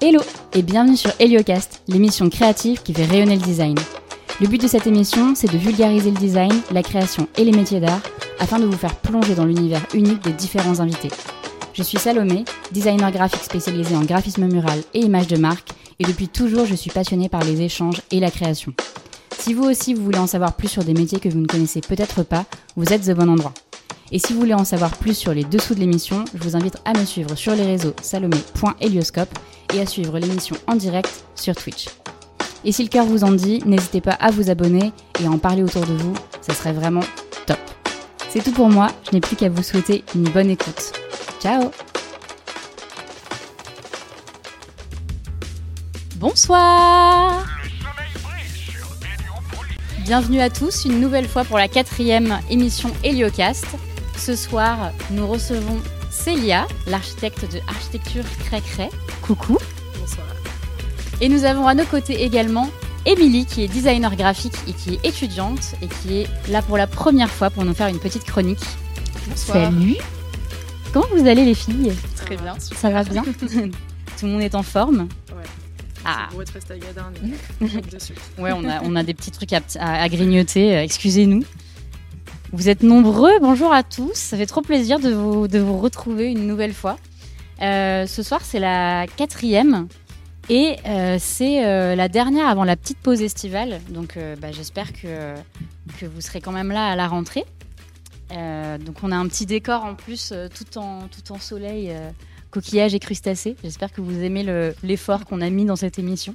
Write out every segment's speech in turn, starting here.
Hello et bienvenue sur Heliocast, l'émission créative qui fait rayonner le design. Le but de cette émission, c'est de vulgariser le design, la création et les métiers d'art afin de vous faire plonger dans l'univers unique des différents invités. Je suis Salomé, designer graphique spécialisé en graphisme mural et images de marque, et depuis toujours je suis passionnée par les échanges et la création. Si vous aussi vous voulez en savoir plus sur des métiers que vous ne connaissez peut-être pas, vous êtes au bon endroit. Et si vous voulez en savoir plus sur les dessous de l'émission, je vous invite à me suivre sur les réseaux salomé.helioscope et à suivre l'émission en direct sur Twitch. Et si le cœur vous en dit, n'hésitez pas à vous abonner et à en parler autour de vous, ça serait vraiment top. C'est tout pour moi, je n'ai plus qu'à vous souhaiter une bonne écoute. Ciao Bonsoir Bienvenue à tous une nouvelle fois pour la quatrième émission Heliocast. Ce soir, nous recevons Célia, l'architecte de architecture Cray Coucou. Bonsoir. Et nous avons à nos côtés également Émilie, qui est designer graphique et qui est étudiante et qui est là pour la première fois pour nous faire une petite chronique. Bonsoir. Salut Comment vous allez les filles? Très bien. Ça va bien? Tout le monde est en forme? Ouais. Ah Pour être resté à Gadin, mais dessus. Ouais, on a, on a des petits trucs à, à- à grignoter, euh, excusez-nous. Vous êtes nombreux, bonjour à tous. Ça fait trop plaisir de vous, de vous retrouver une nouvelle fois. Euh, ce soir, c'est la quatrième et euh, c'est euh, la dernière avant la petite pause estivale. Donc, bah, j'espère que, que vous serez quand même là à la rentrée. Donc, on a un petit décor en plus, tout, en, tout en soleil, coquillages et crustacés. J'espère que vous aimez le- l'effort qu'on a mis dans cette émission.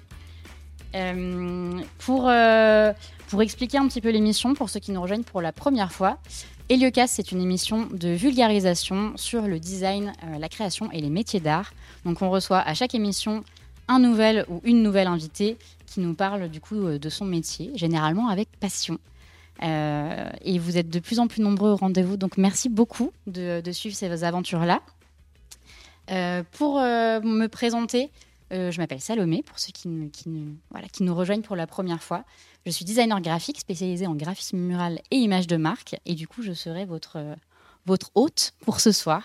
Euh, pour, euh, pour expliquer un petit peu l'émission, pour ceux qui nous rejoignent pour la première fois, Heliocast, c'est une émission de vulgarisation sur le design, euh, la création et les métiers d'art. Donc on reçoit à chaque émission un nouvel ou une nouvelle invitée qui nous parle du coup de son métier, généralement avec passion. Et vous êtes de plus en plus nombreux au rendez-vous, donc merci beaucoup de, suivre ces aventures-là. Pour me présenter, euh, je m'appelle Salomé, pour ceux qui, nous rejoignent pour la première fois. Je suis designer graphique spécialisé en graphisme mural et images de marque. Et du coup, je serai votre, hôte pour ce soir.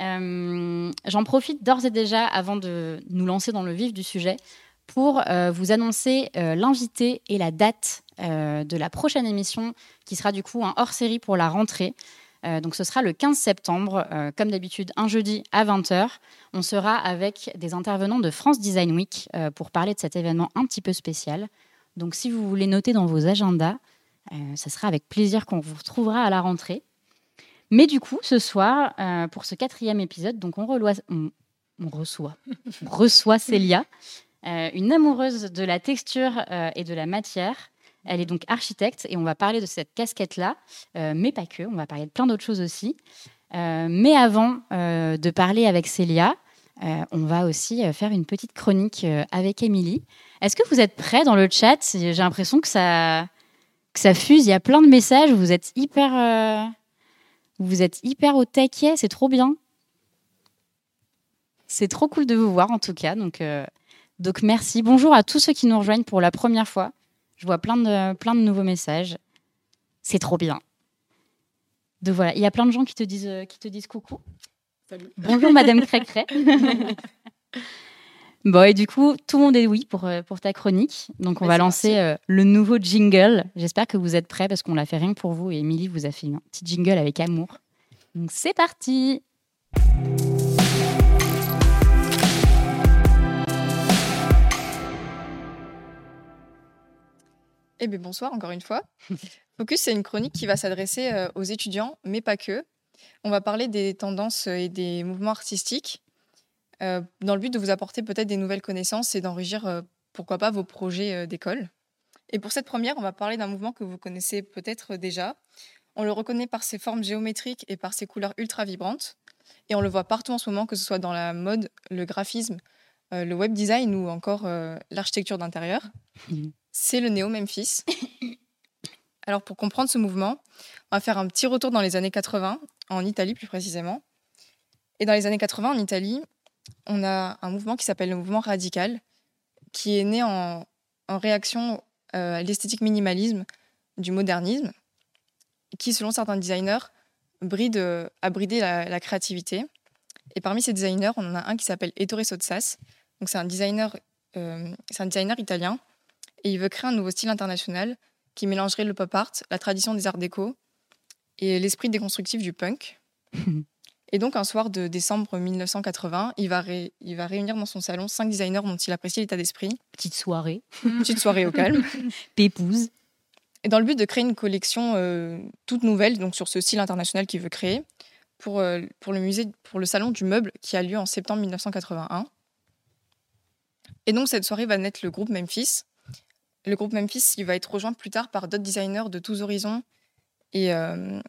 Euh, J'en profite d'ores et déjà, avant de nous lancer dans le vif du sujet, pour euh, vous annoncer l'invité et la date de la prochaine émission, qui sera du coup un hors-série pour la rentrée. Euh, donc ce sera le 15 septembre, euh, comme d'habitude, un jeudi à 20h on sera avec des intervenants de France Design Week euh, pour parler de cet événement un petit peu spécial. Donc si vous voulez noter dans vos agendas, ça sera avec plaisir qu'on vous retrouvera à la rentrée. Mais du coup, ce soir, pour ce quatrième épisode, donc on, reçoit, on reçoit Célia, une amoureuse de la texture et de la matière. Elle est donc architecte et on va parler de cette casquette-là, euh, mais pas que, on va parler de plein d'autres choses aussi. Euh, mais avant euh, de parler avec Célia, on va aussi faire une petite chronique avec Émilie. Est-ce que vous êtes prêts dans le chat? J'ai l'impression que ça, que ça fuse. Il y a plein de messages. Vous êtes hyper, vous êtes hyper au taquet. C'est trop bien. C'est trop cool de vous voir en tout cas. Donc, donc merci. Bonjour à tous ceux qui nous rejoignent pour la première fois. Je vois plein de, plein de nouveaux messages. C'est trop bien. Donc voilà, il y a plein de gens qui te disent, euh, qui te disent coucou. Salut. Bonjour Madame Crécré. bon, et du coup, tout le monde est oui pour, euh, pour ta chronique. Donc, on Ouais, va lancer euh, le nouveau jingle. J'espère que vous êtes prêts parce qu'on l'a fait rien que pour vous. Et Émilie vous a fait un petit jingle avec amour. Donc, c'est parti. Eh bien, bonsoir encore une fois. Focus, c'est une chronique qui va s'adresser euh, aux étudiants, mais pas que. On va parler des tendances et des mouvements artistiques euh, dans le but de vous apporter peut-être des nouvelles connaissances et d'enrichir, euh, pourquoi pas, vos projets d'école. Et pour cette première, on va parler d'un mouvement que vous connaissez peut-être déjà. On le reconnaît par ses formes géométriques et par ses couleurs ultra vibrantes. Et on le voit partout en ce moment, que ce soit dans la mode, le graphisme, le web design ou encore l'architecture d'intérieur. C'est le néo-Memphis. Alors pour comprendre ce mouvement, on va faire un petit retour dans les années 80, en Italie plus précisément. Et dans les années 80, en Italie, on a un mouvement qui s'appelle le mouvement radical, qui est né en, en réaction euh, à l'esthétique minimalisme du modernisme, qui, selon certains designers, bride, euh, a bridé la, la créativité. Et parmi ces designers, on en a un qui s'appelle Ettore Sotsas. Donc c'est un designer, euh, c'est un designer italien et il veut créer un nouveau style international qui mélangerait le pop art, la tradition des arts déco et l'esprit déconstructif du punk. et donc un soir de décembre 1980, il va, ré- il va réunir dans son salon cinq designers dont il apprécie l'état d'esprit. Petite soirée, Petite soirée au calme. pépouze. Et dans le but de créer une collection euh, toute nouvelle, donc sur ce style international qu'il veut créer, pour, euh, pour le musée, pour le salon du meuble qui a lieu en septembre 1981. Et donc cette soirée va naître le groupe Memphis. Le groupe Memphis, il va être rejoint plus tard par d'autres designers de tous horizons et, euh,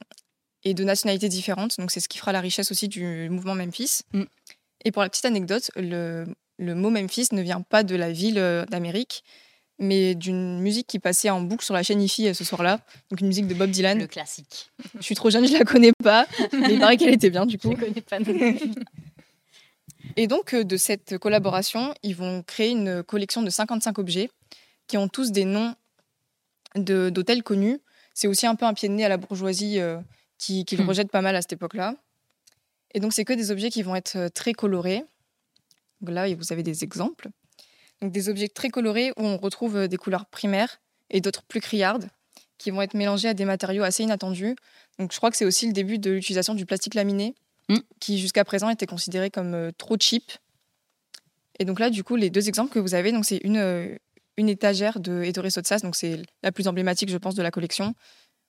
et de nationalités différentes. Donc c'est ce qui fera la richesse aussi du mouvement Memphis. Mm. Et pour la petite anecdote, le, le mot Memphis ne vient pas de la ville euh, d'Amérique, mais d'une musique qui passait en boucle sur la chaîne IFI euh, ce soir-là. Donc une musique de Bob Dylan. Le classique. Je suis trop jeune, je la connais pas, mais il paraît qu'elle était bien du Je coup. connais pas non. Et donc de cette collaboration, ils vont créer une collection de 55 objets qui ont tous des noms de- d'hôtels connus. C'est aussi un peu un pied de nez à la bourgeoisie euh, qui, qui le Hmm. rejette pas mal à cette époque-là. Et donc c'est que des objets qui vont être euh, très colorés. Donc là, vous avez des exemples. Donc des objets très colorés où on retrouve euh, des couleurs primaires et d'autres plus criardes qui vont être mélangés à des matériaux assez inattendus. Donc je crois que c'est aussi le début de l'utilisation du plastique laminé Mm. qui jusqu'à présent était considéré comme euh, trop cheap. Et donc là, du coup, les deux exemples que vous avez, donc c'est une, euh, une étagère de Ettore Sotsas, donc c'est la plus emblématique, je pense, de la collection.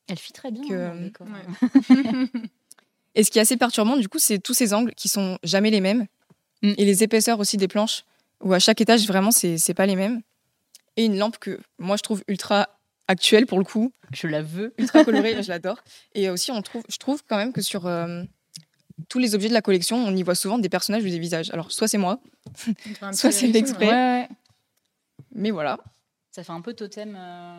Elle fit très bien. Que-. Ouais. Et ce qui est assez perturbant, du coup, c'est tous ces angles qui sont jamais les mêmes. Mm. Et les épaisseurs aussi des planches, où à chaque étage, vraiment, c'est pas les mêmes. Et une lampe que moi, je trouve ultra actuelle pour le coup, Je la veux. ultra colorée, je l'adore. Et aussi, on trouve, je trouve quand même que sur euh, tous les objets de la collection, on y voit souvent des personnages ou des visages. Alors, soit c'est moi, Soit c'est l'exprès. Ouais. Mais voilà. Ça fait un peu totem, euh,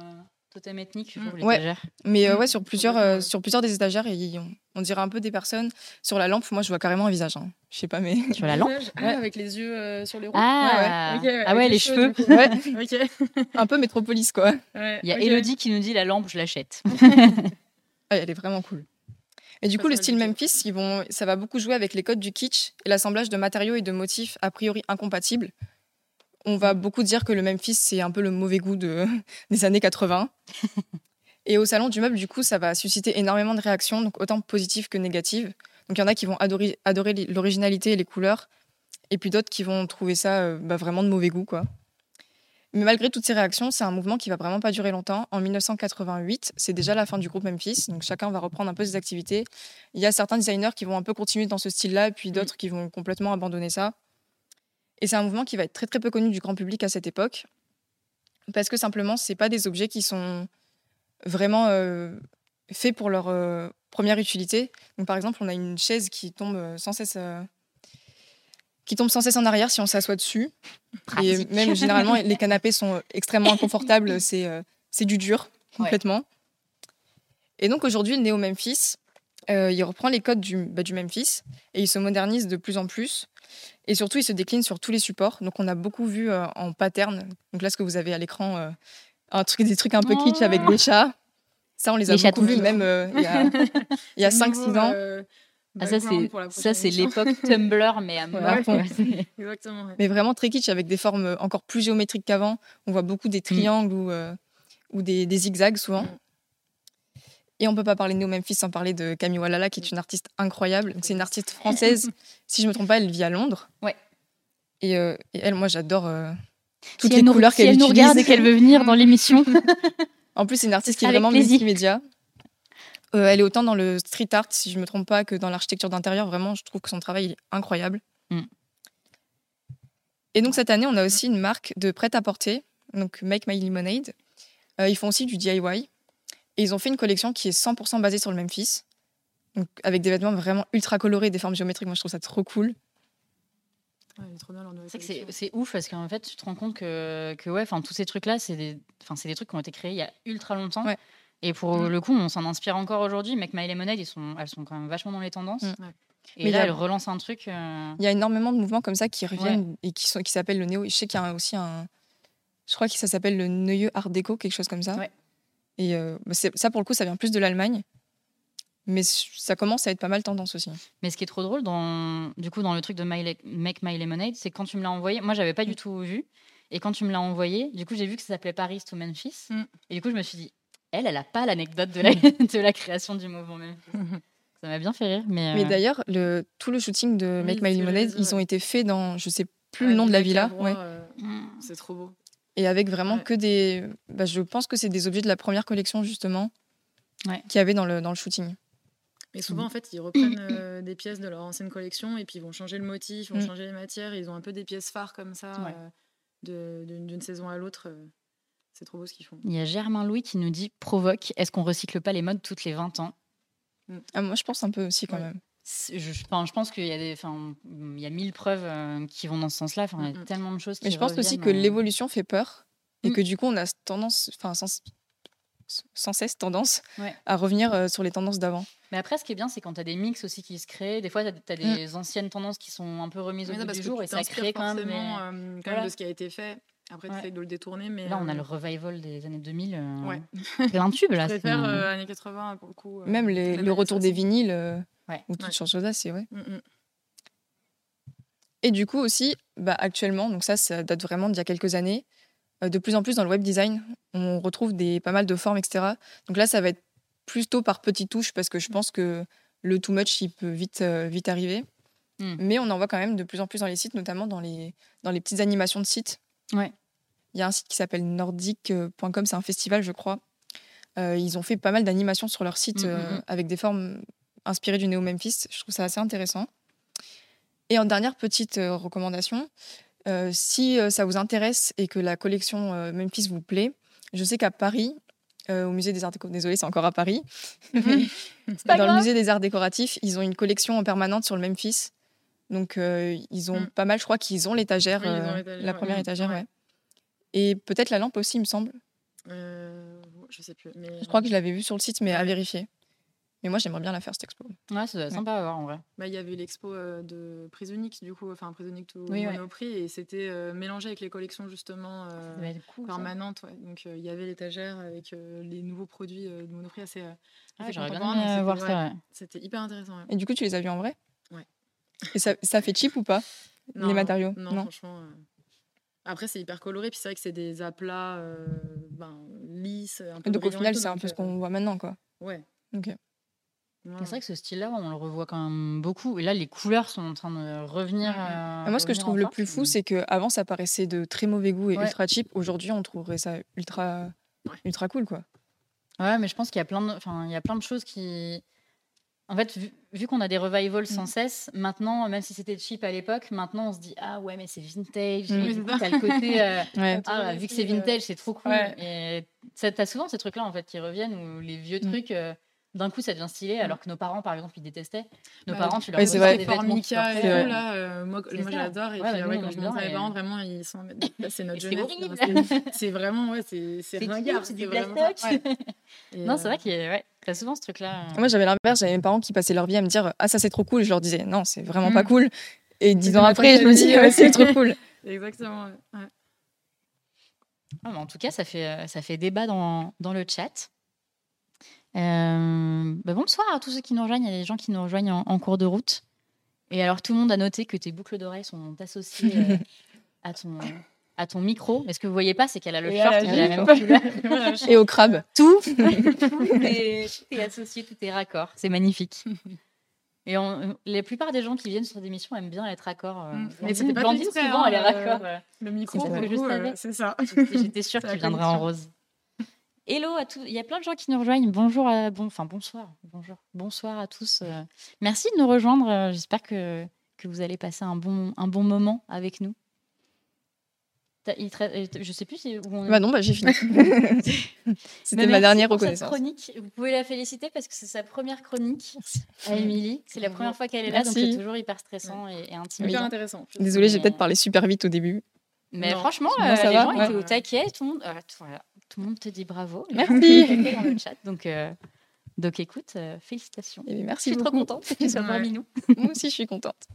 totem ethnique, je Mm. trouve, Ouais. Mais euh, Mm, ouais, sur plusieurs, euh, sur plusieurs des étagères, ils- on, on dirait un peu des personnes. Sur la lampe, moi, je vois carrément un visage. hein. Je sais pas, mais. Sur la lampe. Ah, Ouais. avec les yeux euh, sur les roues. Ah, ouais, ah ouais, les cheveux. un peu métropolis, quoi. Ouais, Il y a. Elodie qui nous dit la lampe, je l'achète. Ah, elle est vraiment cool. Et du coup, le style le Memphis, ils vont, ça va beaucoup jouer avec les codes du kitsch et l'assemblage de matériaux et de motifs a priori incompatibles. On va beaucoup dire que le Memphis, c'est un peu le mauvais goût de, des années 80. et au salon du meuble, du coup, ça va susciter énormément de réactions, donc autant positives que négatives. Donc il y en a qui vont adorer, adorer l'originalité et les couleurs, et puis d'autres qui vont trouver ça euh, bah, vraiment de mauvais goût, quoi. Mais malgré toutes ces réactions, c'est un mouvement qui va vraiment pas durer longtemps. En 1988, c'est déjà la fin du groupe Memphis, donc chacun va reprendre un peu ses activités. Il y a certains designers qui vont un peu continuer dans ce style-là, puis d'autres qui vont complètement abandonner ça. Et c'est un mouvement qui va être très très peu connu du grand public à cette époque, parce que simplement, c'est pas des objets qui sont vraiment euh, faits pour leur euh, première utilité. Donc par exemple, on a une chaise qui tombe euh, sans cesse. euh, qui tombe sans cesse en arrière si on s'assoit dessus. Et même généralement, les canapés sont extrêmement inconfortables. C'est c'est du dur, complètement. Et donc aujourd'hui, le Néo Memphis, il reprend les codes du, bah, du Memphis et il se modernise de plus en plus. Et surtout, il se décline sur tous les supports. Donc on a beaucoup vu euh, en pattern. Donc là, ce que vous avez à l'écran, euh, un truc, des trucs un peu kitsch avec des chats. Ça, on les a Les beaucoup vus même euh, il y a, a C'est le 5-6 nouveau, ans. euh, Ah, ça, c'est, ça, c'est l'époque Tumblr, mais à mort. Exactement. ouais. mais vraiment très kitsch avec des formes encore plus géométriques qu'avant. On voit beaucoup des triangles ou, euh, ou des, des zigzags souvent. Mm. Et on peut pas parler de Néo Memphis sans parler de Camille Walala, qui est une artiste incroyable. C'est une artiste française. si je me trompe pas, elle vit à Londres. Ouais. Et, euh, et elle, moi, j'adore euh, toutes si les nous, couleurs si qu'elle elle nous utilise. regarde et qu'elle veut venir dans l'émission, En plus, c'est une artiste qui est Avec vraiment multimédia. Euh, elle est autant dans le street art, si je me trompe pas, que dans l'architecture d'intérieur. Vraiment, je trouve que son travail il est incroyable. Mm. Et donc cette année, on a aussi une marque de prêt-à-porter, donc Make My Lemonade. Euh, ils font aussi du DIY. Et ils ont fait une collection qui est 100% basée sur le Memphis. Donc, avec des vêtements vraiment ultra colorés, des formes géométriques. Moi, je trouve ça trop cool. Ouais, elle c'est ouf parce qu'en fait, tu te rends compte que, que ouais, enfin, tous ces trucs-là, c'est des, enfin, c'est des trucs qui ont été créés il y a ultra longtemps. Ouais. Et pour Mm. le coup, on s'en inspire encore aujourd'hui. Make My Lemonade, ils sont, elles sont quand même vachement dans les tendances. Mm. Ouais. Et Mais là, a- elles relancent un truc. euh, Il y a énormément de mouvements comme ça qui reviennent et qui, sont, qui s'appellent le néo. Je sais qu'il y a aussi un. Je crois que ça s'appelle le Neue Art Déco, quelque chose comme ça. Et euh, ça, pour le coup, ça vient plus de l'Allemagne. Mais ça commence à être pas mal tendance aussi. Mais ce qui est trop drôle dans, du coup, dans le truc de My Le- Make My Lemonade, c'est que quand tu me l'as envoyé, moi j'avais pas du tout vu. Et quand tu me l'as envoyé, du coup j'ai vu que ça s'appelait Paris to Memphis. Mm. Et du coup je me suis dit, elle, elle a pas l'anecdote de la, de la création du mouvement Memphis. ça m'a bien fait rire. Mais, Mais euh, d'ailleurs, le, tout le shooting de Make My Lemonade, ils ont été faits dans, je sais plus le nom de la Villa ouais. euh, mm, C'est trop beau. Et avec vraiment Ouais. que des. Bah, je pense que c'est des objets de la première collection, justement, Ouais. qu'il y avait dans le, dans le shooting. Et souvent, en fait, ils reprennent euh, des pièces de leur ancienne collection et puis ils vont changer le motif, ils vont Mm. changer les matières. Ils ont un peu des pièces phares comme ça Ouais. euh, de- d'une saison à l'autre. euh, C'est trop beau ce qu'ils font. Il y a Germain Louis qui nous dit provoque, est-ce qu'on recycle pas les modes toutes les 20 ans? Ah, moi, je pense un peu aussi, quand Ouais. même. C'est- je, enfin, je pense qu'il y a des, enfin, il y a mille preuves euh, qui vont dans ce sens-là. Enfin, il y a Mm, mm. tellement de choses. Mais qui je pense aussi que euh, l'évolution fait peur et Mm. que du coup, on a tendance, enfin, sans, sans cesse tendance Ouais. à revenir euh, sur les tendances d'avant. Mais après, ce qui est bien, c'est quand tu as des mix aussi qui se créent. Des fois, tu as, des anciennes tendances qui sont un peu remises au Mais parce du jour et ça crée quand même. euh, quand Voilà. même de ce qui a été fait. Après, Ouais. tu essayes de le détourner. Mais Là, on a euh, le revival des années 2000. euh, Ouais. Plein de tubes, là. Je c'est- préfère euh, années 80 pour le coup. euh, Même les- le retour des 60. vinyles euh, Ouais. ou toutes Ouais. choses-là, c'est ouais. Mm, mm. Et du coup aussi, bah, actuellement, donc ça, ça date vraiment d'il y a quelques années, euh, de plus en plus dans le web design, on retrouve des, pas mal de formes, etc. Donc là, ça va être plutôt par petites touches parce que je pense que le too much, il peut vite, euh, vite arriver. Mm. Mais on en voit quand même de plus en plus dans les sites, notamment dans les, dans les petites animations de sites. Ouais. Il y a un site qui s'appelle nordic.com, c'est un festival, je crois. Euh, ils ont fait pas mal d'animations sur leur site Mm, mm. avec des formes inspirées du Néo-Memphis. Je trouve ça assez intéressant. Et en dernière petite euh, recommandation, euh, si euh, ça vous intéresse et que la collection Memphis vous plaît, je sais qu'à Paris, euh, au musée des arts décoratifs, désolé, c'est encore à Paris, dans le musée des arts décoratifs, ils ont une collection en permanente sur le Memphis. Donc euh, ils ont Mm. pas mal, je crois qu'ils ont l'étagère, Oui, la première Mm, étagère, ouais. ouais. Et peut-être la lampe aussi, il me semble. Je sais plus. Mais... Je crois que je l'avais vue sur le site, mais à vérifier. Mais moi, j'aimerais bien la faire, cette expo. Ouais, être sympa à voir en vrai. Bah, il y avait l'expo euh, de Prisonic, du coup, enfin Prisonic tout Oui, ouais. Monoprix, et c'était euh, mélangé avec les collections justement euh, cool. permanentes. ouais. Donc euh, il y avait l'étagère avec euh, les nouveaux produits euh, de Monoprix assez, euh, Ah, assez J'aurais bien euh, voir ça. ouais, ouais. C'était hyper intéressant. ouais. Et du coup, tu les as vus en vrai? Ouais. Et ça, ça fait cheap ou pas Non, Les matériaux? Non, Non. franchement. euh, Après, c'est hyper coloré, puis c'est vrai que c'est des aplats euh, ben, lisses, un peu Donc au final, c'est un peu ce qu'on voit maintenant, quoi. Ouais. Ok. Ouais, C'est vrai que ce style-là, on le revoit quand même beaucoup. Et là, les couleurs sont en train de revenir. Euh, moi, ce que je trouve le plus fou, c'est qu'avant, ça paraissait de très mauvais goût et Ouais. ultra cheap. Aujourd'hui, on trouverait ça ultra, Ouais. ultra cool, quoi. Ouais, mais je pense qu'il y a plein de, enfin, il y a plein de choses qui. En fait, vu, vu qu'on a des revivals sans Mm. cesse, maintenant, même si c'était cheap à l'époque, maintenant on se dit ah ouais, mais c'est vintage. Mm. Et Oui, du c'est coup, ça. t'as le côté euh, Ouais. ah vu que c'est euh, vintage, c'est trop cool. ouais. Et t'as souvent ces trucs-là en fait qui reviennent où les vieux Mm. trucs. euh, d'un coup, ça devient stylé, alors que nos parents, par exemple, ils détestaient. Nos Bah, parents, tu leur ouais, c'est vrai. des Formica et tout, euh, là, euh, moi, j'adore. Et Ouais, puis bah, ouais, quand je montre à mes parents, vraiment, ils sont. là, c'est notre jeunesse. c'est- vraiment, ouais, c'est c'est C'est ringard. c'est du. Et, Non, c'est vrai euh, qu'il y a ouais, t'as souvent ce truc-là. euh. Moi, j'avais l'inverse. J'avais mes parents qui passaient leur vie à me dire Ah, ça, c'est trop cool. Je leur disais Non, c'est vraiment pas Mm. cool. Et dix ans après, je me dis c'est trop cool. Exactement. ouais, ouais. Ah, mais en tout cas, ça fait, euh, ça fait débat dans, dans le chat. Euh, bah, bonsoir à tous ceux qui nous rejoignent. Il y a des gens qui nous rejoignent en, en cours de route. Et alors, tout le monde a noté que tes boucles d'oreilles sont associées euh, à, ton, à ton micro. Mais ce que vous voyez pas, c'est qu'elle a le Et short la le même couleur. Et au crabe. Tout, tout, est, tout est associé, tout est raccord. C'est magnifique. Et on- la plupart des gens qui viennent sur des missions aiment bien être raccord. Mm. Mais Mais c'était pas Blandine, souvent, hein, elle est euh, raccord. euh. Le micro, C'est euh, ça. J'étais sûre qu'il viendrait en rose. Hello à tous. Il y a plein de gens qui nous rejoignent. Bonjour, à... bon, enfin bonsoir, bonjour, bonsoir à tous. euh. Merci de nous rejoindre. euh, J'espère que, que vous allez passer un bon, un bon moment avec nous. Il te Je sais plus si- où on est. Bah non, bah j'ai fini. C'était ma merci dernière pour cette reconnaissance. chronique. Vous pouvez la féliciter parce que c'est sa première chronique à Émilie. C'est la première fois qu'elle est là, donc c'est toujours hyper stressant et, et Hyper intimidant. intéressant. Désolée, j'ai peut-être parlé super vite au début. Mais Non. franchement, Non, euh, ça les va, gens ouais. étaient au taquet. Tout le monde, euh, tout, voilà, tout le monde te dit bravo. Merci. dans le chat. Donc, euh, donc écoute, euh, félicitations. Et Je merci suis trop contente que tu sois parmi nous. Moi aussi, je suis contente.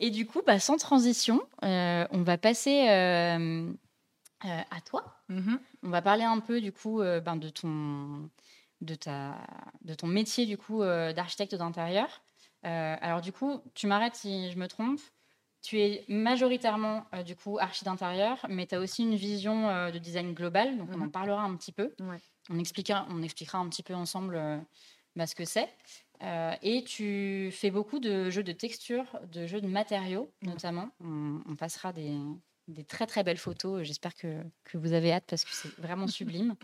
Et du coup, bah, sans transition, euh, on va passer euh, euh, à toi. Mhm. On va parler un peu du coup euh, ben, de ton de, ta, de ton métier du coup d'architecte d'intérieur. alors du coup, tu m'arrêtes si je me trompe. Tu es majoritairement du coup archi d'intérieur, mais tu as aussi une vision de design global, donc on en mmh parlera un petit peu. On, expliquera, on expliquera un petit peu ensemble bah, ce que c'est. Euh, et tu fais beaucoup de jeux de texture, de jeux de matériaux notamment. On, passera des, des, très très belles photos. J'espère que, que, vous avez hâte parce que c'est vraiment sublime.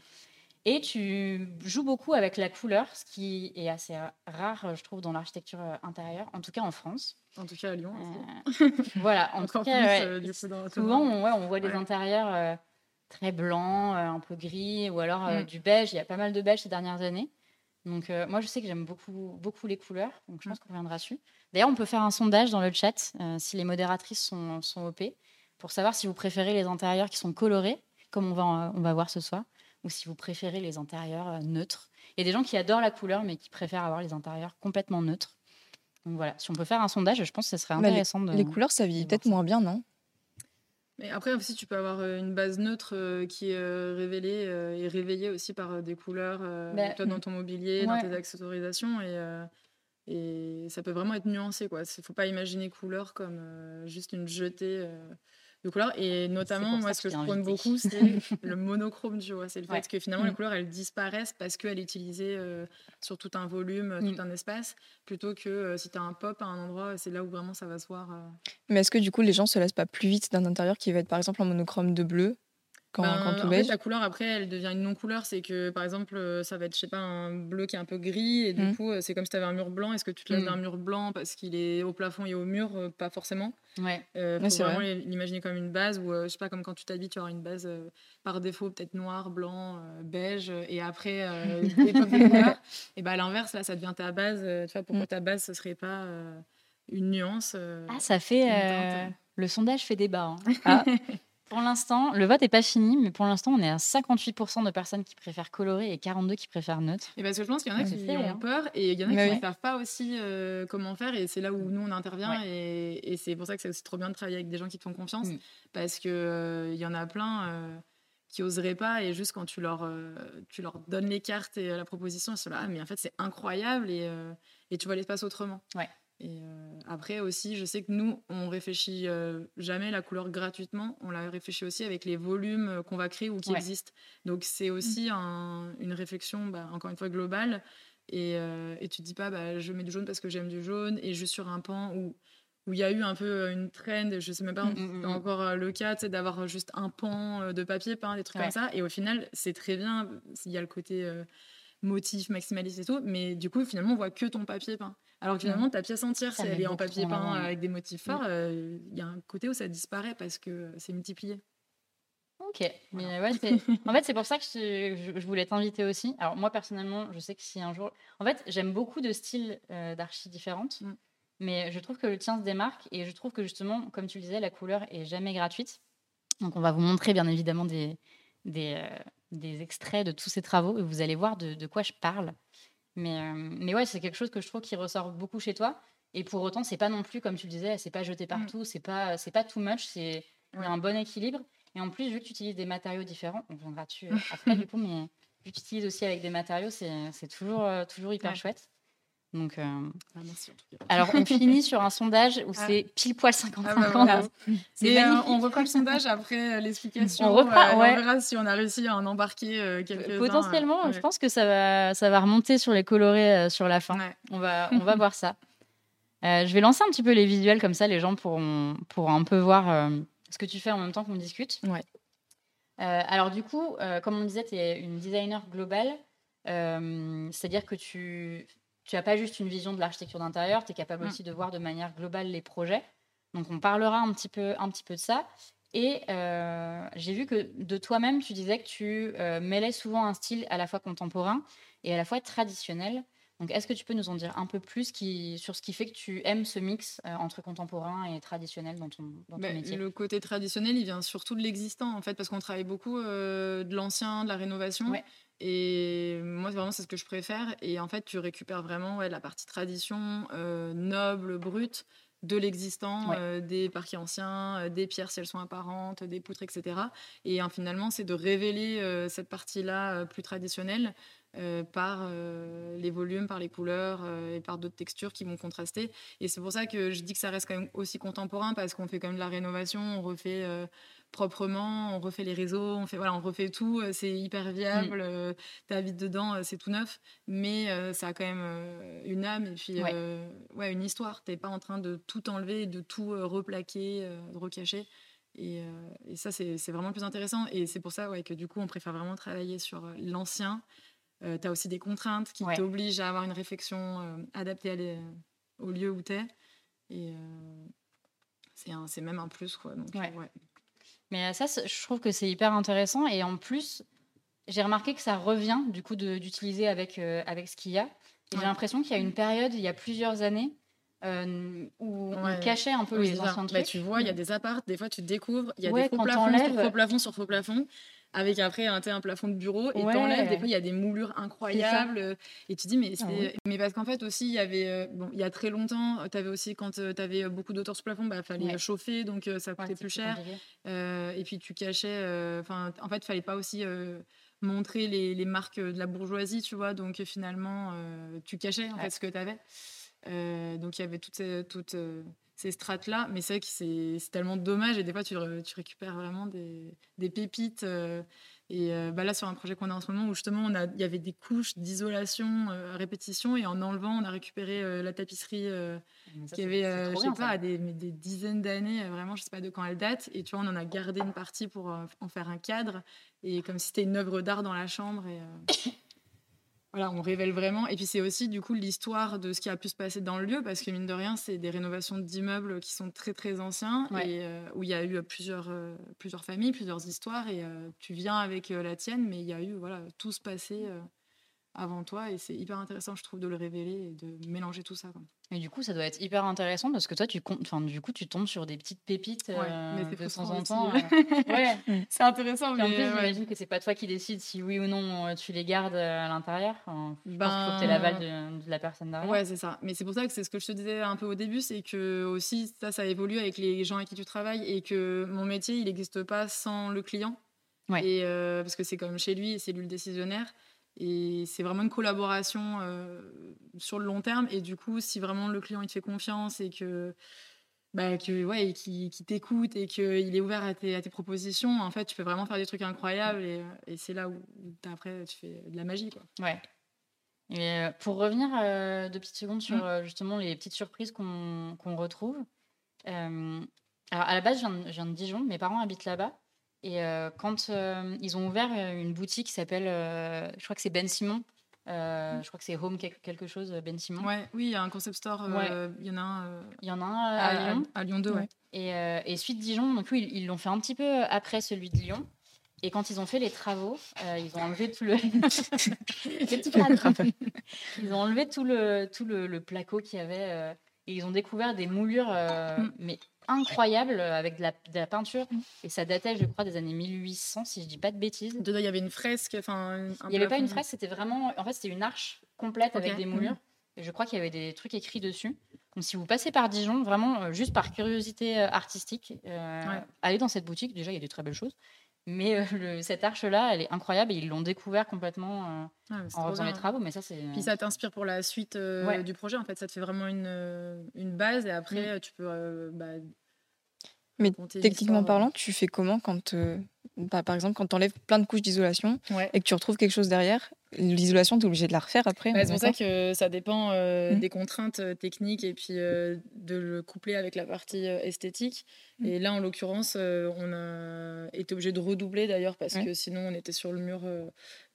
Et tu joues beaucoup avec la couleur, ce qui est assez rare, je trouve, dans l'architecture intérieure, en tout cas en France. En tout cas à Lyon. Euh, voilà, en tout cas, euh, souvent on, ouais, on, voit des intérieurs très blancs, un peu gris, ou alors mm. du beige. Il y a pas mal de beige ces dernières années. Donc euh, moi, je sais que j'aime beaucoup, beaucoup les couleurs, donc je pense mmh. qu'on reviendra dessus. D'ailleurs, on peut faire un sondage dans le chat euh, si les modératrices sont, sont OP pour savoir si vous préférez les intérieurs qui sont colorés, comme on va, euh, on va voir ce soir, ou si vous préférez les intérieurs neutres. Il y a des gens qui adorent la couleur, mais qui préfèrent avoir les intérieurs complètement neutres. Donc voilà, si on peut faire un sondage, je pense que ce serait intéressant. les, de, les couleurs, ça vit peut-être moins bien, non? Mais après aussi, tu peux avoir une base neutre qui est révélée et réveillée aussi par des couleurs, bah, toi, dans ton mobilier, dans tes accessorisations. Et, et ça peut vraiment être nuancé. Il ne faut pas imaginer couleur comme juste une jetée de couleurs. Et notamment, moi, ce que je prône beaucoup, c'est le monochrome, tu vois. C'est le fait que finalement, les mmh. couleurs, elles disparaissent parce qu'elles est utilisée euh, sur tout un volume, tout mmh. un espace, plutôt que euh, si tu as un pop à un endroit, c'est là où vraiment ça va se voir. Euh. Mais est-ce que du coup, les gens se laissent pas plus vite d'un intérieur qui va être par exemple en monochrome de bleu quand, ben, en fait, la couleur après elle devient une non couleur c'est que par exemple euh, ça va être je sais pas un bleu qui est un peu gris et du mmh. coup euh, c'est comme si tu avais un mur blanc est-ce que tu te laisses mmh. d'un mur blanc parce qu'il est au plafond et au mur? Euh, pas forcément ouais faut vraiment l'imaginer comme une base ou je sais pas comme quand tu t'habilles tu auras une base par défaut peut-être noir blanc beige et après des pop de couleurs et bah à l'inverse là ça devient ta base tu vois pourquoi mmh. ta base ce serait pas une nuance ah ça fait le sondage fait débat hein. ah. Pour l'instant, le vote n'est pas fini, mais pour l'instant, on est à 58% de personnes qui préfèrent colorer et 42 qui préfèrent neutre. Et parce que je pense qu'il y en a qui ont hein. peur et il y en a qui ne savent pas aussi euh, comment faire. Et c'est là où nous, on intervient. Et, c'est pour ça que c'est aussi trop bien de travailler avec des gens qui te font confiance. Mm. Parce qu'il euh, il y en a plein euh, qui oseraient pas. Et juste quand tu leur, tu leur donnes les cartes et la proposition, ils sont là, ah, mais en fait, c'est incroyable. Et, et tu vois l'espace autrement. Ouais. Et euh, après aussi, je sais que nous, on réfléchit euh, jamais la couleur gratuitement. On la réfléchit aussi avec les volumes euh, qu'on va créer ou qui existent. Donc c'est mmh. aussi une réflexion, bah, encore une fois, globale. Et, et tu te dis pas, bah, je mets du jaune parce que j'aime du jaune. Et juste sur un pan où où il y a eu un peu une trend, je sais même pas mmh, mmh, encore le cas, d'avoir juste un pan de papier peint, des trucs comme ça. Et au final, c'est très bien. Il y a le côté motif maximaliste et tout, mais du coup, finalement, on voit que ton papier peint. Alors que finalement, ta pièce entière, si elle est en papier peint avec des motifs forts, euh, il y a un côté où ça disparaît parce que c'est multiplié. Ok, mais ouais, en fait, c'est pour ça que je, voulais t'inviter aussi. Alors, moi, personnellement, je sais que si un jour. En fait, j'aime beaucoup de styles euh, d'archi différentes, mm. mais je trouve que le tien se démarque et je trouve que justement, comme tu le disais, la couleur est jamais gratuite. Donc, on va vous montrer bien évidemment des, des, euh, des extraits de tous ces travaux et vous allez voir de, de quoi je parle. Mais, euh, mais ouais, c'est quelque chose que je trouve qui ressort beaucoup chez toi. Et pour autant, c'est pas non plus, comme tu le disais, c'est pas jeté mm. partout, c'est pas, c'est pas too much, c'est un bon équilibre. Et en plus, vu que tu utilises des matériaux différents, on viendra dessus euh, après du coup, mais vu que tu utilises aussi avec des matériaux, c'est toujours, euh, toujours hyper chouette. Donc, euh, ah, merci, alors, on finit sur un sondage où ah. c'est pile poil 50 ah, bah, euh, on refera le sondage après euh, l'explication. On, refera, on verra si on a réussi à en embarquer quelques Potentiellement, je pense que ça va, ça va remonter sur les colorés sur la fin. On, va, on va voir ça. je vais lancer un petit peu les visuels, comme ça les gens pourront, pourront un peu voir ce que tu fais en même temps qu'on discute. Ouais. alors, du coup, comme on disait, tu es une designer globale. C'est-à-dire que tu tu n'as pas juste une vision de l'architecture d'intérieur, tu es capable mm. aussi de voir de manière globale les projets. Donc on parlera un petit peu, un petit peu de ça. Et euh, j'ai vu que de toi-même, tu disais que tu euh, mêlais souvent un style à la fois contemporain et à la fois traditionnel. Donc est-ce que tu peux nous en dire un peu plus qui, sur ce qui fait que tu aimes ce mix euh, entre contemporain et traditionnel dans ton, dans ton ben, métier? Le côté traditionnel, il vient surtout de l'existant en fait, parce qu'on travaille beaucoup de l'ancien, de la rénovation. Et moi, vraiment, c'est ce que je préfère. Et en fait, tu récupères vraiment ouais, la partie tradition, euh, noble, brute de l'existant, euh, des parquets anciens, euh, des pierres si elles sont apparentes, des poutres, etc. Et finalement, c'est de révéler cette partie-là plus traditionnelle par les volumes, par les couleurs et par d'autres textures qui vont contraster. Et c'est pour ça que je dis que ça reste quand même aussi contemporain parce qu'on fait quand même de la rénovation, on refait proprement, on refait les réseaux, on fait voilà, on refait tout, euh, c'est hyper viable, mmh. tu habites dedans, euh, c'est tout neuf, mais euh, ça a quand même une âme et puis ouais. une histoire. T'es pas en train de tout enlever, de tout replaquer, de recacher. Et, et ça, c'est vraiment le plus intéressant. Et c'est pour ça ouais, que du coup, on préfère vraiment travailler sur l'ancien. tu as aussi des contraintes qui t'obligent à avoir une réflexion adaptée au lieu où tu es. Et c'est même un plus. Quoi. Donc, ouais. Mais ça, je trouve que c'est hyper intéressant. Et en plus, j'ai remarqué que ça revient du coup d'utiliser avec, euh, avec ce qu'il y a. J'ai l'impression qu'il y a une période, il y a plusieurs années, euh, où on cachait un peu les anciens trucs. tu vois, il y a des apparts, des fois tu découvres, il y a des faux plafonds sur faux plafonds sur faux plafonds avec après un, un plafond de bureau et t'enlèves des fois il y a des moulures incroyables et tu dis mais ah mais parce qu'en fait aussi il y avait euh, bon il y a très longtemps tu avais aussi quand euh, tu avais beaucoup d'auteurs sur plafond bah fallait chauffer donc euh, ça coûtait plus cher. et puis tu cachais enfin en fait il fallait pas aussi montrer les, les, marques de la bourgeoisie tu vois donc finalement tu cachais en fait ce que tu avais donc il y avait toutes toutes ces strates-là. Mais c'est vrai que c'est tellement dommage et des fois, tu, tu récupères vraiment des, des pépites. Euh, et euh, bah là, sur un projet qu'on a en ce moment, où justement, il y avait des couches d'isolation euh, à répétition et en enlevant, on a récupéré la tapisserie qui avait, je sais pas, des, des, dizaines d'années, vraiment, je sais pas de quand elle date. Et tu vois, on en a gardé une partie pour en faire un cadre et comme si c'était une œuvre d'art dans la chambre. Et, voilà, on révèle vraiment. Et puis c'est aussi du coup l'histoire de ce qui a pu se passer dans le lieu, parce que mine de rien, c'est des rénovations d'immeubles qui sont très très anciens et euh, où il y a eu plusieurs, euh, plusieurs familles, plusieurs histoires. Et euh, tu viens avec la tienne, mais il y a eu voilà tout se passé avant toi et c'est hyper intéressant je trouve de le révéler et de mélanger tout ça. Et du coup ça doit être hyper intéressant parce que toi tu enfin du coup tu tombes sur des petites pépites mais de temps en temps. ouais, c'est intéressant. mais en plus j'imagine que c'est pas toi qui décides si oui ou non tu les gardes à l'intérieur. Enfin, ben... faut que l'aval de, de, la personne derrière. Ouais c'est ça. Mais c'est pour ça que c'est ce que je te disais un peu au début, c'est que aussi ça ça évolue avec les gens avec qui tu travailles et que mon métier il n'existe pas sans le client. Et parce que c'est comme chez lui, c'est lui le décisionnaire. Et c'est vraiment une collaboration euh, sur le long terme. Et du coup, si vraiment le client il te fait confiance et que, bah, que ouais, qui, t'écoute et qu'il est ouvert à tes, à tes, propositions, en fait, tu peux vraiment faire des trucs incroyables. Et, et c'est là où après tu fais de la magie. Quoi. Ouais. Et euh, pour revenir euh, deux petites secondes sur mmh. justement les petites surprises qu'on retrouve. alors à la base, je viens, je viens de Dijon, mes parents habitent là-bas. Et euh, quand euh, ils ont ouvert euh, une boutique qui s'appelle, je crois que c'est Ben Simon. je crois que c'est Home quelque chose, Ben Simon. Ouais, oui, il y a un concept store. Il y en a un. Il y en a un à, Lyon. À, Lyon 2, ouais. Et, et suite Dijon, donc oui, ils l'ont fait un petit peu après celui de Lyon. Et quand ils ont fait les travaux, ils ont enlevé tout le. ils ont enlevé tout le tout le, le placo qu'il y avait et ils ont découvert des moulures, mm. mais incroyable euh, avec de la, peinture. Mm. Et ça datait, je crois, des années 1800, si je dis pas de bêtises. Dedans, il y avait une fresque. Enfin, il n'y avait pas une fresque, c'était vraiment. En fait, c'était une arche complète avec des moulures. Mm. Et je crois qu'il y avait des trucs écrits dessus. Donc, si vous passez par Dijon, vraiment, euh, juste par curiosité euh, artistique, allez dans cette boutique. Déjà, il y a des très belles choses. Mais cette arche-là, elle est incroyable et ils l'ont découvert complètement ah, en faisant les travaux. Mais ça, c'est. Puis ça t'inspire pour la suite du projet. En fait, ça te fait vraiment une, une base et après, tu peux bah, mais techniquement parlant, tu fais comment quand, euh, bah, par exemple, quand tu enlèves plein de couches d'isolation et que tu retrouves quelque chose derrière L'isolation, tu es obligé de la refaire après bah, C'est pour ça que ça dépend euh, mmh. des contraintes euh, techniques et puis de le coupler avec la partie esthétique. Mmh. Et là, en l'occurrence, on a été obligé de redoubler d'ailleurs parce que sinon, on était sur le mur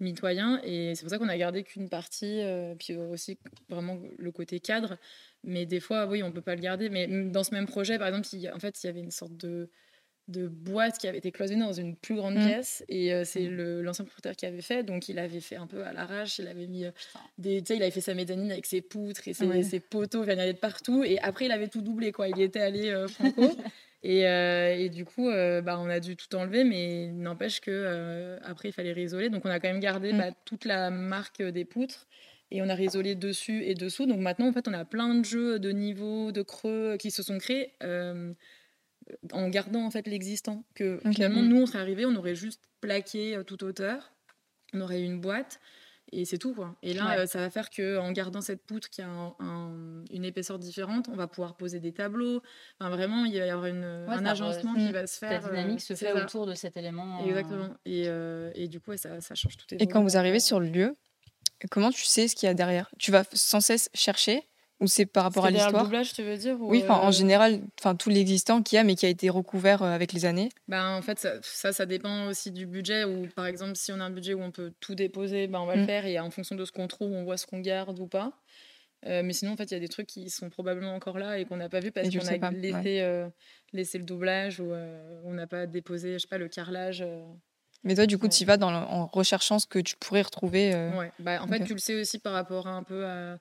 mitoyen. Et c'est pour ça qu'on a gardé qu'une partie, puis aussi vraiment le côté cadre. Mais des fois, oui, on ne peut pas le garder. Mais dans ce même projet, par exemple, il, en fait, il y avait une sorte de, de boîte qui avait été cloisonnée dans une plus grande mmh. pièce. Et euh, c'est mmh. l'ancien propriétaire qui avait fait. Donc, il avait fait un peu à l'arrache. Il avait mis euh, des. Tu sais, il avait fait sa médanine avec ses poutres et ses, ses poteaux. Il venait de partout. Et après, il avait tout doublé, quoi. Il y était allé euh, franco. et, et, du coup, bah, on a dû tout enlever. Mais n'empêche que après, il fallait réisoler. Donc, on a quand même gardé mmh. bah, toute la marque des poutres et on a résolé dessus et dessous. Donc maintenant, en fait, on a plein de jeux de niveaux, de creux qui se sont créés euh, en gardant en fait l'existant. Que finalement, nous, on serait arrivé, on aurait juste plaqué euh, toute hauteur, on aurait eu une boîte et, c'est tout. Quoi. Et là, ça va faire qu'en gardant cette poutre qui a une épaisseur différente, on va pouvoir poser des tableaux. Enfin, vraiment, il va y avoir un agencement qui va se faire. La dynamique se fait autour de cet élément. Exactement. Et, et, du coup, ça, ça change tout. Et quand vous arrivez sur le lieu, comment tu sais ce qu'il y a derrière? Tu vas sans cesse chercher ou c'est par rapport à l'histoire le doublage, tu veux dire Oui, en euh, général, enfin tout l'existant qu'il y a, mais qui a été recouvert euh, avec les années. Ben, en fait, ça, ça, dépend aussi du budget. Ou par exemple, si on a un budget où on peut tout déposer, ben, on va le mm. faire et en fonction de ce qu'on trouve, on voit ce qu'on garde ou pas. Euh, mais sinon, en fait, il y a des trucs qui sont probablement encore là et qu'on n'a pas vu parce qu'on a laissé, laissé, le doublage ou on n'a pas déposé, je sais pas, le carrelage. Mais toi, du coup, tu y vas dans en recherchant ce que tu pourrais retrouver. Ouais. Bah, en fait, tu le sais aussi par rapport à un peu à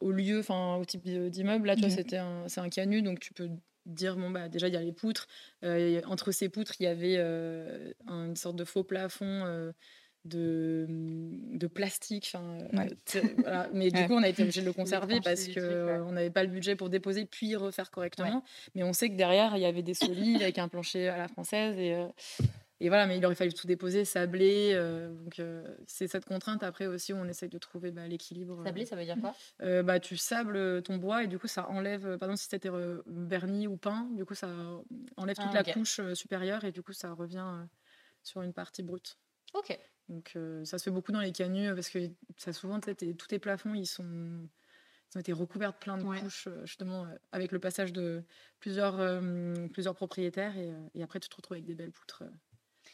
au lieu, enfin au type d'immeuble. Là, tu vois, c'était c'est un canut, donc tu peux dire bon bah déjà il y a les poutres. Euh, entre ces poutres, il y avait euh, une sorte de faux plafond. Euh, de, de plastique. Voilà. Mais du coup, on a été obligé de le conserver parce qu'on n'avait pas le budget pour déposer puis refaire correctement. Mais on sait que derrière, il y avait des solides avec un plancher à la française. Et, et voilà, mais il aurait fallu tout déposer, sabler. Euh, donc, euh, c'est cette contrainte après aussi où on essaye de trouver bah, l'équilibre. Sabler, ça veut dire quoi? euh, bah, Tu sables ton bois et du coup, ça enlève, par exemple, si c'était verni ou peint, du coup, ça enlève toute ah, la couche supérieure et du coup, ça revient sur une partie brute. Ok. Donc, ça se fait beaucoup dans les canuts parce que ça souvent, tous tes plafonds, ils sont ils ont été recouverts de plein de couches, justement, avec le passage de plusieurs, plusieurs propriétaires. Et, et, après, tu te retrouves avec des belles poutres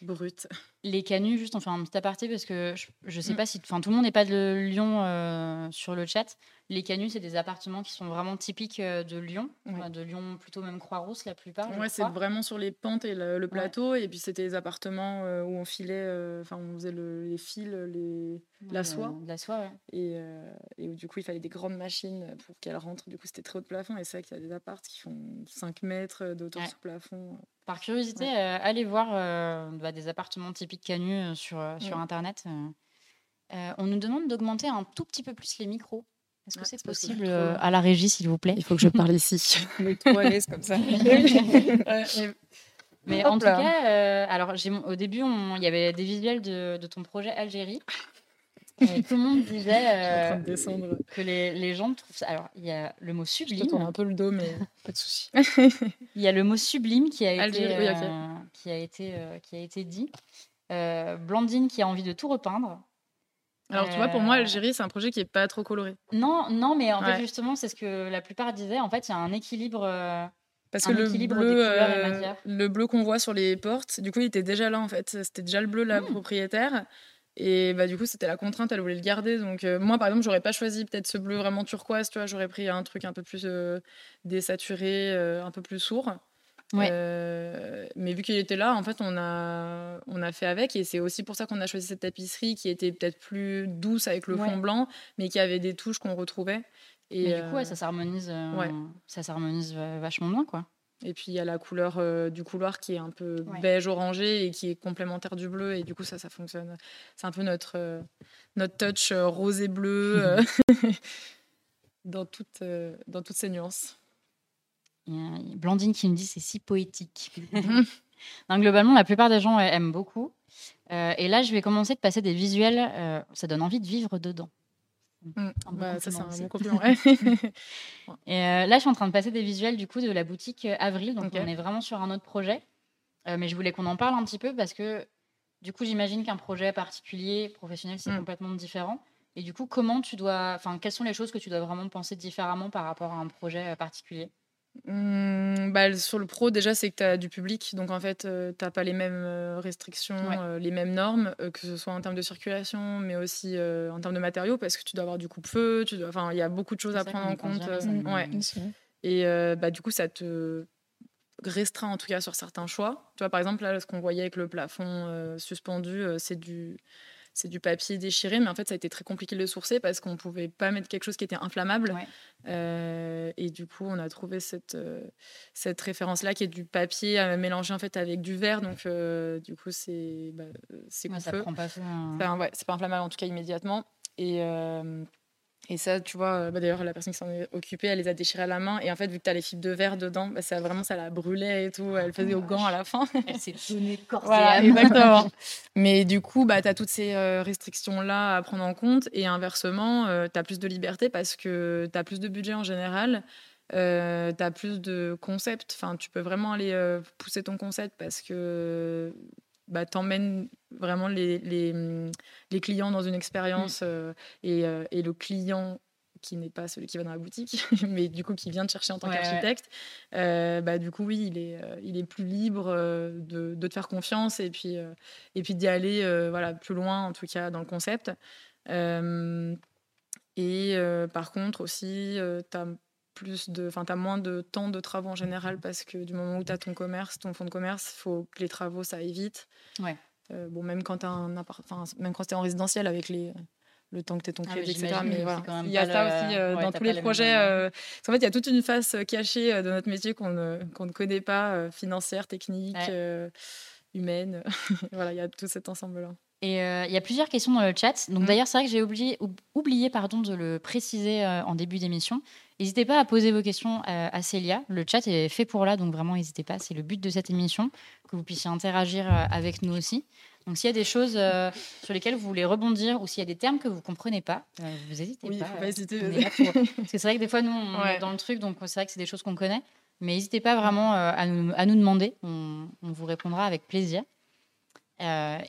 brut. Les canuts, juste on fait un petit aparté parce que je, sais mm. pas si. Enfin, tout le monde n'est pas de Lyon euh, sur le chat. Les canuts, c'est des appartements qui sont vraiment typiques euh, de Lyon. de Lyon, plutôt même Croix-Rousse la plupart. Ouais, c'est vraiment sur les pentes et le, plateau. Et puis c'était des appartements euh, où on filait. Enfin, on faisait les fils, les, la soie. la soie, et, et, où du coup, il fallait des grandes machines pour qu'elles rentrent. Du coup, c'était très haut de plafond. Et c'est vrai qu'il y a des apparts qui font 5 mètres de hauteur sur plafond. Par curiosité, allez voir bah, des appartements typiques Canu sur, sur Internet. on nous demande d'augmenter un tout petit peu plus les micros. Est-ce que ah, c'est possible à la régie, s'il vous plaît? Il faut que je parle ici. est trop à l'aise comme ça. Mais en tout cas, alors au début, il y avait des visuels de, de ton projet Algérie. tout le monde disait que les, les, gens trouvent ça. Alors, il y a le mot sublime. Je un peu le dos, mais pas de souci. il y a le mot sublime qui a été, qui a été, qui a été dit. Euh, Blandine qui a envie de tout repeindre. Alors, tu vois, pour moi, euh, Algérie, c'est un projet qui est pas trop coloré. Non, non, mais en fait, justement, c'est ce que la plupart disaient. En fait, il y a un équilibre. Euh, Parce que le bleu, le bleu qu'on voit sur les portes, du coup, il était déjà là, en fait. C'était déjà le bleu, la mmh. propriétaire. Et bah, du coup, c'était la contrainte, elle voulait le garder. Donc, moi, par exemple, j'aurais pas choisi peut-être ce bleu vraiment turquoise, tu vois. J'aurais pris un truc un peu plus désaturé, un peu plus sourd. Euh, mais vu qu'il était là, en fait, on a, on a fait avec. Et c'est aussi pour ça qu'on a choisi cette tapisserie qui était peut-être plus douce avec le fond blanc, mais qui avait des touches qu'on retrouvait. Et du coup, ça s'harmonise euh, ça s'harmonise vachement bien, quoi. Et puis il y a la couleur euh, du couloir qui est un peu beige orangé et qui est complémentaire du bleu. Et du coup, ça, ça fonctionne. C'est un peu notre, notre touch rosé bleu dans, toutes, dans toutes ses nuances. Il y a Blandine qui me dit c'est si poétique. Donc, globalement, la plupart des gens aiment beaucoup. Euh, et là, je vais commencer de passer des visuels. Euh, ça donne envie de vivre dedans. Mm. Bah, ça, c'est un bon compliment. et euh, là, je suis en train de passer des visuels du coup de la boutique Avril. Donc, on est vraiment sur un autre projet. mais je voulais qu'on en parle un petit peu parce que du coup, j'imagine qu'un projet particulier, professionnel, c'est mm. complètement différent. Et du coup, comment tu dois, enfin, quelles sont les choses que tu dois vraiment penser différemment par rapport à un projet particulier? Mmh, bah, sur le pro, déjà, c'est que tu as du public. Donc, en fait, euh, tu n'as pas les mêmes euh, restrictions, euh, les mêmes normes, que ce soit en termes de circulation, mais aussi en termes de matériaux, parce que tu dois avoir du coupe-feu. Enfin, il y a beaucoup de choses à prendre en compte. ouais. Et bah, du coup, ça te restreint, en tout cas, sur certains choix. Tu vois, par exemple, là, ce qu'on voyait avec le plafond suspendu, c'est du c'est du papier déchiré, mais en fait, ça a été très compliqué de le sourcer parce qu'on ne pouvait pas mettre quelque chose qui était inflammable. Euh, et du coup, on a trouvé cette, euh, cette référence-là qui est du papier à mélanger en fait avec du verre. Donc, euh, du coup, c'est bah, c'est ouais, ça prend pas hein. c'est pas inflammable en tout cas immédiatement. Et Et ça, tu vois, bah, d'ailleurs, la personne qui s'en est occupée, elle les a déchirées à la main. Et en fait, vu que tu as les fibres de verre dedans, bah, ça, vraiment, ça la brûlait et tout. Elle faisait au gant à la fin. Elle s'est donnée corps voilà, Exactement. Mais du coup, bah, tu as toutes ces restrictions-là à prendre en compte. Et inversement, tu as plus de liberté parce que tu as plus de budget en général. Euh, tu as plus de concepts. Enfin, tu peux vraiment aller euh, pousser ton concept parce que bah, tu emmènes vraiment les, les, les, clients dans une expérience mm. euh, et, et, le client qui n'est pas celui qui va dans la boutique, mais du coup qui vient te chercher en tant qu'architecte, bah, du coup, oui, il est, il est plus libre de, de te faire confiance et puis, et puis d'y aller voilà, plus loin, en tout cas, dans le concept. et par contre, aussi, tu as plus de, enfin, as moins de temps de travaux en général parce que du moment où tu as ton commerce, ton fonds de commerce, il faut que les travaux ça aille vite. Ouais. Euh, bon, même quand tu même quand es en résidentiel avec les, le temps que tu es ton ah, crédit, etc. Mais voilà. il y a ça aussi euh, dans tous les projets. Euh, en fait, il y a toute une face cachée de notre métier qu'on ne, qu'on ne connaît pas, financière, technique, humaine. voilà, il y a tout cet ensemble-là. Et il y a plusieurs questions dans le chat. Donc mmh. d'ailleurs, c'est vrai que j'ai oublié, oublié pardon, de le préciser en début d'émission. N'hésitez pas à poser vos questions euh, à Célia. Le chat est fait pour là, donc vraiment, n'hésitez pas. C'est le but de cette émission, que vous puissiez interagir euh, avec nous aussi. Donc, s'il y a des choses euh, sur lesquelles vous voulez rebondir ou s'il y a des termes que vous ne comprenez pas, vous n'hésitez oui, pas. Faut pas hésiter. Parce que c'est vrai que des fois, nous, on est dans le truc, donc c'est vrai que c'est des choses qu'on connaît. Mais n'hésitez pas vraiment à nous, à, nous, demander. On, on, vous répondra avec plaisir.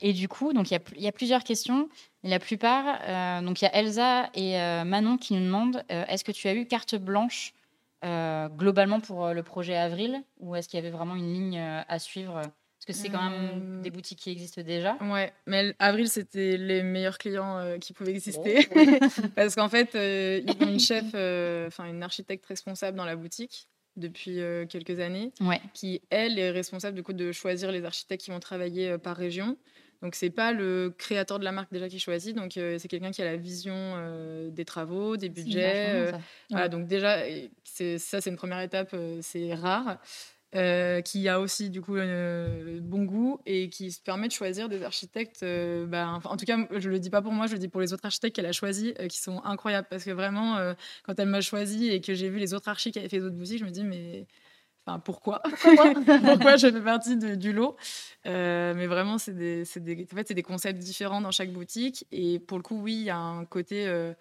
Et du coup, donc il y, y, a plusieurs questions la plupart, euh, donc il y a Elsa et euh, Manon qui nous demandent euh, est-ce que tu as eu carte blanche globalement pour le projet Avril ou est-ce qu'il y avait vraiment une ligne à suivre? Parce que c'est quand même des boutiques qui existent déjà. Ouais, mais Avril, c'était les meilleurs clients qui pouvaient exister. Oh. Parce qu'en fait, ils ont une chef, enfin une architecte responsable dans la boutique depuis quelques années, qui, elle, est responsable du coup, de choisir les architectes qui vont travailler par région. Donc c'est pas le créateur de la marque déjà qui choisit, donc euh, c'est quelqu'un qui a la vision euh, des travaux, des budgets. Euh, voilà, donc déjà ça c'est une première étape, c'est rare. Qui a aussi du coup bon goût et qui se permet de choisir des architectes. Bah, en tout cas, je le dis pas pour moi, je le dis pour les autres architectes qu'elle a choisis, qui sont incroyables parce que vraiment, quand elle m'a choisi et que j'ai vu les autres architectes qui avaient fait d'autres boutiques, je me dis mais Enfin, pourquoi? Pourquoi, je fais partie du lot? Euh, Mais vraiment, c'est des, des, en fait, des concepts différents dans chaque boutique. Et pour le coup, oui, il y a un côté euh, euh,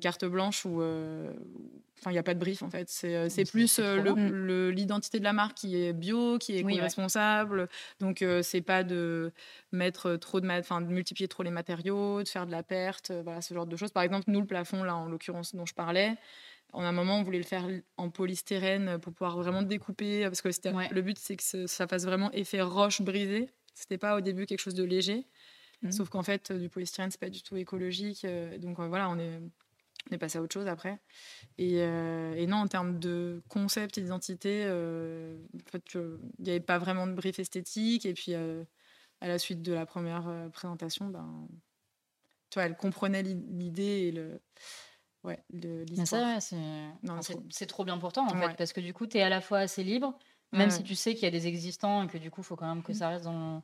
carte blanche où enfin, il n'y a pas de brief, en fait. C'est plus l'identité de la marque qui est bio, qui est responsable Donc, c'est pas de mettre trop de, enfin, de multiplier trop les matériaux, de faire de la perte, voilà, ce genre de choses. Par exemple, nous, le plafond, là, en l'occurrence, dont je parlais, en un moment, on voulait le faire en polystyrène pour pouvoir vraiment découper, parce que le but, c'est que ça fasse vraiment effet roche brisée. C'était pas au début quelque chose de léger. Mmh. Sauf qu'en fait, du polystyrène, c'est pas du tout écologique. Euh, donc euh, voilà, on est, on est passé à autre chose après. Et, euh, non, en termes de concept et d'identité, en fait, il n'y avait pas vraiment de brief esthétique. Et puis, à la suite de la première présentation, ben, tu vois, elle comprenait l'idée et le ouais, l'histoire. c'est trop bien pour toi, en fait, parce que du coup, tu es à la fois assez libre, même si tu sais qu'il y a des existants et que du coup, il faut quand même que mmh. ça reste dans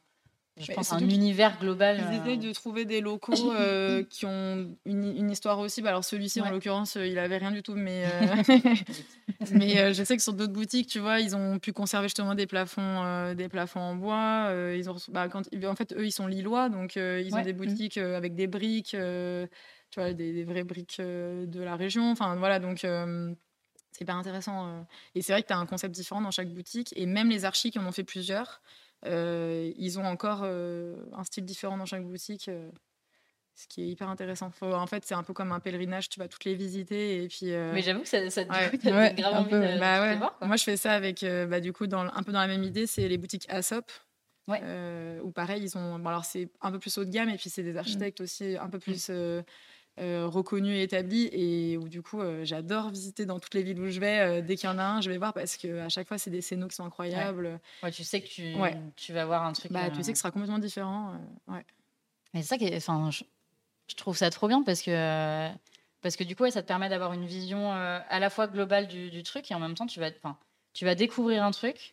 je pense un univers global. Ils essayent euh. de trouver des locaux euh, qui ont une, histoire aussi. Bah, alors celui-ci, en l'occurrence, euh, il avait rien du tout, mais mais je sais que sur d'autres boutiques, tu vois, ils ont pu conserver justement des plafonds, des plafonds en bois. ils ont, bah, quand, en fait, eux, ils sont lillois, donc ils ont des mmh. boutiques avec des briques tu vois, des, vraies briques de la région. Enfin, voilà, donc c'est hyper intéressant. Et c'est vrai que tu as un concept différent dans chaque boutique. Et même les archis qui en ont fait plusieurs, ils ont encore un style différent dans chaque boutique. ce qui est hyper intéressant. en fait, c'est un peu comme un pèlerinage, tu vas toutes les visiter et puis. Mais j'avoue que ça, ça ouais, grave envie de, bah ouais. voir, Moi, je fais ça avec, bah, du coup, dans, un peu dans la même idée, c'est les boutiques Aesop. Ouais. où pareil, ils ont. Bon, alors, c'est un peu plus haut de gamme et puis c'est des mmh. architectes aussi un peu mmh. Euh, reconnu et établi et où du coup euh, j'adore visiter dans toutes les villes où je vais euh, dès qu'il y en a un je vais voir parce que à chaque fois c'est des scénos qui sont incroyables. Ouais. tu sais que tu, tu vas voir un truc bah, tu sais que ce sera complètement différent mais c'est ça qui enfin je, trouve ça trop bien parce que parce que du coup ça te permet d'avoir une vision à la fois globale du, du, truc et en même temps tu vas tu vas découvrir un truc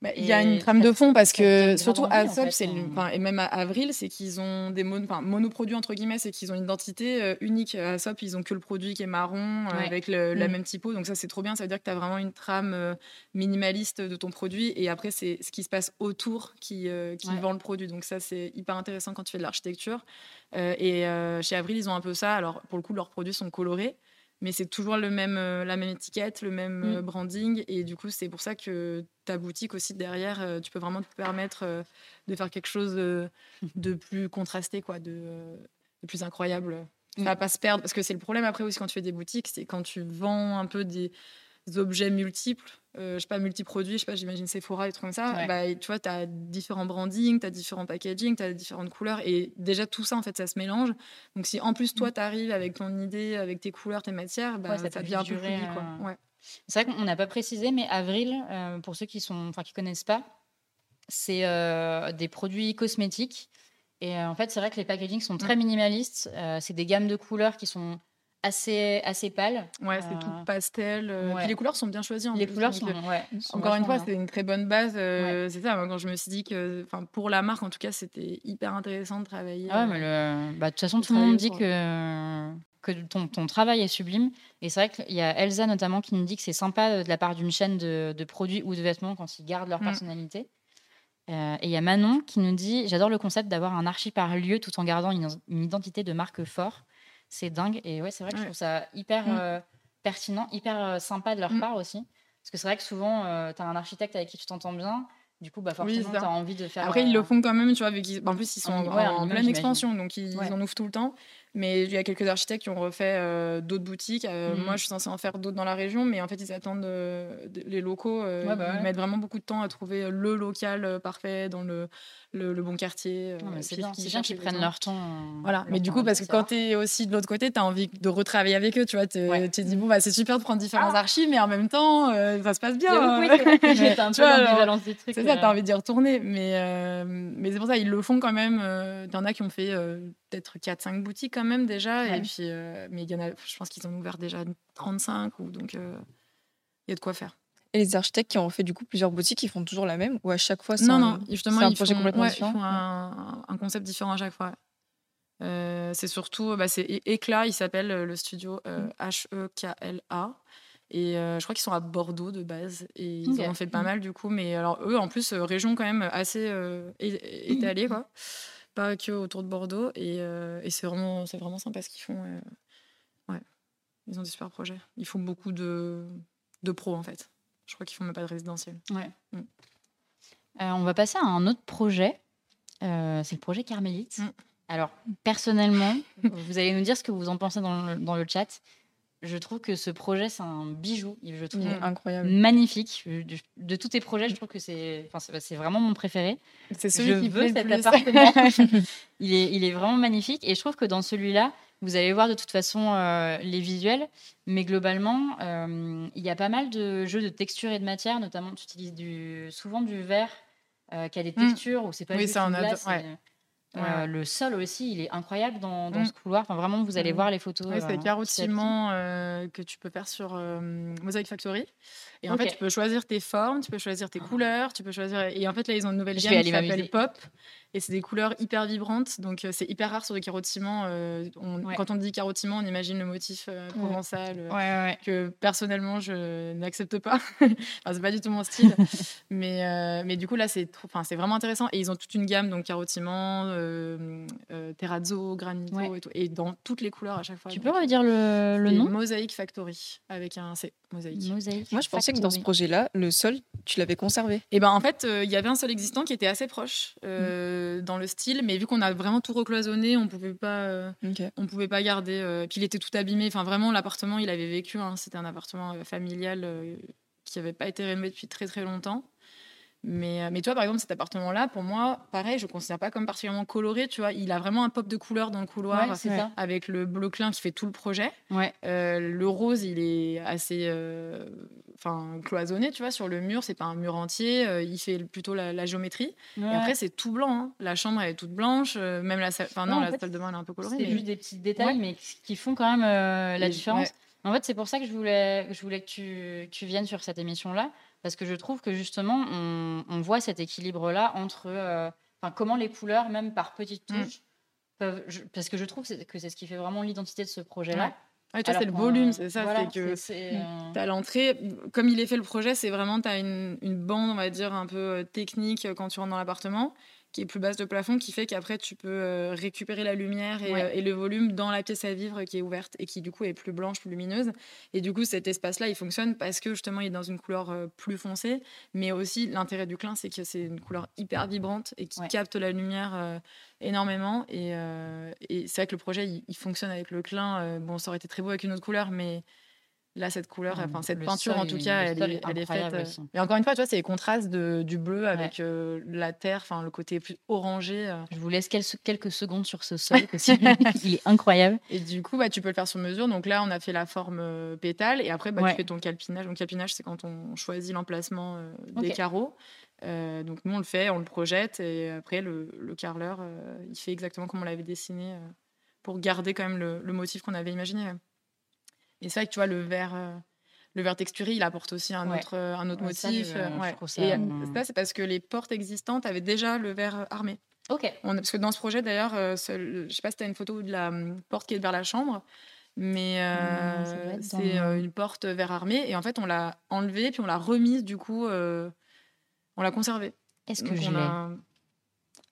Bah, il y a une trame de fond parce que surtout à Sop, c'est et même à Avril, c'est qu'ils ont des monoproduits entre guillemets, c'est qu'ils ont une identité euh, unique. À Sop, ils ont que le produit qui est marron euh, avec la mm. même typo, donc ça c'est trop bien. Ça veut dire que tu as vraiment une trame euh, minimaliste de ton produit et après c'est ce qui se passe autour qui, qui vend le produit. Donc ça c'est hyper intéressant quand tu fais de l'architecture. et chez Avril, ils ont un peu ça. Alors pour le coup, leurs produits sont colorés mais c'est toujours le même, euh, la même étiquette, le même euh, mm. branding. Et du coup, c'est pour ça que ta boutique aussi derrière, euh, tu peux vraiment te permettre de faire quelque chose de plus contrasté, quoi, de, de plus incroyable. Ça va mm. pas se perdre. Parce que c'est le problème après aussi quand tu fais des boutiques, c'est quand tu vends un peu des objets multiples, euh, je sais pas, multiproduits, je sais pas, j'imagine Sephora et trucs comme ça, bah, tu vois, tu as différents brandings, tu as différents packaging, tu as différentes couleurs, et déjà tout ça, en fait, ça se mélange. Donc si en plus, toi, mm. tu arrives avec ton idée, avec tes couleurs, tes matières, bah, ça, devient un peu plus quoi. Euh, ouais. C'est vrai qu'on n'a pas précisé, mais Avril, euh, pour ceux qui sont, enfin, qui connaissent pas, c'est des produits cosmétiques. Et en fait, c'est vrai que les packagings sont très mm. minimalistes. c'est des gammes de couleurs qui sont assez, assez pâle. Ouais, c'est tout euh, pastel. Euh, puis les couleurs sont bien choisies. En les couleurs sont, Encore une fois, c'est une très bonne base. Euh, c'est ça, quand je me suis dit que, pour la marque, en tout cas, c'était hyper intéressant de travailler. Ah ouais, mais bah, de toute façon, tout le monde dit que, que ton, ton, travail est sublime. Et c'est vrai qu'il y a Elsa notamment qui nous dit que c'est sympa de la part d'une chaîne de, de, produits ou de vêtements quand ils gardent leur mm. personnalité. et il y a Manon qui nous dit J'adore le concept d'avoir un archi par lieu tout en gardant une, une identité de marque fort c'est dingue. Et ouais, c'est vrai que je trouve ça hyper mm. euh, pertinent, hyper euh, sympa de leur mm. part aussi. Parce que c'est vrai que souvent, euh, tu as un architecte avec qui tu t'entends bien. Du coup, bah, forcément, tu as envie de faire. Après, ils le font quand même, tu vois. En plus, ils sont en, pleine expansion, donc ils, ils, en ouvrent tout le temps. Mais il y a quelques architectes qui ont refait euh, d'autres boutiques. Euh, mhm. Moi, je suis censée en faire d'autres dans la région, mais en fait, ils attendent les locaux. Bah ils mettent vraiment beaucoup de temps à trouver le local parfait dans le, le, bon quartier. c'est bien, qu'ils prennent leur temps. Voilà, mais du coup, parce que quand tu es aussi de l'autre côté, tu as envie de retravailler avec eux. Tu vois, tu te dis, bon, bah, c'est super de prendre différents ah. archives, mais en même temps, ça se passe bien. c'est ça, tu as envie d'y retourner. Mais, mais c'est pour ça, ils le font quand même. Il y en a qui ont fait peut-être 4-5 boutiques quand même déjà. Et puis, euh, mais il y en a, je pense qu'ils ont ouvert déjà 35, ou, donc euh, il y a de quoi faire. Et les architectes qui ont fait du coup plusieurs boutiques, ils font toujours la même ou à chaque fois Non, non, justement, un ils, projet font, complètement différent. ils font un, concept différent à chaque fois. Euh, c'est surtout, bah, c'est Éclat, il s'appelle le studio H-E-K-L-A. Et je crois qu'ils sont à Bordeaux de base. Et ils ont fait pas mal du coup. Mais alors, eux, en plus, région quand même assez étalée, quoi pas que autour de Bordeaux. Et, euh, et c'est vraiment, c'est vraiment sympa ce qu'ils font. Euh, ouais, ils ont des super projets. Ils font beaucoup de, de pros en fait. Je crois qu'ils font même pas de résidentiel. Ouais. Mm. Euh, on va passer à un autre projet. c'est le projet Carmélite. Mm. Alors, personnellement, vous allez nous dire ce que vous en pensez dans le, dans le chat je trouve que ce projet, c'est un bijou. Je trouve incroyable. magnifique. De, tous tes projets, je trouve que c'est enfin, c'est vraiment mon préféré. C'est celui je qui veut cet appartement. il, est, il est vraiment magnifique. Et je trouve que dans celui-là, vous allez voir de toute façon euh, les visuels, mais globalement, euh, il y a pas mal de jeux de texture et de matière. Notamment, tu utilises du, souvent du verre euh, qui a des mmh. textures, ou c'est pas oui, juste une glace, euh, le sol aussi, il est incroyable dans, dans mmh. ce couloir. Enfin, vraiment, vous allez mmh. voir les photos. Ouais, c'est euh, euh, que tu peux faire sur Mosaic Factory. Et en fait, tu peux choisir tes formes, tu peux choisir tes ah. couleurs, tu peux choisir. Et en fait, là, ils ont une nouvelle gamme qui s'appelle Pop. Et c'est des couleurs hyper vibrantes. Donc, euh, c'est hyper rare sur du carreau de ciment. Euh, quand on dit carreau de ciment, on imagine le motif euh, provençal que personnellement, je n'accepte pas. enfin, c'est pas du tout mon style. mais, mais du coup, là, c'est c'est vraiment intéressant. Et ils ont toute une gamme, donc carreau de ciment, terrazzo, granito et tout. Et dans toutes les couleurs à chaque fois. Tu peux redire le, le nom? Mosaic Factory avec un C. Mosaïque. Moi, je pensais que dans ce projet-là, le sol, tu l'avais conservé. Et eh ben en fait, il y avait un sol existant qui était assez proche. Euh, dans le style, mais vu qu'on a vraiment tout recloisonné, on pouvait pas, euh, on pouvait pas garder. Euh, puis il était tout abîmé. Enfin, vraiment, l'appartement, il avait vécu. Hein. C'était un appartement familial qui n'avait pas été rénové depuis très très longtemps. Mais, mais toi, par exemple, cet appartement-là, pour moi, pareil, je ne considère pas comme particulièrement coloré. Tu vois, il a vraiment un pop de couleur dans le couloir, avec le bleu clin qui fait tout le projet. Ouais. le rose, il est assez, enfin cloisonné, tu vois, sur le mur, c'est pas un mur entier, euh, il fait plutôt la, géométrie. Et après, c'est tout blanc. Hein. La chambre, elle est toute blanche, euh, même la salle, enfin non, la salle de bain, elle est un peu colorée. C'est juste des petits détails, mais qui font quand même euh, la différence. En fait, c'est pour ça que je voulais, je voulais que tu, tu viennes sur cette émission-là, parce que je trouve que justement, on, voit cet équilibre-là entre enfin, comment les couleurs, même par petites mmh. touches, peuvent. parce que je trouve que c'est ce qui fait vraiment l'identité de ce projet-là. Ouais. toi, c'est le volume, c'est ça. c'est que tu as l'entrée. Comme il est fait le projet, c'est vraiment, tu as une, une, bande, on va dire, un peu technique quand tu rentres dans l'appartement qui est plus basse de plafond, qui fait qu'après tu peux euh, récupérer la lumière euh, et, le volume dans la pièce à vivre qui est ouverte et qui du coup est plus blanche, plus lumineuse. Et du coup cet espace-là, il fonctionne parce que justement il est dans une couleur euh, plus foncée, mais aussi l'intérêt du clin, c'est que c'est une couleur hyper vibrante et qui capte la lumière énormément. Et, c'est vrai que le projet, il, il fonctionne avec le clin. bon, ça aurait été très beau avec une autre couleur, mais Là, cette couleur, mmh, enfin cette peinture en tout cas, elle est, elle est, faite. Euh, et encore une fois, tu vois, c'est les contrastes de, du bleu avec euh, la terre, enfin le côté plus orangé. Euh. Je vous laisse quelques secondes sur ce sol, il est incroyable. Et du coup, bah, tu peux le faire sur mesure. Donc là, on a fait la forme pétale et après, bah, tu fais ton calpinage. Donc calpinage, c'est quand on choisit l'emplacement des carreaux. donc nous, on le fait, on le projette et après, le, le carreleur, il fait exactement comme on l'avait dessiné pour garder quand même le, le motif qu'on avait imaginé. Et c'est vrai que tu vois, le vert, euh, le vert texturé, il apporte aussi un autre, euh, un autre motif. Ça, euh, ça, Et ça, c'est parce que les portes existantes avaient déjà le vert armé. Ok. parce que dans ce projet, d'ailleurs, je sais pas si tu as une photo de la hum, porte qui est vers la chambre, mais mmh, c'est une porte vert armé. Et en fait, on l'a enlevée, puis on l'a remise, du coup, on l'a conservée. Est-ce que je l'ai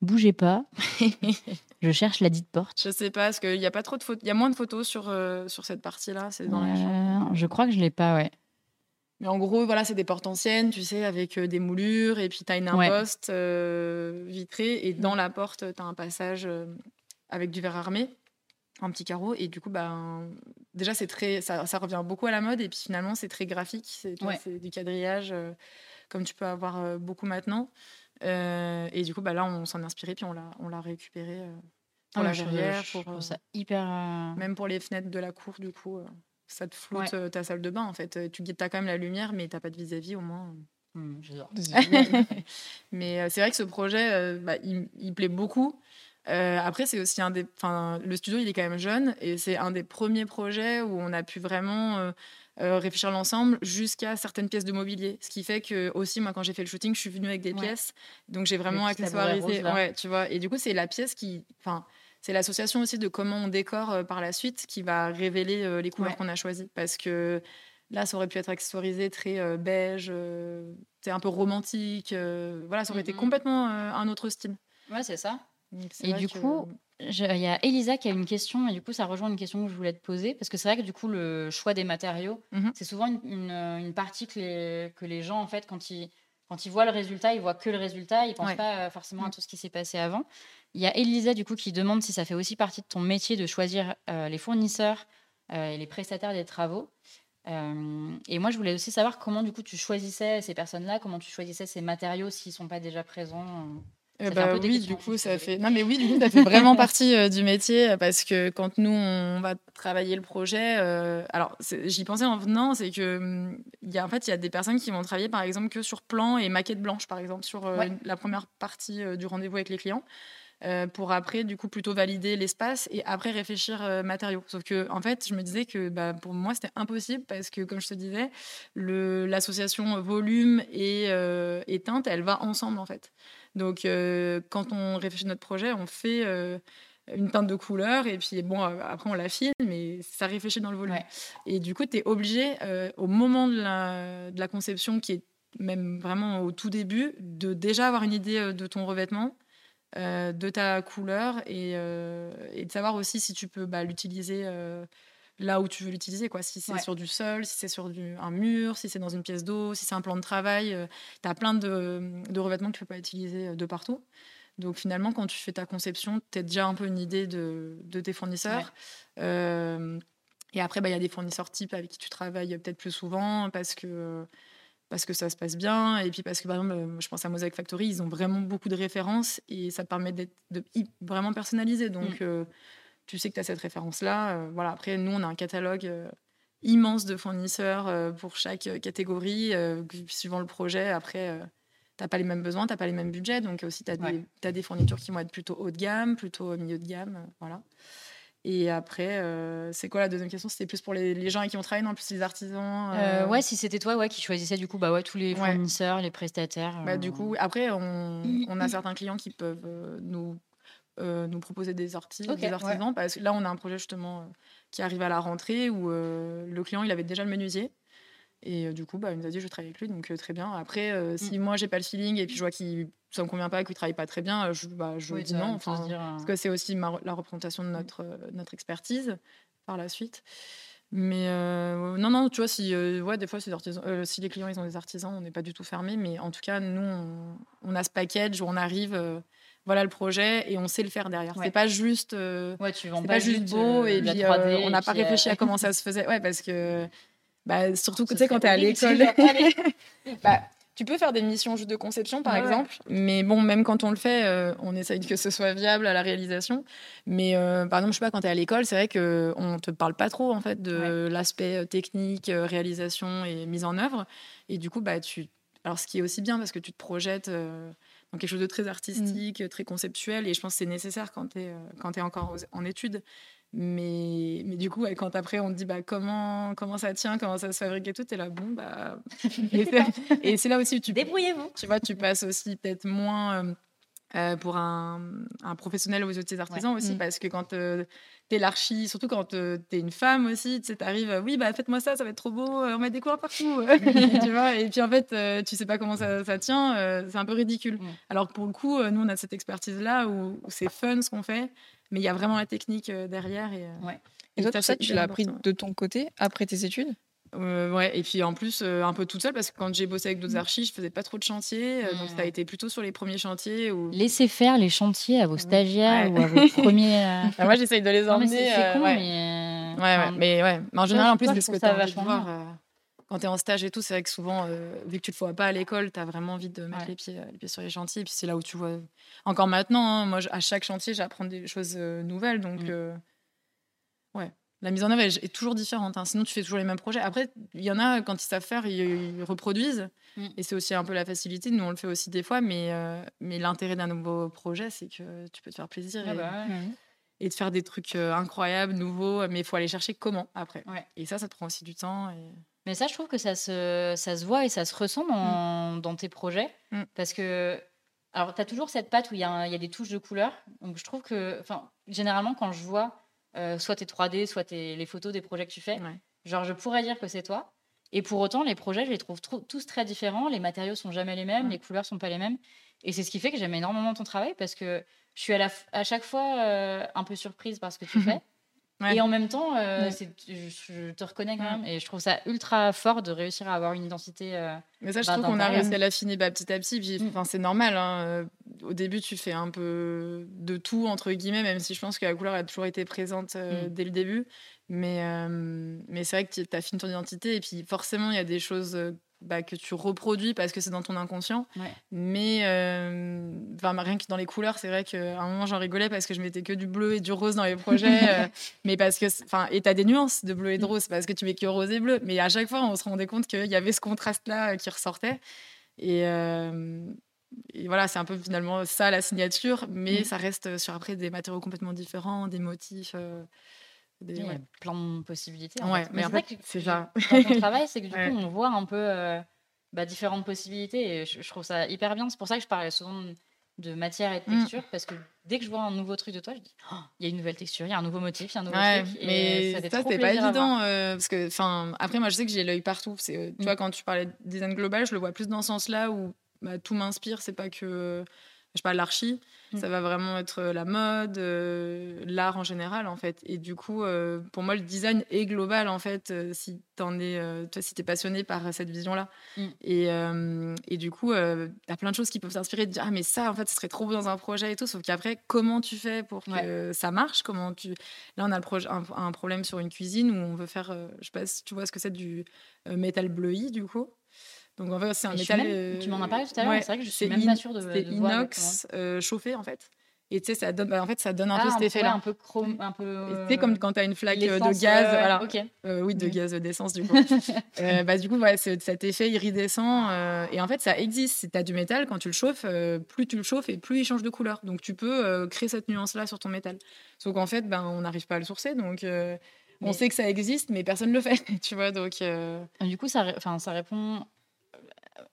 Bougez pas. je cherche la dite porte. Je sais pas, parce qu'il y a pas trop de photos. Il y a moins de photos sur, euh, sur cette partie-là. C'est dans Je crois que je l'ai pas, ouais. Mais en gros, voilà, c'est des portes anciennes, tu sais, avec euh, des moulures, et puis tu as une imposte euh, vitrée, et dans la porte, tu as un passage avec du verre armé, un petit carreau, et du coup, ben, déjà, c'est très, ça, ça, revient beaucoup à la mode, et puis finalement, c'est très graphique, c'est du quadrillage, comme tu peux avoir beaucoup maintenant. Euh, et du coup, bah, là, on s'en est inspiré, puis on l'a, on l'a récupéré euh, pour ah, la verrière. Pour, euh, ça hyper. Même pour les fenêtres de la cour, du coup, ça te floute ta salle de bain, en fait. Tu as quand même la lumière, mais tu n'as pas de vis-à-vis, au moins. Mmh, mais c'est vrai que ce projet, bah, il, il, plaît beaucoup. après, c'est aussi un des. Enfin, le studio, il est quand même jeune et c'est un des premiers projets où on a pu vraiment euh, réfléchir l'ensemble jusqu'à certaines pièces de mobilier. Ce qui fait que aussi, moi, quand j'ai fait le shooting, je suis venue avec des pièces. Donc, j'ai vraiment accessoirisé. Ouais, tu vois. Et du coup, c'est la pièce qui. Enfin, c'est l'association aussi de comment on décore euh, par la suite qui va révéler euh, les couleurs qu'on a choisies. Parce que là, ça aurait pu être accessorisé très beige, c'est un peu romantique. voilà, ça aurait été mm-hmm. complètement un autre style. Ouais, c'est ça. Et du coup, il y a Elisa qui a une question, et du coup, ça rejoint une question que je voulais te poser, parce que c'est vrai que du coup, le choix des matériaux, mmh c'est souvent une, une, partie que les, que les gens, en fait, quand ils, quand ils voient le résultat, ils voient que le résultat, ils pensent pas euh, forcément à mmh. tout ce qui s'est passé avant. Il y a Elisa, du coup, qui demande si ça fait aussi partie de ton métier de choisir euh, les fournisseurs euh, et les prestataires des travaux. et moi, je voulais aussi savoir comment, du coup, tu choisissais ces personnes-là, comment tu choisissais ces matériaux s'ils sont pas déjà présents. Bah, oui, du coup, ça fait. Non, mais oui, du coup, ça fait vraiment partie euh, du métier euh, parce que quand nous on va travailler le projet, euh, alors j'y pensais en venant, c'est que hum, il y a en fait il y a des personnes qui vont travailler par exemple que sur plan et maquette blanche par exemple sur la première partie du rendez-vous avec les clients. pour après, du coup, plutôt valider l'espace et après réfléchir matériaux. Sauf que, en fait, je me disais que bah, pour moi, c'était impossible parce que, comme je te disais, l'association volume et, et, teinte, elle va ensemble, en fait. Donc, euh, quand on réfléchit à notre projet, on fait euh, une teinte de couleur et puis, bon, euh, après, on la filme, mais ça réfléchit dans le volume. Et du coup, tu es obligé, au moment de la, de la, conception, qui est même vraiment au tout début, de déjà avoir une idée de ton revêtement. de ta couleur et, et, de savoir aussi si tu peux bah, l'utiliser là où tu veux l'utiliser. quoi. Si c'est sur du sol, si c'est sur du, un mur, si c'est dans une pièce d'eau, si c'est un plan de travail, euh, tu as plein de, de, revêtements que tu peux pas utiliser euh, de partout. Donc finalement, quand tu fais ta conception, tu as déjà un peu une idée de, de tes fournisseurs. Euh, et après, bah, il y a des fournisseurs types avec qui tu travailles peut-être plus souvent parce que, parce que ça se passe bien. Et puis parce que, par exemple, je pense à Mosaic Factory, ils ont vraiment beaucoup de références et ça permet d'être vraiment personnalisé. Donc, mm tu sais que tu as cette référence-là. Euh, voilà. Après, nous, on a un catalogue euh, immense de fournisseurs euh, pour chaque catégorie, suivant le projet. Après, tu n'as pas les mêmes besoins, tu n'as pas les mêmes budgets. Donc aussi, tu as, as, des fournitures qui vont être plutôt haut de gamme, plutôt milieu de gamme. voilà. Et après, euh, c'est quoi la deuxième question? C'était plus pour les, gens avec qui on travaille, non? Plus les artisans euh... Ouais, si c'était toi ouais, qui choisissais du coup bah, ouais, tous les fournisseurs, les prestataires. Bah, du coup, après, on, on, a certains clients qui peuvent nous, nous proposer des des artisans. Parce que là, on a un projet justement qui arrive à la rentrée où le client, il avait déjà le menuisier. Et du coup, bah, il nous a dit, je travaille avec lui, donc très bien. Après, mmh. si moi, j'ai pas le feeling et puis je vois qu'il ça me convient pas, qu'il travaille pas très bien, je, bah, je dis non. Enfin, Parce que c'est aussi la représentation de mmh. notre, notre expertise par la suite. Mais non, non, tu vois, si, ouais, des fois, artisans, si les clients ils ont des artisans, on n'est pas du tout fermé. Mais en tout cas, nous, on, on a ce package où on arrive voilà le projet et on sait le faire derrière. C'est pas juste, ouais, tu c'est pas, juste beau et puis on n'a pas réfléchi à comment ça se faisait. Ouais, parce que bah, surtout que tu sais, quand tu es à l'école, bah, tu peux faire des missions juste de conception, par exemple. Mais bon, même quand on le fait, euh, on essaye que ce soit viable à la réalisation. Mais euh, par exemple, je sais pas, quand tu es à l'école, c'est vrai qu'on te parle pas trop en fait de l'aspect euh, technique, réalisation et mise en œuvre. Et du coup, bah, tu... Alors, ce qui est aussi bien parce que tu te projettes quelque chose de très artistique, mmh. très conceptuel. Et je pense que c'est nécessaire quand tu es, es, encore en études. Mais, mais du coup, quand après on te dit bah, comment, comment ça tient, comment ça se fabrique et tout, t'es là, bon, bah. et c'est là aussi où tu. Débrouillez-vous. Tu vois, tu passes aussi peut-être moins. Euh, euh, pour un, un, professionnel aux autres artisans aussi, mm. parce que quand euh, t'es l'archi, surtout quand tu t'es une femme aussi, tu sais, t'arrives, oui, bah faites-moi ça, ça va être trop beau, on met des couleurs partout, tu vois, et puis en fait, tu sais pas comment ça, ça tient, c'est un peu ridicule. Alors que pour le coup, nous, on a cette expertise-là où, où c'est fun ce qu'on fait, mais il y a vraiment la technique euh, derrière. Et, euh, ouais. et, toi, ça, tu l'as appris de ton côté après tes études? Euh, ouais, et puis en plus, un peu toute seule, parce que quand j'ai bossé avec d'autres mmh. archives, je faisais pas trop de chantiers. donc ça a été plutôt sur les premiers chantiers. Où... Laissez faire les chantiers à vos stagiaires ou à vos premiers. Moi, j'essaye de les emmener. c'est con, ouais. mais. Ouais, mais ouais. Mais en général, en plus, parce que tu as envie de voir quand tu es en stage et tout, c'est vrai que souvent, euh, vu que tu ne le vois pas à l'école, tu as vraiment envie de mettre les, pieds, les pieds sur les chantiers. Et puis c'est là où tu vois. Encore maintenant, hein, moi, à chaque chantier, j'apprends des choses euh, nouvelles. Donc, euh, ouais. La mise en œuvre est, toujours différente. Hein. Sinon, tu fais toujours les mêmes projets. Après, il y en a, quand ils savent faire, ils, reproduisent. Mmh. Et c'est aussi un peu la facilité. Nous, on le fait aussi des fois. Mais, mais l'intérêt d'un nouveau projet, c'est que tu peux te faire plaisir. Ah et, bah et de faire des trucs incroyables, nouveaux, mais il faut aller chercher comment après. Et ça, ça te prend aussi du temps. Et... Mais ça, je trouve que ça se, ça se voit et ça se ressent dans, mmh. dans tes projets. Parce que, alors, tu as toujours cette patte où il y, y, a des touches de couleur. Donc, je trouve que, enfin, généralement, quand je vois euh, soit tes 3D, soit tes, les photos des projets que tu fais, genre, je pourrais dire que c'est toi. Et pour autant, les projets, je les trouve tous très différents. Les matériaux sont jamais les mêmes, les couleurs sont pas les mêmes. Et c'est ce qui fait que j'aime énormément ton travail parce que je suis à, la, à chaque fois euh, un peu surprise par ce que tu fais. Et en même temps, euh, je, te reconnais quand même. Et je trouve ça ultra fort de réussir à avoir une identité. Euh, mais ça, je trouve qu'on a réussi à l'affiner bah, petit à petit. Puis, mm. c'est normal. Hein, euh, au début, tu fais un peu de tout, entre guillemets, même si je pense que la couleur a toujours été présente mm. dès le début. Mais, mais c'est vrai que tu affines ton identité. Et puis, forcément, il y a des choses bah, que tu reproduis parce que c'est dans ton inconscient. Mais euh, rien que dans les couleurs, c'est vrai qu'à un moment j'en rigolais parce que je mettais que du bleu et du rose dans les projets. Euh, mais parce que, enfin, et t'as des nuances de bleu et de rose parce que tu mets que rose et bleu. Mais à chaque fois, on se rendait compte qu'il y avait ce contraste-là euh, qui ressortait. Et, et voilà, c'est un peu finalement ça la signature, mais mm. ça reste sur après des matériaux complètement différents, des motifs. Il y a plein de possibilités. En ouais, mais, en fait, c'est ça. Dans ton travail, c'est que du coup, on voit un peu euh, bah, différentes possibilités et je, trouve ça hyper bien. C'est pour ça que je parlais souvent de matière et de mmh. texture parce que dès que je vois un nouveau truc de toi, je dis oh, il y a une nouvelle texture, il y a un nouveau motif, il y a un nouveau truc. Mais ça, c'est pas évident euh, parce que, enfin, après, moi, je sais que j'ai l'œil partout. C'est, euh, tu mmh. vois, quand tu parlais de design global, je le vois plus dans ce sens-là où bah, tout m'inspire. C'est pas que je parle l'archi, mm. ça va vraiment être euh, la mode, euh, l'art en général en fait. Et du coup, euh, pour moi, le design est global en fait, si t'en es, toi, si t'es passionné par cette vision-là. Mm. Et, et, du coup, il y a plein de choses qui peuvent s'inspirer de dire ah mais ça en fait, ce serait trop beau dans un projet et tout. Sauf qu'après, comment tu fais pour que ça marche? Comment tu Là, on a le projet, un, problème sur une cuisine où on veut faire, je sais pas si tu vois ce que c'est du métal bleui du coup. Donc en fait, c'est un métal. tu m'en as parlé tout à l'heure, c'est vrai que je suis même pas sûre de. C'est inox euh, chauffé en fait. Et tu sais, ça donne, bah, en fait, ça donne un peu Ah, cet effet-là. un peu chrome, un peu. Tu sais, comme quand tu as une flaque euh, de gaz. ouais, ouais, voilà. ok. Euh, oui, de gaz d'essence, du coup. Euh, bah, du coup, ouais, c'est cet effet iridescent. euh, et en fait, ça existe. Si tu as du métal, quand tu le chauffes, euh, plus tu le chauffes et plus il change de couleur. Donc, tu peux euh, créer cette nuance-là sur ton métal. Sauf qu'en fait, ben, on n'arrive pas à le sourcer. Donc, euh, on Mais- sait que ça existe, mais personne ne le fait. tu vois, donc. euh, Du coup, ça, ré- enfin, ça répond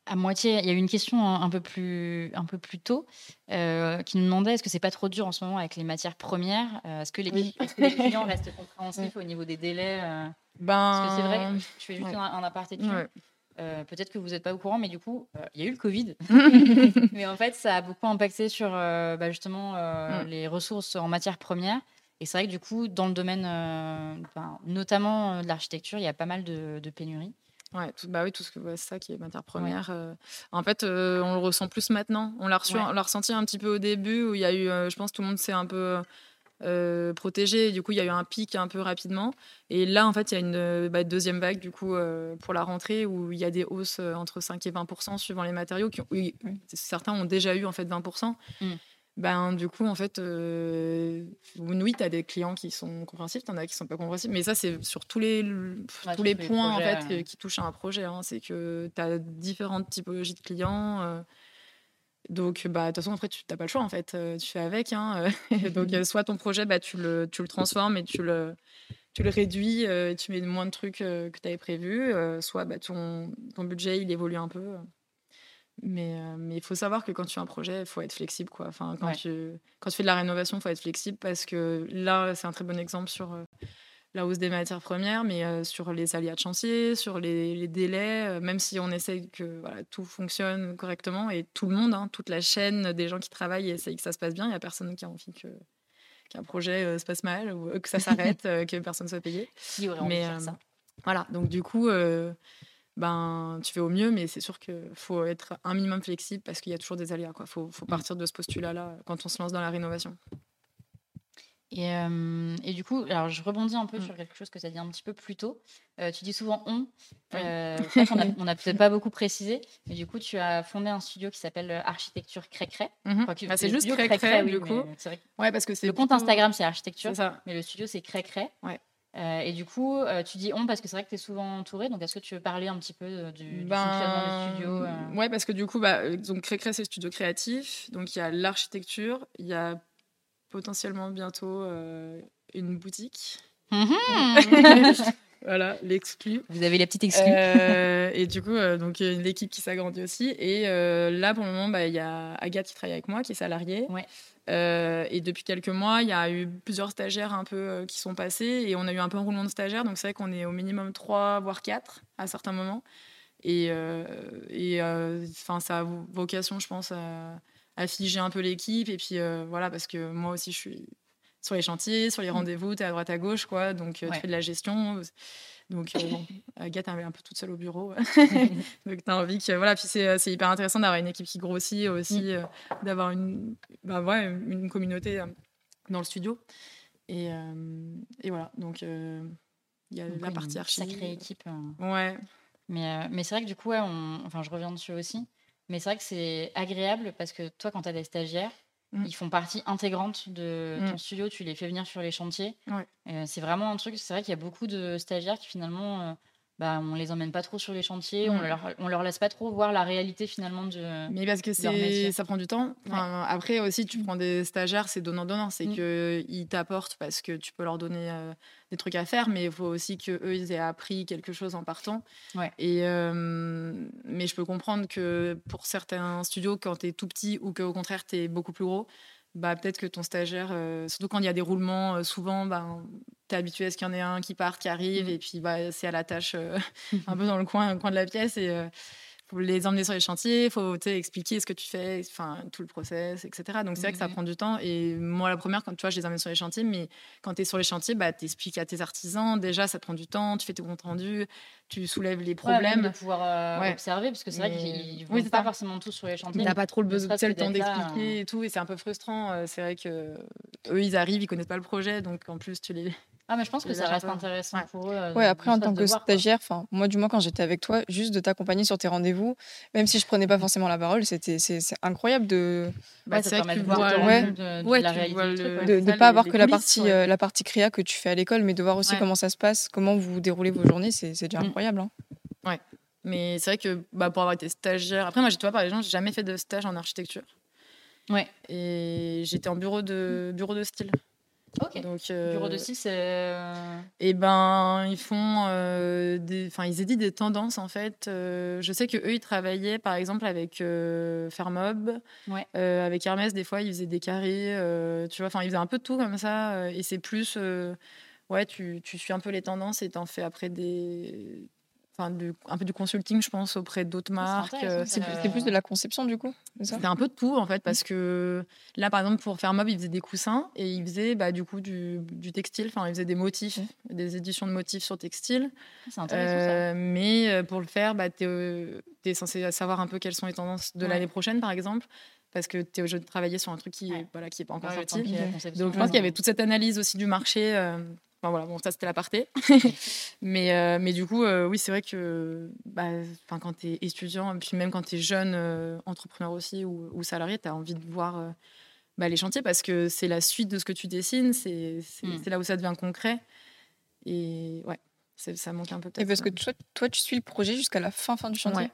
à moitié. Il y a eu une question un, un peu plus, un peu plus tôt euh, qui nous demandait est-ce que c'est pas trop dur en ce moment avec les matières premières Euh, Est-ce que, les, Oui. est-ce que les clients restent compréhensifs au niveau des délais euh, Parce que c'est vrai, Ben. je fais juste ouais. un, un aparté dessus. Ouais. Euh, Peut-être que vous n'êtes pas au courant, mais du coup, euh, il y a eu le Covid. mais en fait, ça a beaucoup impacté sur euh, bah, justement euh, Mm. les ressources en matières premières. Et c'est vrai que du coup, dans le domaine, euh, enfin, notamment euh, de l'architecture, il y a pas mal de, de pénuries. Ouais, tout, bah oui, tout ce que ouais, c'est ça qui est matière première. euh. En fait, euh, on le ressent plus maintenant. On l'a reçu, Ouais. on l'a ressenti un petit peu au début où il y a eu, euh, je pense, tout le monde s'est un peu protégé. Et du coup, il y a eu un pic un peu rapidement. Et là, en fait, il y a une bah, deuxième vague du coup pour la rentrée où il y a des hausses entre 5 et 20 suivant les matériaux. Qui ont. Certains ont déjà eu en fait 20 Mm. Ben, du coup, en fait, euh, oui, tu as des clients qui sont compréhensifs, tu en as qui sont pas compréhensifs. Mais ça, c'est sur tous les, Ouais, tous les points en fait, ouais. qui touchent à un projet. hein. C'est que tu as différentes typologies de clients. euh, donc, bah, de toute façon, après, tu n'as pas le choix, en fait. euh, tu fais avec. hein, donc, soit ton projet, bah, tu, le, tu le transformes et tu le, tu le réduis et tu mets moins de trucs que tu avais prévu. soit bah, ton, ton budget, il évolue un peu. Mais euh, mais il faut savoir que quand tu as un projet, il faut être flexible. Quoi. Enfin, quand, Ouais. tu, quand tu fais de la rénovation, il faut être flexible parce que là, c'est un très bon exemple sur euh, la hausse des matières premières, mais euh, sur les aléas de chantier, sur les, les délais, même si on essaye que voilà, tout fonctionne correctement et tout le monde, hein, toute la chaîne des gens qui travaillent essayent que ça se passe bien, il n'y a personne qui a envie que qu'un projet se passe mal ou que ça s'arrête, que personne soit payé. Qui aurait envie Mais, de faire ça? Voilà, donc du coup, euh, ben, tu fais au mieux, mais c'est sûr qu'il faut être un minimum flexible parce qu'il y a toujours des aléas. Il faut, faut partir de ce postulat-là quand on se lance dans la rénovation. Et, euh, et du coup, alors je rebondis un peu Mm. sur quelque chose que tu as dit un petit peu plus tôt. Euh, tu dis souvent on. Oui. Euh, a, on a peut-être pas beaucoup précisé, mais du coup, tu as fondé un studio qui s'appelle Architecture Crécré. Enfin, qui- Bah, c'est juste studio Cré Cré, oui, du coup. vrai Ouais, parce que Le compte plutôt- Instagram, c'est Architecture, mais le studio, c'est Crécré. Ouais. Euh, et du coup, euh, tu dis on parce que c'est vrai que tu es souvent entouré. Donc, est-ce que tu veux parler un petit peu euh, du, du fonctionnement du studio euh? Ben, Ouais, parce que du coup, bah, donc Cré Cré, c'est le studio créatif. Donc il y a l'architecture, il y a potentiellement bientôt une boutique. Mhm. voilà, l'exclu. Vous avez la petite exclue. Euh, et du coup, euh, donc l'équipe qui s'agrandit aussi. Et euh, là, pour le moment, bah, il y a Agathe qui travaille avec moi, qui est salariée. Ouais. Euh, et depuis quelques mois, il y a eu plusieurs stagiaires un peu euh, qui sont passés et on a eu un peu un roulement de stagiaires. Donc c'est vrai qu'on est au minimum 3 voire 4 à certains moments. Et, et enfin, ça a vocation, je pense, à, à figer un peu l'équipe. Et puis voilà, parce que moi aussi, je suis sur les chantiers, sur les rendez-vous, tu es à droite à gauche, quoi. Donc euh, Ouais. tu fais de la gestion. Donc euh, bon, Agathe elle est un peu toute seule au bureau. Donc tu as envie que. Voilà, puis c'est hyper intéressant d'avoir une équipe qui grossit aussi, euh, d'avoir une, bah, ouais, une communauté euh, dans le studio. Et, euh, et voilà, donc euh, il y a Donc, la partie une archi. Sacrée équipe. euh. Ouais, Mais, euh, mais c'est vrai que du coup, ouais, on- enfin, je reviens dessus aussi. Mais c'est vrai que c'est agréable parce que toi, quand tu as des stagiaires, Mm. ils font partie intégrante de Mm. ton studio. Tu les fais venir sur les chantiers. Ouais. Euh, c'est vraiment un truc. C'est vrai qu'il y a beaucoup de stagiaires qui finalement, euh, bah, on les emmène pas trop sur les chantiers. On leur, on leur laisse pas trop voir la réalité finalement de. Mais parce que c'est, ça prend du temps. Enfin, Après aussi, tu prends des stagiaires, c'est donnant-donnant. C'est Mm. que qu'ils t'apportent parce que tu peux leur donner euh, des trucs à faire, mais il faut aussi qu'eux, ils aient appris quelque chose en partant. Ouais. Et, euh, mais je peux comprendre que pour certains studios, quand tu es tout petit ou qu'au contraire, tu es beaucoup plus gros, bah, peut-être que ton stagiaire, euh, surtout quand il y a des roulements, euh, souvent, bah, tu es habitué à ce qu'il y en ait un qui parte, qui arrive, Mm. et puis bah, c'est à la tâche euh, un peu dans le coin, coin de la pièce. Et, faut les emmener sur les chantiers, il faut expliquer ce que tu fais, enfin tout le process, etc. Donc c'est vrai que ça Mhm. prend du temps. Et moi, la première, quand tu vois, je les emmène sur les chantiers, mais quand tu es sur les chantiers, bah, tu expliques à tes artisans. Déjà, ça te prend du temps, tu fais tes comptes rendus, tu soulèves les Ouais, problèmes. de pouvoir euh, Ouais. observer parce que c'est vrai qu'ils vont Oui, pas ça. forcément tous sur les chantiers. Tu n'as pas trop le Ne besoin, sais, le temps d'expliquer et tout, et c'est un peu frustrant. Euh, C'est vrai que eux, ils arrivent, ils connaissent pas le projet, donc en plus, tu les, Ah, mais je pense que ça reste intéressant pour eux. ouais, après, en tant que stagiaire, enfin, moi, du moins, quand j'étais avec toi, juste de t'accompagner sur tes rendez-vous, même si je prenais pas forcément la parole, c'était c'est incroyable de. Bah, c'est vrai que tu vois ouais. de, la réalité de ne pas avoir que la partie, la partie créa que tu fais à l'école, mais de voir aussi comment ça se passe, comment vous déroulez vos journées, c'est déjà mmh. incroyable. Hein. Ouais. Mais c'est vrai que bah, pour avoir été stagiaire. Après, moi, tu vois, par exemple, j'ai jamais fait de stage en architecture. Ouais. Et j'étais en bureau de, bureau de style. Ok. Donc, euh, bureau de style, c'est. Euh, eh ben, ils font euh, des. Enfin, ils éditent des tendances, en fait. je sais qu'eux, ils travaillaient, par exemple, avec Fermob. Ouais. avec Hermès, des fois, ils faisaient des carrés. tu vois, enfin, ils faisaient un peu de tout comme ça. et c'est plus. ouais, tu, tu, suis un peu les tendances et t'en fais après des enfin un peu du consulting je pense auprès d'autres marques euh, c'est plus de la conception du coup c'était un peu de tout en fait parce que là par exemple pour faire mob ils faisaient des coussins et ils faisaient bah, du coup du, du textile. Enfin ils faisaient des motifs des éditions de motifs sur textile. Euh, mais euh, pour le faire bah, tu es, censé savoir un peu quelles sont les tendances de l'année prochaine par exemple parce que tu es obligé de travailler sur un truc qui n'est voilà, qui est pas encore sorti. Donc je pense qu'il y avait toute cette analyse aussi du marché Enfin, voilà, bon, ça c'était l'aparté. mais, euh, mais du coup, euh, oui, c'est vrai que bah, quand tu es étudiant, puis même quand tu es jeune euh, entrepreneur aussi ou, salarié, tu as envie de voir bah, les chantiers parce que c'est la suite de ce que tu dessines, c'est mm. là où ça devient concret. Et ouais, ça manque un peu peut-être. Et parce que toi, toi, tu suis le projet jusqu'à la fin, fin du chantier? Ouais,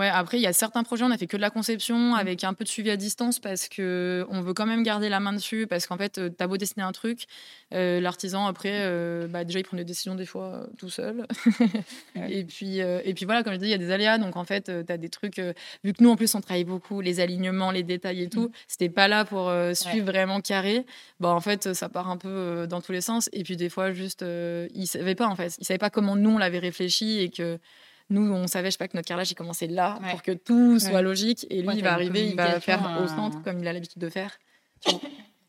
après, il y a certains projets, on a fait que de la conception mmh. avec un peu de suivi à distance parce que on veut quand même garder la main dessus. Parce qu'en fait, tu as beau dessiner un truc, euh, l'artisan, après, euh, bah, déjà, il prend des décisions des fois euh, tout seul. et, puis, et puis voilà, comme je dis, il y a des aléas. Donc en fait, tu as des trucs, vu que nous, en plus, on travaille beaucoup, les alignements, les détails et tout, mmh. c'était pas là pour suivre vraiment carré. Bah, en fait, ça part un peu dans tous les sens. Et puis des fois, juste, ils savaient pas, en fait. Ils savaient pas comment nous, on l'avait réfléchi et que nous, on savait, je sais pas, que notre carrelage, il commençait là pour que tout soit logique. Et lui, il va arriver, il va faire au centre euh, comme il a l'habitude de faire.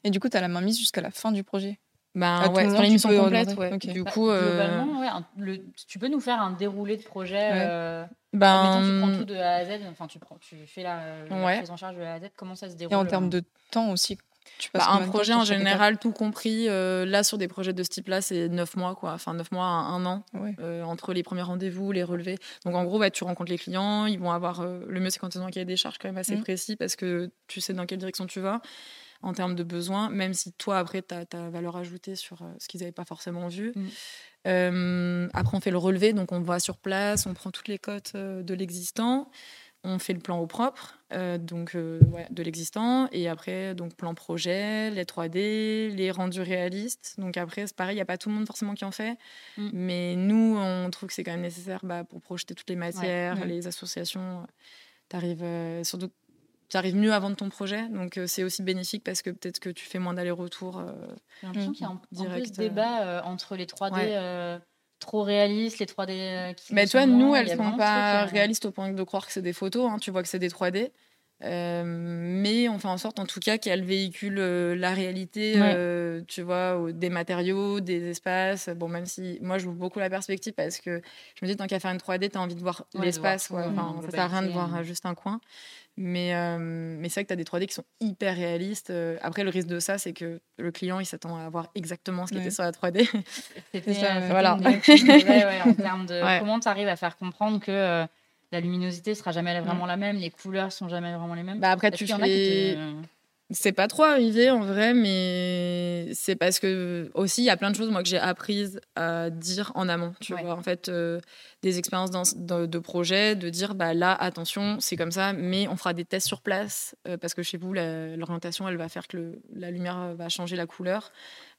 Et du coup, tu as la main mise jusqu'à la fin du projet? Ben, ouais, sur l'émission complète, ouais. Du bah, coup, euh... ouais, tu peux nous faire un déroulé de projet. Euh... Ben, tu prends tout de A à Z. Enfin, tu prends, tu fais la, la prise en charge de A à Z. Comment ça se déroule Et en termes euh, de temps aussi, bah, un projet en général, tout compris, euh, là sur des projets de ce type-là, c'est 9 mois, quoi. Enfin, 9 mois, un, an, euh, entre les premiers rendez-vous, les relevés. Donc en gros, bah, tu rencontres les clients, ils vont avoir. Euh, le mieux, c'est quand ils ont un cahier des charges quand même assez mmh. précis parce que tu sais dans quelle direction tu vas en termes de besoins, même si toi, après, tu as ta valeur ajoutée sur ce qu'ils n'avaient pas forcément vu. Mmh. après, on fait le relevé, donc on va sur place, on prend toutes les cotes de l'existant on fait le plan au propre, euh, donc euh, de l'existant, et après donc plan projet, les 3D, les rendus réalistes. Donc après c'est pareil, il n'y a pas tout le monde forcément qui en fait, mm. mais nous on trouve que c'est quand même nécessaire bah, pour projeter toutes les matières, les associations. Tu arrives euh, surtout tu arrives mieux à vendre ton projet, donc c'est aussi bénéfique parce que peut-être que tu fais moins d'aller-retour. J'ai l'impression qu'il y a un, direct, un débat entre les 3D trop réalistes, les 3D euh, qui Mais tu vois, nous, elles sont pas euh. réalistes au point de croire que c'est des photos. Hein. Tu vois que c'est des 3D. Euh, mais on fait en sorte, en tout cas, qu'elles véhiculent la réalité, tu vois, des matériaux, des espaces. Bon, même si moi, je joue beaucoup la perspective parce que je me dis, tant qu'à faire une 3D, tu as envie de voir l'espace. Enfin, ça sert à rien de voir juste un coin. Mais, euh, mais c'est vrai que tu as des 3D qui sont hyper réalistes. Euh, après, le risque de ça, c'est que le client, il s'attend à avoir exactement ce qui était sur la 3D. C'était ça, voilà. en termes de comment tu arrives à faire comprendre que euh, la luminosité sera jamais vraiment la même, les couleurs sont jamais vraiment les mêmes? Bah après, tu fais... C'est pas trop arrivé en vrai, mais c'est parce que aussi il y a plein de choses moi que j'ai apprises à dire en amont. Tu vois, en fait, euh, des expériences dans, de, projet, de dire bah là attention c'est comme ça, mais on fera des tests sur place euh, parce que chez vous l'orientation elle va faire que la lumière va changer la couleur.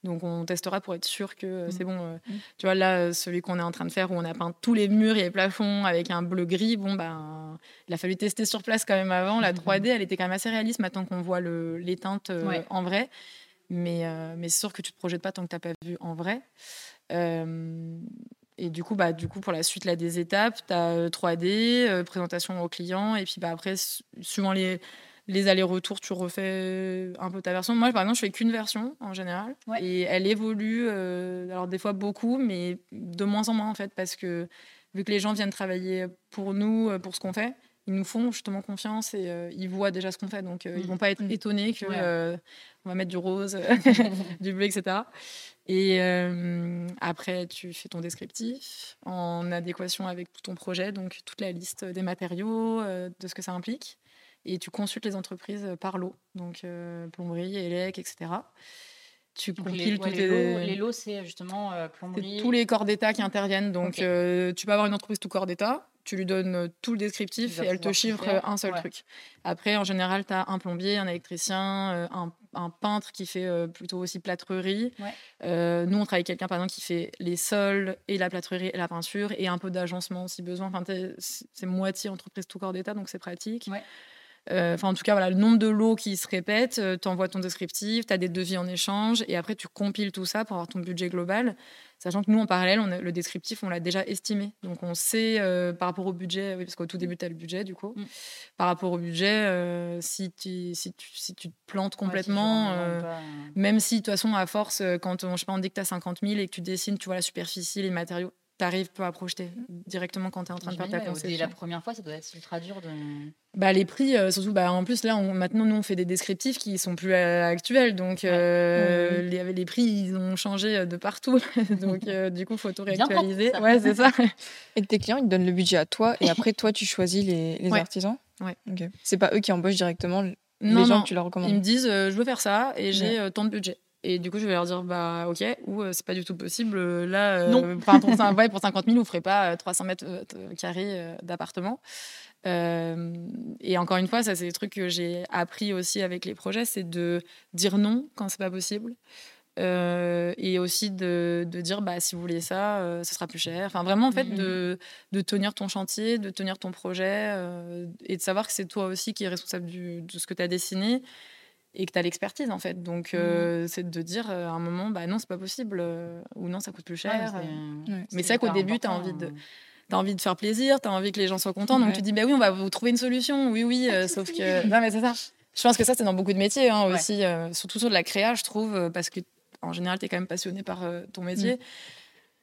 Donc on testera pour être sûr que euh, c'est mmh. bon. Euh, mmh. Tu vois, là, celui qu'on est en train de faire, où on a peint tous les murs et les plafonds avec un bleu-gris, bon, ben, il a fallu tester sur place quand même avant. La 3D, mmh. elle était quand même assez réaliste maintenant qu'on voit le, les teintes en vrai. Mais, mais c'est sûr que tu te projettes pas tant que tu n'as pas vu en vrai. Et du coup, bah, du coup, pour la suite là, des étapes, tu as 3D, présentation au client, et puis bah, après, suivant les les allers-retours, tu refais un peu ta version. Moi, par exemple, je fais qu'une version en général. Et elle évolue, euh, alors des fois beaucoup, mais de moins en moins en fait, parce que vu que les gens viennent travailler pour nous, euh, pour ce qu'on fait, ils nous font justement confiance et ils voient déjà ce qu'on fait. Donc, ils vont pas être étonnés que on va mettre du rose, du bleu, etc. Et après, tu fais ton descriptif en adéquation avec tout ton projet, donc toute la liste des matériaux, de ce que ça implique. Et tu consultes les entreprises par lot, donc plomberie, élec, etc. Tu compiles tous les, les lots. c'est justement plomberie. Tous les corps d'État qui interviennent. Donc, tu peux avoir une entreprise tout corps d'État tu lui donnes tout le descriptif et elle te chiffre un seul truc. Après, en général, tu as un plombier, un électricien, un, peintre qui fait plutôt aussi plâtrerie. nous, on travaille avec quelqu'un, par exemple, qui fait les sols et la plâtrerie et la peinture et un peu d'agencement si besoin. Enfin, c'est moitié entreprise tout corps d'État, donc c'est pratique. Enfin, en tout cas, voilà, le nombre de lots qui se répètent, tu envoies ton descriptif, tu as des devis en échange, et après, tu compiles tout ça pour avoir ton budget global. Sachant que nous, en parallèle, on le descriptif, on l'a déjà estimé. Donc, on sait par rapport au budget, oui, parce qu'au tout début, tu as le budget, du coup. Mmh. Par rapport au budget, si, tu, si, tu, si tu te plantes complètement, même si, de toute façon, à force, quand on, je sais pas, on dit que tu as 50 000 et que tu dessines, tu vois la superficie, les matériaux, tu arrives pas à projeter directement quand tu es en train de faire ta conception. la première fois, ça doit être ultra dur de. Bah, les prix, euh, surtout, bah, en plus, là, on, maintenant, nous, on fait des descriptifs qui sont plus euh, actuels. Donc, euh, les, les, prix, ils ont changé de partout. donc, du coup, il faut tout réactualiser. Ouais, c'est ça. Et tes clients, ils te donnent le budget à toi et après, toi, tu choisis les, les artisans? Ouais. C'est pas eux qui embauchent directement les gens que tu leur recommandes? Ils me disent, je veux faire ça et j'ai tant de budget. Et du coup, je vais leur dire, bah, ok, ou euh, c'est pas du tout possible. Euh, là, euh, non. pour, pour 50 000, vous ferez pas 300 mètres carrés d'appartement. et encore une fois, ça, c'est des trucs que j'ai appris aussi avec les projets, c'est de dire non quand c'est pas possible. et aussi de, de, dire, bah, si vous voulez ça, ce sera plus cher. Enfin, vraiment, en fait, mm-hmm. de, de, tenir ton chantier, de tenir ton projet et de savoir que c'est toi aussi qui est responsable du, de ce que tu as dessiné et que tu as l'expertise en fait. Donc mmh. euh, c'est de dire euh, à un moment bah non, c'est pas possible euh, ou non, ça coûte plus cher. mais c'est vrai qu'au début, tu as envie de as envie de faire plaisir, tu as envie que les gens soient contents, donc tu dis bah oui, on va vous trouver une solution. Oui oui, sauf que non mais c'est ça. Je pense que ça c'est dans beaucoup de métiers hein, aussi, surtout sur de la créa, je trouve parce que en général, tu es quand même passionné par ton métier. Mmh.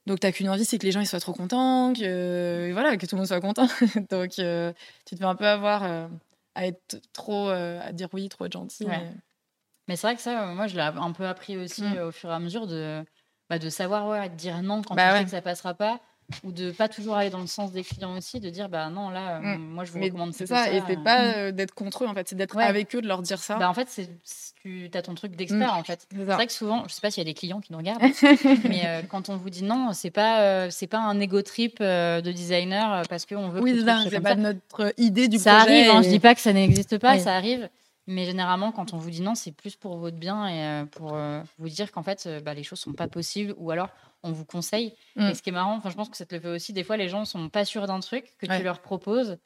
Donc, tu n'as qu'une envie, c'est que les gens ils soient trop contents, que, voilà, que tout le monde soit content. Donc, tu te fais un peu avoir à être trop, euh, à dire oui, trop être gentil. Mais, c'est vrai que ça, moi, je l'ai un peu appris aussi mmh. au fur et à mesure de, bah, de savoir ouais, dire non quand bah tu sais que ça passera pas ou de pas toujours aller dans le sens des clients aussi, de dire bah non là, euh, mmh. moi je vous recommande c'est ça, et c'est euh. pas mmh. d'être contre eux en fait, c'est d'être avec eux, de leur dire ça. Bah en fait c'est tu as ton truc d'expert en fait. C'est vrai que souvent, je sais pas s'il y a des clients qui nous regardent, mais quand on vous dit non, c'est pas c'est pas un ego trip de designer parce qu'on veut. Oui, c'est pas notre idée du ça projet. Ça arrive, hein, je dis pas que ça n'existe pas, ça arrive. Mais généralement, quand on vous dit non, c'est plus pour votre bien et euh, pour euh, vous dire qu'en fait, euh, bah, les choses sont pas possibles ou alors on vous conseille. Et mm. ce qui est marrant, je pense que ça te le fait aussi. Des fois, les gens sont pas sûrs d'un truc que tu leur proposes.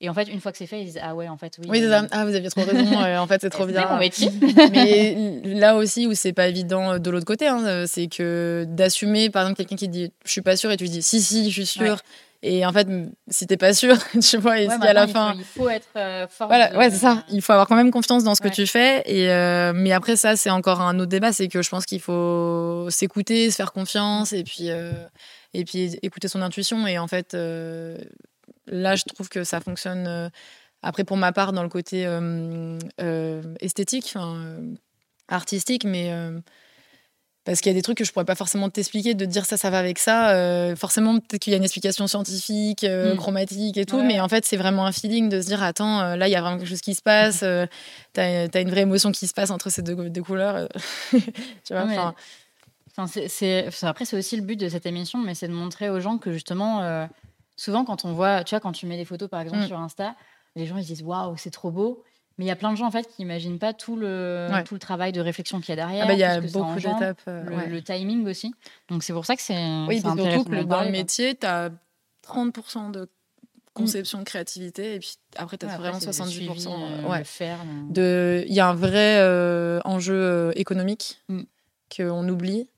Et en fait, une fois que c'est fait, ils disent Ah ouais, en fait, oui. Oui, Ah, vous aviez trop raison. en fait, c'est trop bien. Mon métier. Mais là aussi, où c'est pas évident de l'autre côté, hein, c'est que d'assumer, par exemple, quelqu'un qui dit Je suis pas sûr et tu dis Si, si, je suis sûr. Et en fait, si t'es pas sûr, tu vois, et si à la fin. Il faut, être euh, fort. Voilà, ouais, c'est ça. Il faut avoir quand même confiance dans ce que tu fais. Et euh, mais après, ça, c'est encore un autre débat. C'est que je pense qu'il faut s'écouter, se faire confiance et puis, euh, et puis écouter son intuition. Et en fait, là, je trouve que ça fonctionne. après, pour ma part, dans le côté esthétique, artistique, mais parce qu'il y a des trucs que je pourrais pas forcément t'expliquer, de dire ça, ça va avec ça. Euh, forcément, peut-être qu'il y a une explication scientifique, euh, mm. chromatique et tout, mais en fait, c'est vraiment un feeling de se dire attends, euh, là, il y a vraiment quelque chose qui se passe, tu as, une vraie émotion qui se passe entre ces deux, deux couleurs. tu vois, enfin. après, c'est aussi le but de cette émission, mais c'est de montrer aux gens que justement, souvent, quand on voit, tu vois, quand tu mets des photos par exemple mm. sur Insta, les gens ils disent waouh, c'est trop beau. Mais il y a plein de gens en fait qui n'imaginent pas tout le, tout le travail de réflexion qu'il y a derrière. Ah bah, il y a beaucoup d'étapes. Euh, le, timing aussi. Donc c'est pour ça que c'est. Oui, surtout que dans le métier, tu as 30% de conception de créativité et puis après tu as vraiment 70% euh, ouais. faire de il y a un vrai euh, enjeu économique mm. qu'on oublie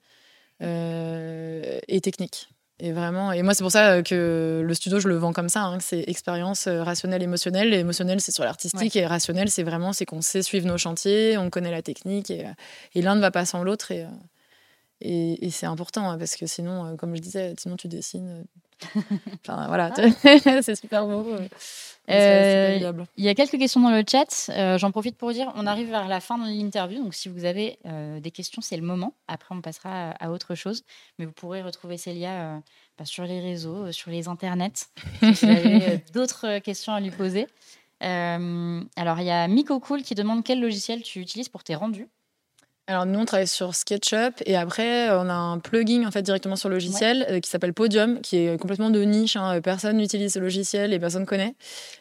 et technique et vraiment, et moi, c'est pour ça que le studio, je le vends comme ça. Hein, c'est expérience euh, rationnelle, émotionnelle. Émotionnelle, c'est sur l'artistique. Et rationnel, c'est vraiment c'est qu'on sait suivre nos chantiers, on connaît la technique. Et, euh, et l'un ne va pas sans l'autre. Et, euh, et, et c'est important, hein, parce que sinon, comme je disais, sinon tu dessines, enfin, voilà, c'est super beau. Euh, il y a quelques questions dans le chat. Euh, j'en profite pour dire, on arrive vers la fin de l'interview, donc si vous avez euh, des questions, c'est le moment. Après, on passera à, autre chose, mais vous pourrez retrouver Célia bah, sur les réseaux, sur les internets, si vous avez d'autres questions à lui poser. alors, il y a Miko Cool qui demande quel logiciel tu utilises pour tes rendus. Alors nous on travaille sur SketchUp et après on a un plugin en fait directement sur le logiciel euh, qui s'appelle Podium qui est complètement de niche. Hein. Personne n'utilise ce logiciel et personne connaît.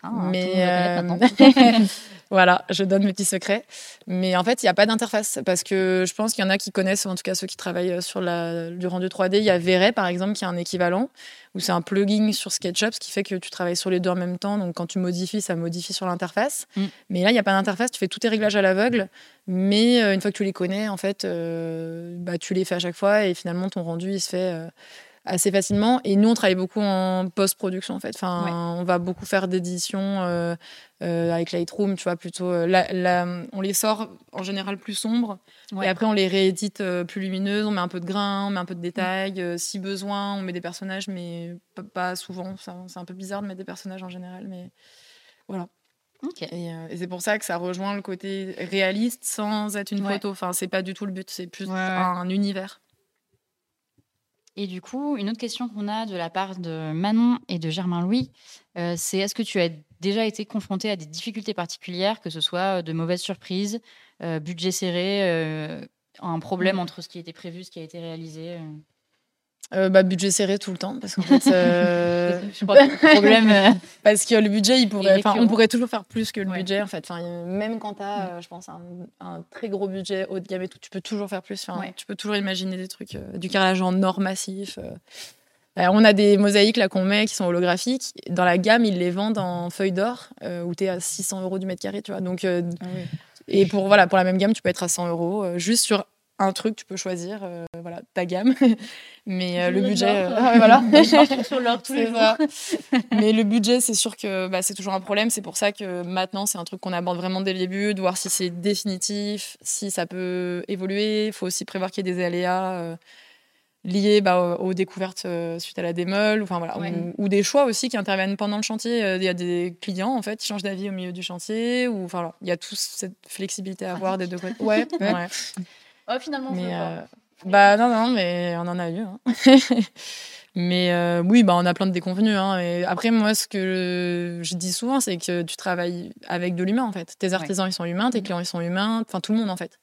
Ah, Mais euh, voilà, je donne mes petits secrets. Mais en fait il n'y a pas d'interface parce que je pense qu'il y en a qui connaissent, en tout cas ceux qui travaillent sur la, du rendu 3D. Il y a Vray par exemple qui a un équivalent où c'est un plugin sur SketchUp, ce qui fait que tu travailles sur les deux en même temps. Donc quand tu modifies, ça modifie sur l'interface. Mm. Mais là, il n'y a pas d'interface, tu fais tous tes réglages à l'aveugle. Mais euh, une fois que tu les connais, en fait, euh, bah, tu les fais à chaque fois et finalement, ton rendu, il se fait euh, assez facilement. Et nous, on travaille beaucoup en post-production, en fait. Enfin, On va beaucoup faire d'éditions avec Lightroom, tu vois, plutôt. on les sort en général plus sombres. Et après, on les réédite plus lumineuses. On met un peu de grain, on met un peu de détails. si besoin, on met des personnages, mais pas, souvent. C'est un peu bizarre de mettre des personnages en général, mais voilà. Et, c'est pour ça que ça rejoint le côté réaliste sans être une photo. Enfin, c'est pas du tout le but, c'est plus un univers. Et du coup, une autre question qu'on a de la part de Manon et de Germain Louis, euh, c'est est-ce que tu as déjà été confronté à des difficultés particulières, que ce soit de mauvaises surprises, euh, budget serré, euh, un problème entre ce qui était prévu, ce qui a été réalisé euh, bah, budget serré tout le temps parce qu'en fait euh, problème euh, parce que le budget il pourrait on pourrait toujours faire plus que le budget en fait. Enfin même quand tu as je pense un, très gros budget haut de gamme et tout tu peux toujours faire plus. Enfin, tu peux toujours imaginer des trucs du carrelage en or massif on a des mosaïques là qu'on met qui sont holographiques. Dans la gamme ils les vendent en feuilles d'or où tu es à 600 euros du mètre carré tu vois. Donc ah et pour voilà pour la même gamme tu peux être à 100 euros juste sur un truc, tu peux choisir euh, voilà, ta gamme. Mais euh, le budget. Euh, voilà. Mais le budget, c'est sûr que bah, c'est toujours un problème. C'est pour ça que maintenant, c'est un truc qu'on aborde vraiment dès le début, de voir si c'est définitif, si ça peut évoluer. Il faut aussi prévoir qu'il y ait des aléas liés bah, aux, découvertes suite à la démol, enfin, voilà, ou, des choix aussi qui interviennent pendant le chantier. Il y a des clients en fait qui changent d'avis au milieu du chantier, ou enfin, il y a toute cette flexibilité à avoir des deux côtés. Ouais, ouais. Oh, finalement, mais, euh, Bah non, non, mais on en a eu. Hein. mais euh, oui, bah, on a plein de déconvenus. Hein. Et après, moi, ce que je dis souvent, c'est que tu travailles avec de l'humain, en fait. Tes artisans, ils sont humains, tes mmh. clients, ils sont humains, enfin tout le monde, en fait.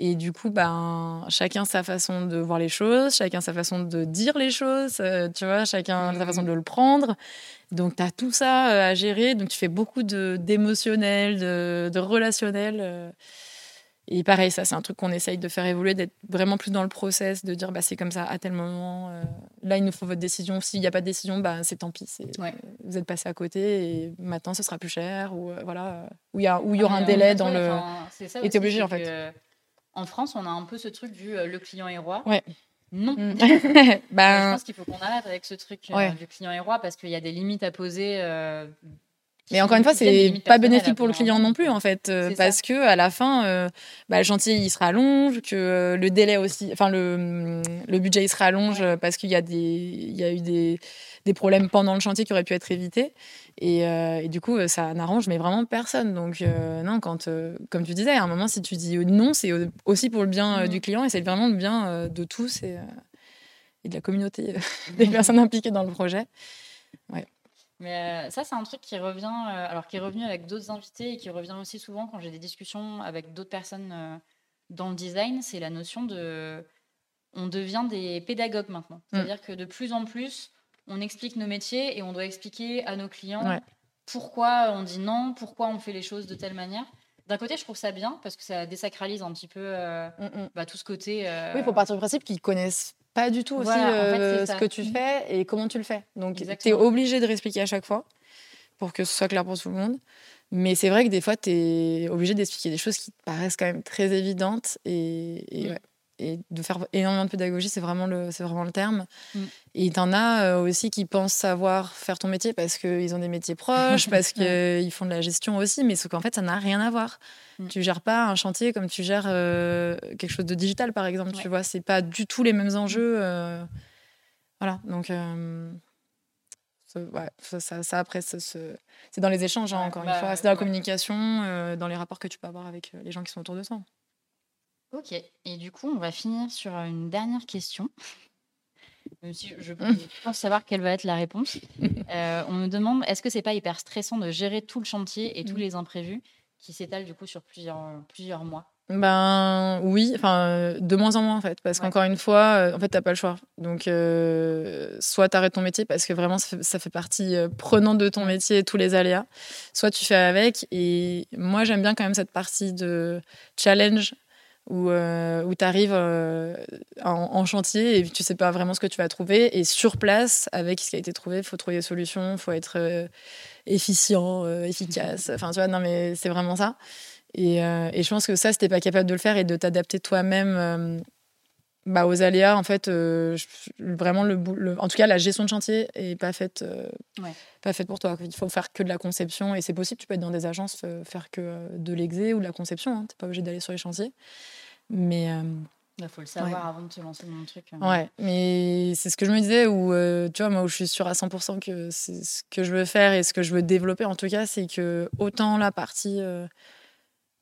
Et du coup, ben, chacun sa façon de voir les choses, chacun sa façon de dire les choses, euh, tu vois, chacun sa façon mmh. de le prendre. Donc, tu as tout ça à gérer. Donc, tu fais beaucoup d'émotionnel, de, de, relationnel. Et pareil, ça, c'est un truc qu'on essaye de faire évoluer, d'être vraiment plus dans le process, de dire bah, c'est comme ça à tel moment. Euh, là, il nous faut votre décision. S'il n'y a pas de décision, bah, c'est tant pis. Vous êtes passé à côté et maintenant, ce sera plus cher. Ou euh, voilà, où il y, où y aura un délai dans le. Et tu obligé, en fait. en France, on a un peu ce truc du euh, le client est roi. Ouais. Non. Mm. ben... Je pense qu'il faut qu'on arrête avec ce truc du client est roi parce qu'il y a des limites à poser mais encore une fois, c'est pas bénéfique pour le client non plus, en fait, euh, parce que à la fin, euh, bah, le chantier il se rallonge, que euh, le délai aussi, enfin le, le budget il se rallonge parce qu'il y a des, il y a eu des, des, problèmes pendant le chantier qui auraient pu être évités, et, et du coup, ça n'arrange mais vraiment personne. Donc non, quand, comme tu disais, à un moment, si tu dis non, c'est aussi pour le bien du client et c'est vraiment le bien de tous et, et de la communauté des personnes impliquées dans le projet. Ouais. Mais euh, ça, c'est un truc qui revient, euh, alors qui est revenu avec d'autres invités et qui revient aussi souvent quand j'ai des discussions avec d'autres personnes euh, dans le design, c'est la notion de. On devient des pédagogues maintenant. Mm. C'est-à-dire que de plus en plus, on explique nos métiers et on doit expliquer à nos clients pourquoi on dit non, pourquoi on fait les choses de telle manière. D'un côté, je trouve ça bien parce que ça désacralise un petit peu mm, mm. Bah, tout ce côté. Oui, il faut partir du principe qu'ils connaissent pas du tout aussi euh, ce que tu fais et comment tu le fais. Donc, tu es obligé de réexpliquer à chaque fois pour que ce soit clair pour tout le monde. Mais c'est vrai que des fois, tu es obligé d'expliquer des choses qui te paraissent quand même très évidentes. Et, mm. Et, de faire énormément de pédagogie, c'est vraiment, le, vraiment le terme. Mm. Et tu en as euh, aussi qui pensent savoir faire ton métier parce qu'ils ont des métiers proches, parce qu'ils font de la gestion aussi, mais ce qu'en fait, ça n'a rien à voir. Mm. Tu gères pas un chantier comme tu gères euh, quelque chose de digital, par exemple. Tu vois, c'est pas du tout les mêmes enjeux. Euh, voilà, donc. Euh, ça, ça, après, c'est dans les échanges, hein, encore une bah, fois. C'est dans la communication, dans les rapports que tu peux avoir avec les gens qui sont autour de toi. Ok. Et du coup, on va finir sur une dernière question. Même si je pense savoir quelle va être la réponse. on me demande est-ce que c'est pas hyper stressant de gérer tout le chantier et tous mmh. les imprévus qui s'étalent du coup sur plusieurs, plusieurs mois? Ben oui, enfin de moins en moins en fait, parce qu'encore une fois, euh, en fait t'as pas le choix. Donc euh, soit t'arrêtes ton métier parce que vraiment ça fait, partie euh, prenante de ton métier, tous les aléas. Soit tu fais avec. Et moi j'aime bien quand même cette partie de challenge où, où tu arrives en, chantier et tu sais pas vraiment ce que tu vas trouver. Et sur place, avec ce qui a été trouvé, il faut trouver des solutions, il faut être efficient, efficace. Enfin tu vois, non mais c'est vraiment ça. Euh, et, je pense que ça, si t'es pas capable de le faire et de t'adapter toi-même euh, bah, aux aléas, en fait, euh, vraiment, le, en tout cas, la gestion de chantier est pas faite, pas faite pour toi. Il faut faire que de la conception et c'est possible. Tu peux être dans des agences, faire que de l'exé ou de la conception. Hein. Tu n'es pas obligé d'aller sur les chantiers. Mais. Il faut le savoir avant de te lancer dans le truc. Ouais, mais c'est ce que je me disais, où, tu vois, moi, où je suis sûre à 100% que c'est ce que je veux faire et ce que je veux développer, en tout cas, c'est que autant la partie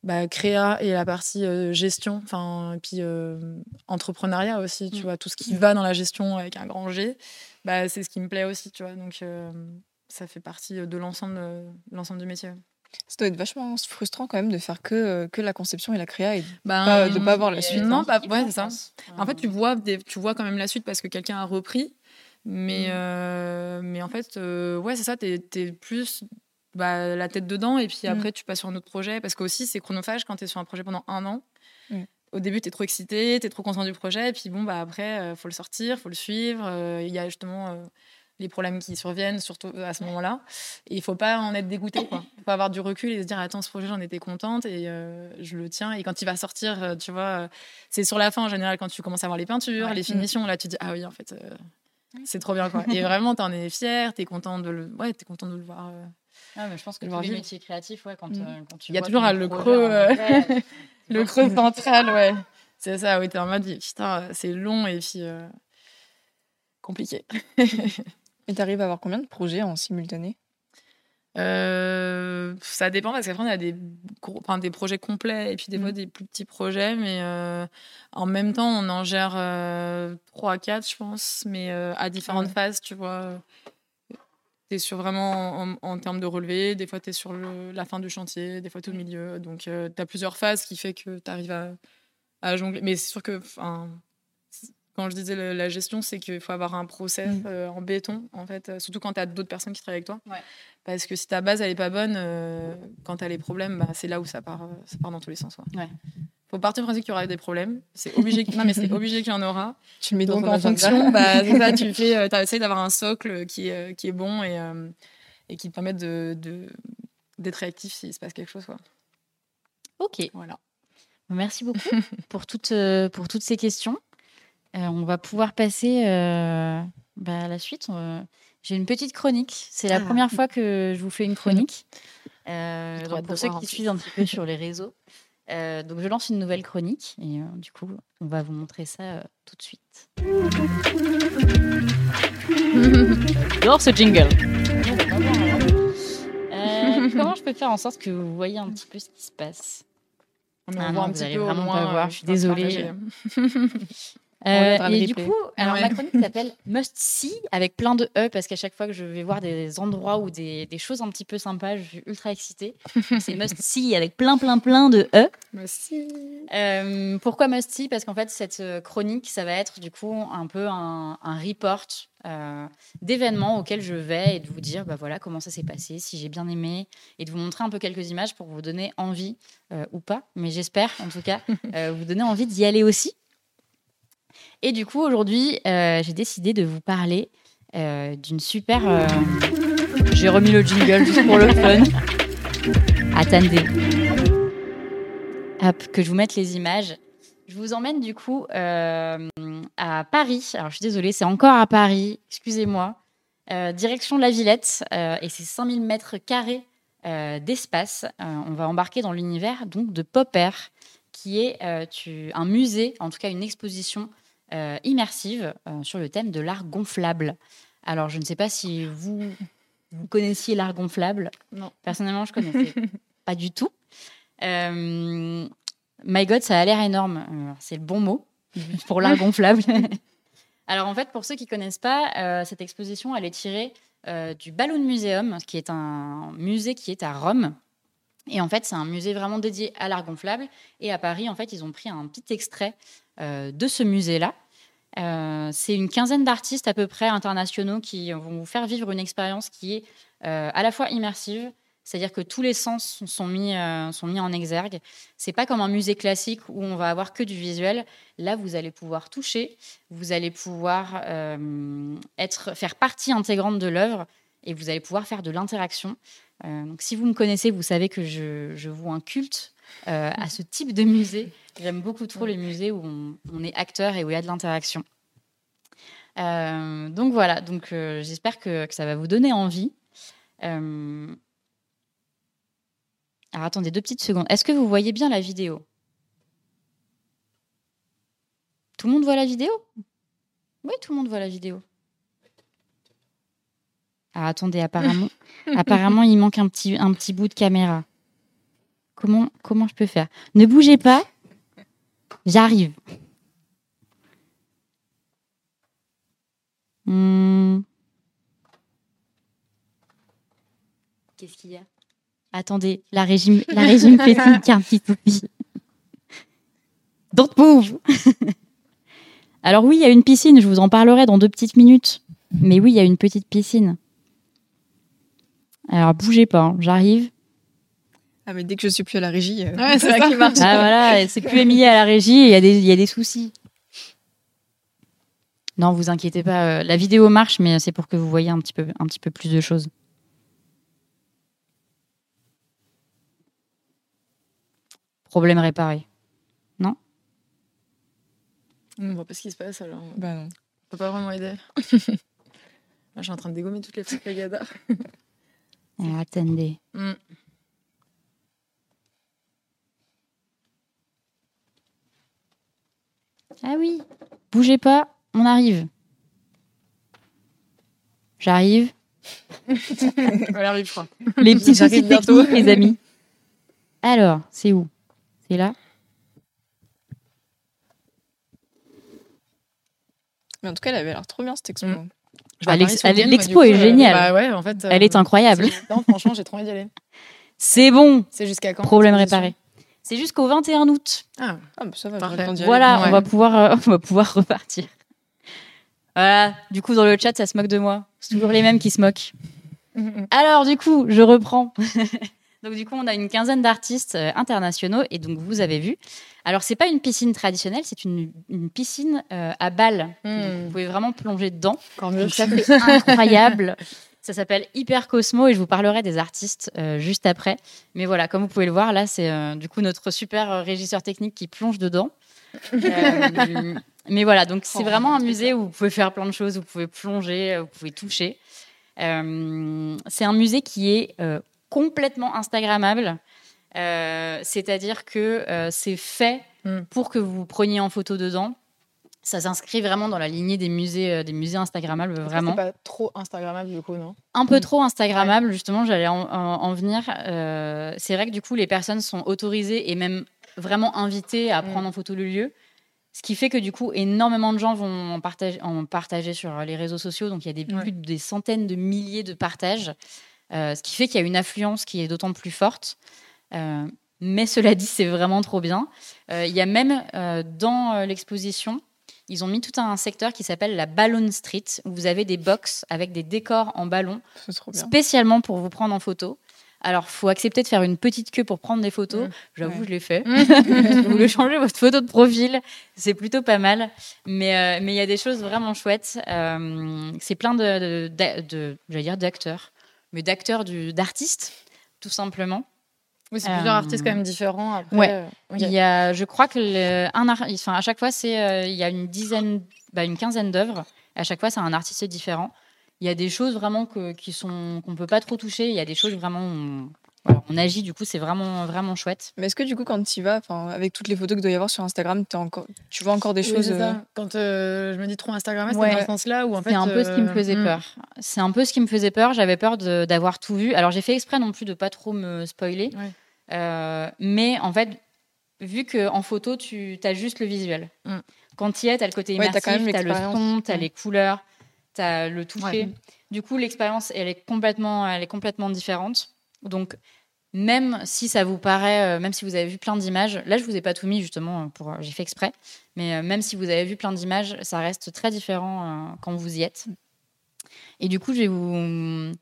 bah, créa et la partie euh, gestion, enfin, puis euh, entrepreneuriat aussi, tu mmh. vois, tout ce qui va dans la gestion avec un grand G, bah, c'est ce qui me plaît aussi, tu vois. Donc, euh, ça fait partie de l'ensemble, l'ensemble du métier. Ça doit être vachement frustrant quand même de faire que, que la conception et la créa et de ne pas, voir la suite. Non, pas, ouais, c'est ça. En fait, tu vois, tu vois quand même la suite parce que quelqu'un a repris. Mais, mmh. mais en fait, ouais, c'est ça, tu es, plus bah, la tête dedans et puis mm. après tu passes sur un autre projet parce qu'aussi c'est chronophage quand tu es sur un projet pendant un an. Mm. Au début, tu es trop excité, tu es trop content du projet, et puis bon, bah après, euh, faut le sortir, faut le suivre. Euh, il y a justement euh, les problèmes qui surviennent, surtout à ce moment-là. Et il faut pas en être dégoûté. Il faut avoir du recul et se dire Attends, ce projet, j'en étais contente et je le tiens. Et quand il va sortir, tu vois, c'est sur la fin en général, quand tu commences à voir les peintures, les finitions, là, tu dis Ah oui, en fait, c'est trop bien. Quoi. et vraiment, tu en es fier, tu es content de le, ouais, es content de le voir ah, mais je pense que tous les métiers créatifs, ouais, quand, mm. euh, quand tu Il y a toujours le creux, euh, le creux central, ouais. C'est ça, oui, t'es en mode, putain, c'est long et puis euh, compliqué. et t'arrives à avoir combien de projets en simultané? Ça dépend parce qu'après on a des, enfin, des projets complets et puis des fois mm. des plus petits projets, mais en même temps on en gère 3 à 4 je pense, mais à différentes phases, tu vois tu es sur vraiment en, termes de relevé, des fois tu es sur la fin du chantier, des fois tout le milieu. Donc euh, tu as plusieurs phases qui fait que tu arrives à, jongler. Mais c'est sûr que quand je disais la, gestion, c'est qu'il faut avoir un process mm. euh, en béton, en fait, euh, surtout quand tu as d'autres personnes qui travaillent avec toi. Parce que si ta base elle est pas bonne, quand tu as les problèmes, bah, c'est là où ça part, ça part dans tous les sens. Ouais faut partir du principe qu'il y aura des problèmes. C'est obligé. non, mais c'est obligé qu'il y en aura. Tu le mets dans Donc, en fonction, bah, ça, tu fais, euh, essayes d'avoir un socle qui est, euh, qui est bon et, euh, et qui te permet de, d'être réactif s'il se passe quelque chose. Quoi. Ok. Voilà. Merci beaucoup pour toutes, pour toutes ces questions. On va pouvoir passer bah, à la suite. J'ai une petite chronique. C'est la ah. première fois que je vous fais une chronique. pour ceux qui suivent un petit peu sur les réseaux, euh, donc je lance une nouvelle chronique et euh, du coup on va vous montrer ça euh, tout de suite. J'adore ce jingle. comment je peux faire en sorte que vous voyez un petit peu ce qui se passe? On ah un petit peu vraiment pas voir. Je suis désolée. Euh, et du coup, alors ma chronique s'appelle Must See avec plein de E parce qu'à chaque fois que je vais voir des endroits ou des, des, choses un petit peu sympas, je suis ultra excitée. C'est Must See avec plein, plein, plein de E. Must euh, pourquoi Must See? Parce qu'en fait, cette euh, chronique, ça va être du coup un peu un, un report euh, d'événements auxquels je vais et de vous dire bah voilà comment ça s'est passé, si j'ai bien aimé et de vous montrer un peu quelques images pour vous donner envie ou pas, mais j'espère en tout cas vous donner envie d'y aller aussi. Et du coup, aujourd'hui, euh, j'ai décidé de vous parler euh, d'une super. Euh, j'ai remis le jingle juste pour le fun. Attendez. Hop, que je vous mette les images. Je vous emmène du coup à Paris. Alors, je suis désolée, c'est encore à Paris. Excusez-moi. direction de la Villette. et c'est 5000 mètres carrés d'espace. on va embarquer dans l'univers donc de Popper, qui est un musée, en tout cas une exposition euh, immersive euh, sur le thème de l'art gonflable. Alors, je ne sais pas si vous, vous connaissiez l'art gonflable. Non. Personnellement, je connaissais pas du tout. Euh, My God, ça a l'air énorme. C'est le bon mot pour l'art gonflable. Alors, en fait, pour ceux qui connaissent pas, cette exposition, elle est tirée du Balloon Museum, qui est un musée qui est à Rome. Et en fait, c'est un musée vraiment dédié à l'art gonflable. Et à Paris, en fait, ils ont pris un petit extrait euh, de ce musée-là. Euh, c'est une quinzaine d'artistes à peu près internationaux qui vont vous faire vivre une expérience qui est euh, à la fois immersive, c'est-à-dire que tous les sens sont mis, euh, sont mis en exergue. C'est pas comme un musée classique où on va avoir que du visuel. Là, vous allez pouvoir toucher, vous allez pouvoir être, faire partie intégrante de l'œuvre et vous allez pouvoir faire de l'interaction. Donc, si vous me connaissez, vous savez que je, je voue un culte euh, à ce type de musée. J'aime beaucoup trop les musées où on, on est acteur et où il y a de l'interaction. Euh, donc voilà, donc euh, j'espère que, que ça va vous donner envie. Alors attendez deux petites secondes. Est-ce que vous voyez bien la vidéo? Tout le monde voit la vidéo? Oui, tout le monde voit la vidéo. Ah, attendez, apparemment, apparemment, il manque un petit, un petit bout de caméra. Comment, comment je peux faire? Ne bougez pas. J'arrive. Hmm. Qu'est-ce qu'il y a? Attendez, la régime, la régime a un petit. Don't move Alors oui, il y a une piscine, je vous en parlerai dans deux petites minutes. Mais oui, il y a une petite piscine. Alors bougez pas, hein, j'arrive. Ah, mais dès que je suis plus à la régie, euh, Ouais, c'est là ça. qui marche. Ah voilà, c'est plus Émilie à la régie et il y, a des- il y a des soucis. Non, vous inquiétez pas, euh, la vidéo marche, mais c'est pour que vous voyez un petit peu, un petit peu plus de choses. Problème réparé. On voit pas ce qui se passe alors. On Bah non. peut pas vraiment aider. Là, je suis en train de dégommer toutes les petites cagadas. Attendez. Mm. Ah oui, bougez pas, on arrive. J'arrive. Elle arrive, je crois. Les petits soucis bientôt. techniques, les amis. Alors, c'est où? C'est là? Mais en tout cas, elle avait l'air trop bien cette expo. Ah, l'expo est géniale. Bah ouais, en fait. Elle est incroyable. Non, franchement, j'ai trop envie d'y aller. C'est bon. C'est jusqu'à quand? Problème réparé. C'est jusqu'au 21 août. Ah, Ah, bah ça va. Voilà, on va pouvoir, euh, on va pouvoir repartir. Voilà. Du coup, dans le chat, ça se moque de moi. C'est toujours les mêmes qui se moquent. Alors, du coup, je reprends. donc, du coup, on a une quinzaine d'artistes euh, internationaux et donc vous avez vu. Alors, c'est pas une piscine traditionnelle, c'est une, une piscine euh, à balles. Hmm. Vous pouvez vraiment plonger dedans. encore mieux. Donc, ça incroyable. Ça s'appelle Hyper Cosmo et je vous parlerai des artistes euh, juste après. Mais voilà, comme vous pouvez le voir, là, c'est euh, du coup notre super euh, régisseur technique qui plonge dedans. Euh, mais voilà, donc c'est Oh, vraiment un musée où vous pouvez faire plein de choses, vous pouvez plonger, vous pouvez toucher. C'est un musée qui est complètement Instagrammable. C'est-à-dire que c'est fait Mm. pour que vous vous preniez en photo dedans. Ça s'inscrit vraiment dans la lignée des musées, euh, des musées Instagrammables, vraiment C'est pas trop Instagrammable du coup, non? Un peu trop Instagrammable, justement, j'allais en, en- en venir. Euh, c'est vrai que du coup, les personnes sont autorisées et même vraiment invitées à Mm. prendre en photo le lieu. Ce qui fait que du coup, énormément de gens vont en partager, en partager sur les réseaux sociaux. Donc, il y a des, Ouais. plus de- des centaines de milliers de partages. Euh, ce qui fait qu'il y a une affluence qui est d'autant plus forte. Euh, mais cela dit, c'est vraiment trop bien. Il y a même dans l'exposition, ils ont mis tout un secteur qui s'appelle la Balloon Street, où vous avez des box avec des décors en ballon spécialement pour vous prendre en photo. Alors, faut accepter de faire une petite queue pour prendre des photos. Mm. J'avoue, Ouais. je l'ai fait. vous voulez changer votre photo de profil, c'est plutôt pas mal. Mais euh, mais il y a des choses vraiment chouettes. Euh, c'est plein de, de, de- j'allais dire d'acteurs, mais d'acteurs du- d'artistes, tout simplement. Oui, c'est plusieurs Euh, artistes quand même différents. Après, ouais. euh. Il y a, je crois que le, un enfin, à chaque fois, c'est euh, il y a une dizaine, bah, une quinzaine d'œuvres. À chaque fois, c'est un artiste différent. Il y a des choses vraiment que, qui sont qu'on peut pas trop toucher. Il y a des choses vraiment où on- on agit, du coup, c'est vraiment, vraiment chouette. Mais est-ce que du coup, quand tu y vas, avec toutes les photos que doit y avoir sur Instagram, encore, tu vois encore des choses euh, Quand euh, je me dis trop Instagram, c'est dans ce sens-là en fait. C'est un peu ce qui me euh, faisait hmm. peur. C'est un peu ce qui me faisait peur. J'avais peur d'avoir tout vu. Alors j'ai fait exprès non plus de pas trop me spoiler. Mais en fait, vu qu'en photo, tu as juste le visuel. Hmm. Quand tu y es, tu as le côté immersif, tu as, le son, tu as les couleurs, tu as le toucher. Du coup, l'expérience, elle, est complètement, elle est complètement différente. Donc, même si ça vous paraît, euh, même si vous avez vu plein d'images, là je vous ai pas tout mis justement, pour, j'ai fait exprès, mais euh, même si vous avez vu plein d'images, ça reste très différent euh, quand vous y êtes. Et du coup, je vais vous,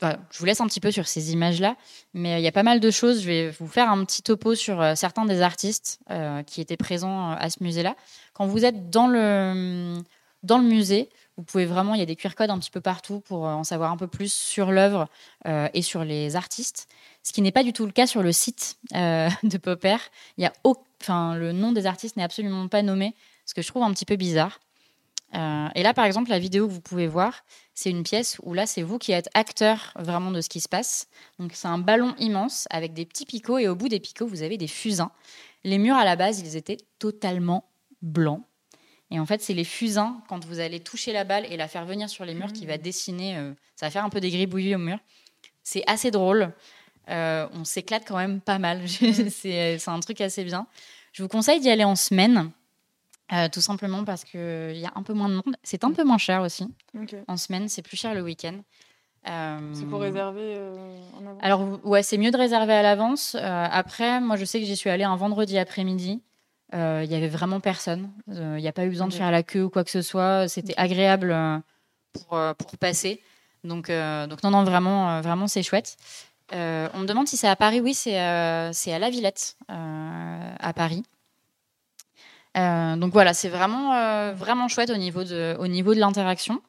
je vous laisse un petit peu sur ces images-là, mais il y a pas mal de choses. Je vais vous faire un petit topo sur certains des artistes qui étaient présents à ce musée-là. Quand vous êtes dans le dans le musée, vous pouvez vraiment, il y a des QR codes un petit peu partout pour en savoir un peu plus sur l'œuvre et sur les artistes ce qui n'est pas du tout le cas sur le site euh, de Popper. Il y a enfin, le nom des artistes n'est absolument pas nommé, ce que je trouve un petit peu bizarre. Euh, et là, par exemple, la vidéo que vous pouvez voir, c'est une pièce où là, c'est vous qui êtes acteur vraiment de ce qui se passe. Donc, c'est un ballon immense avec des petits picots et au bout des picots, vous avez des fusains. Les murs à la base, ils étaient totalement blancs. Et en fait, c'est les fusains, quand vous allez toucher la balle et la faire venir sur les murs, qui va mmh. dessiner. Euh, ça va faire un peu des gribouillis au mur. C'est assez drôle. Euh, on s'éclate quand même pas mal. C'est un truc assez bien. Je vous conseille d'y aller en semaine. Euh, tout simplement parce qu'il y a un peu moins de monde. C'est un peu moins cher aussi. En semaine, c'est plus cher le week-end. Euh, c'est pour réserver en avance Alors, ouais, c'est mieux de réserver à l'avance. après, moi, je sais que j'y suis allée un vendredi après-midi. Il y avait vraiment personne. Il n'y a pas eu besoin de faire la queue ou quoi que ce soit. C'était agréable pour, pour passer. Donc, donc non, non, vraiment, vraiment c'est chouette. Euh, on me demande si c'est à Paris. Oui, c'est euh, à La Villette, euh, à Paris. Donc voilà, c'est vraiment, vraiment chouette au niveau de, au niveau de l'interaction.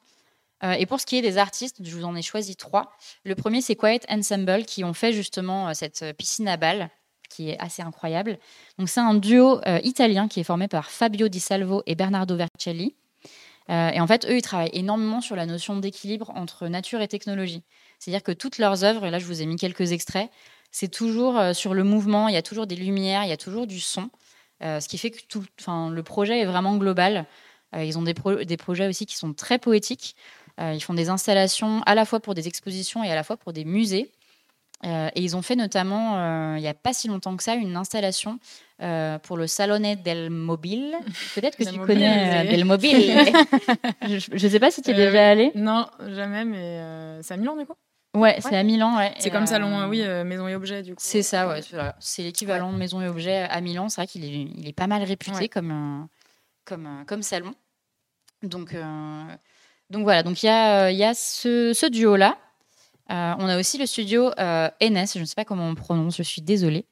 et pour ce qui est des artistes, je vous en ai choisi trois. Le premier, c'est Quiet Ensemble, qui ont fait justement cette piscine à balles, qui est assez incroyable. Donc c'est un duo italien qui est formé par Fabio Di Salvo et Bernardo Vercelli. et en fait, eux, ils travaillent énormément sur la notion d'équilibre entre nature et technologie. C'est-à-dire que toutes leurs œuvres, et là je vous ai mis quelques extraits, c'est toujours euh, sur le mouvement, il y a toujours des lumières, il y a toujours du son, euh, ce qui fait que tout, le projet est vraiment global. Euh, ils ont des, des, projets aussi qui sont très poétiques. ils font des installations à la fois pour des expositions et à la fois pour des musées. et ils ont fait notamment, il n'y a pas si longtemps que ça, une installation pour le Salone del Mobile. Peut-être que tu connais Del Mobile. je ne sais pas si tu es déjà allé. Non, jamais, mais c'est à Milan du coup? Ouais, c'est à Milan. Ouais. C'est comme salon, euh, oui, euh, maison et objets du coup. C'est ça, ouais. C'est l'équivalent de maison et objets à Milan. C'est vrai qu'il est, il est pas mal réputé comme, comme, comme salon. Donc, euh, donc voilà, donc il y a, y a ce, ce duo-là. on a aussi le studio NS, je ne sais pas comment on prononce, je suis désolée,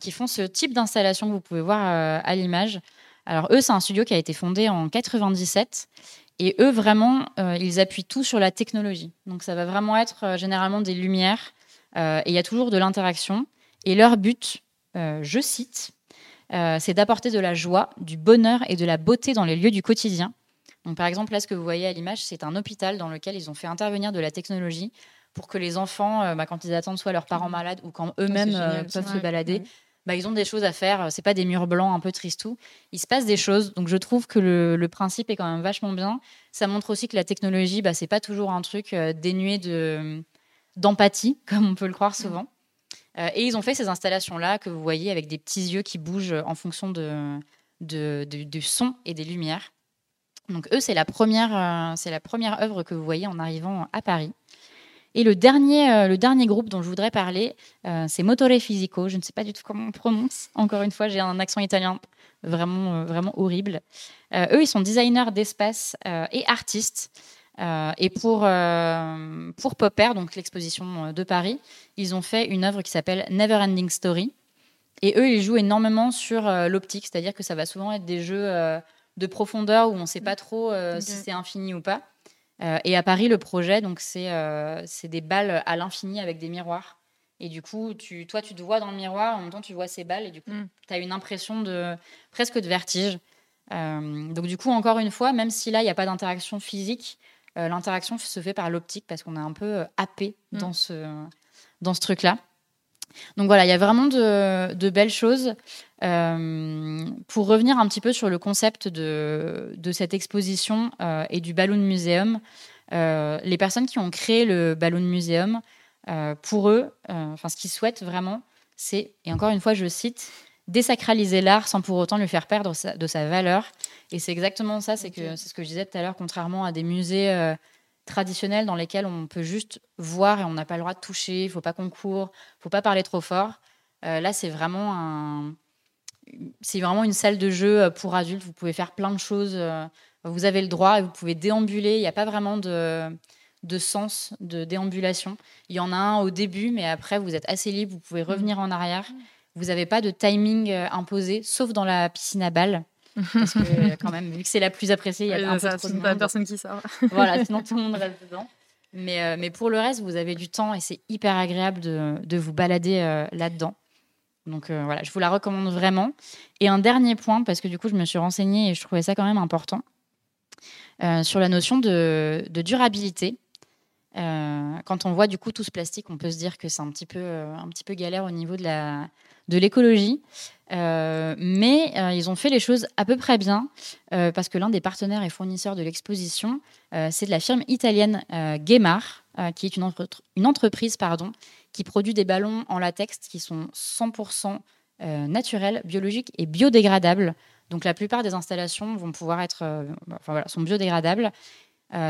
qui font ce type d'installation que vous pouvez voir à l'image. Alors eux, c'est un studio qui a été fondé en 97 et eux, vraiment, euh, ils appuient tout sur la technologie. Donc ça va vraiment être euh, généralement des lumières euh, et il y a toujours de l'interaction. Et leur but, je cite, c'est d'apporter de la joie, du bonheur et de la beauté dans les lieux du quotidien. Donc par exemple, là, ce que vous voyez à l'image, c'est un hôpital dans lequel ils ont fait intervenir de la technologie pour que les enfants, bah, quand ils attendent soit leurs parents malades ou quand eux-mêmes peuvent se balader, bah, ils ont des choses à faire. C'est pas des murs blancs un peu tristou. Il se passe des choses. Donc je trouve que le, principe est quand même vachement bien. Ça montre aussi que la technologie, bah, c'est pas toujours un truc euh, dénué de d'empathie, comme on peut le croire souvent. Euh, et ils ont fait ces installations-là que vous voyez avec des petits yeux qui bougent en fonction de, de, du son et des lumières. Donc eux, c'est la première, euh, c'est la première œuvre que vous voyez en arrivant à Paris. Et le dernier, euh, le dernier groupe dont je voudrais parler, euh, c'est Motore Fisico. Je ne sais pas du tout comment on prononce. Encore une fois, j'ai un accent italien vraiment, euh, vraiment horrible. eux, ils sont designers d'espace et artistes. et pour, pour Popper, donc l'exposition de Paris, ils ont fait une œuvre qui s'appelle Neverending Story. Et eux, ils jouent énormément sur l'optique, c'est-à-dire que ça va souvent être des jeux de profondeur où on ne sait pas trop si c'est infini ou pas. Euh, et à Paris, le projet, donc c'est euh, des balles à l'infini avec des miroirs. Et du coup, tu, toi, tu te vois dans le miroir, en même temps, tu vois ces balles, et du coup, mm. tu as une impression de presque de vertige. Euh, donc, du coup, encore une fois, même si là, il n'y a pas d'interaction physique, l'interaction se fait par l'optique parce qu'on est un peu happé mm. dans ce, dans ce truc-là. Donc voilà, il y a vraiment de, belles choses. Euh, pour revenir un petit peu sur le concept de, de cette exposition euh, et du Balloon Museum, euh, les personnes qui ont créé le Balloon Museum, pour eux, enfin ce qu'ils souhaitent vraiment, c'est, et encore une fois je cite, désacraliser l'art sans pour autant lui faire perdre de sa valeur. Et c'est exactement ça, c'est que c'est ce que je disais tout à l'heure, contrairement à des musées traditionnels dans lesquels on peut juste voir et on n'a pas le droit de toucher, il faut pas qu'on court, faut pas parler trop fort. Euh, là, c'est vraiment un, c'est vraiment une salle de jeu euh, pour adultes. Vous pouvez faire plein de choses. Euh, vous avez le droit et vous pouvez déambuler. Il n'y a pas vraiment de, de sens de déambulation. Il y en a un au début, mais après, vous êtes assez libre. Vous pouvez mmh. revenir en arrière. Vous n'avez pas de timing imposé, sauf dans la piscine à balles. Parce que quand même, vu que c'est la plus appréciée, il y a un peu trop de monde. personne qui sort. voilà, sinon tout le monde reste dedans. Mais, euh, mais pour le reste, vous avez du temps et c'est hyper agréable de, de vous balader euh, là-dedans. Donc euh, voilà, je vous la recommande vraiment. Et un dernier point, parce que du coup, je me suis renseignée et je trouvais ça quand même important, sur la notion de, de durabilité. quand on voit du coup tout ce plastique, on peut se dire que c'est un petit peu, un petit peu galère au niveau de l'écologie. Euh, mais euh, ils ont fait les choses à peu près bien euh, parce que l'un des partenaires et fournisseurs de l'exposition, c'est de la firme italienne Guemar, qui est une, entreprise pardon, qui produit des ballons en latex qui sont 100% naturels, biologiques et biodégradables. Donc la plupart des installations vont pouvoir être, enfin, voilà, sont biodégradables.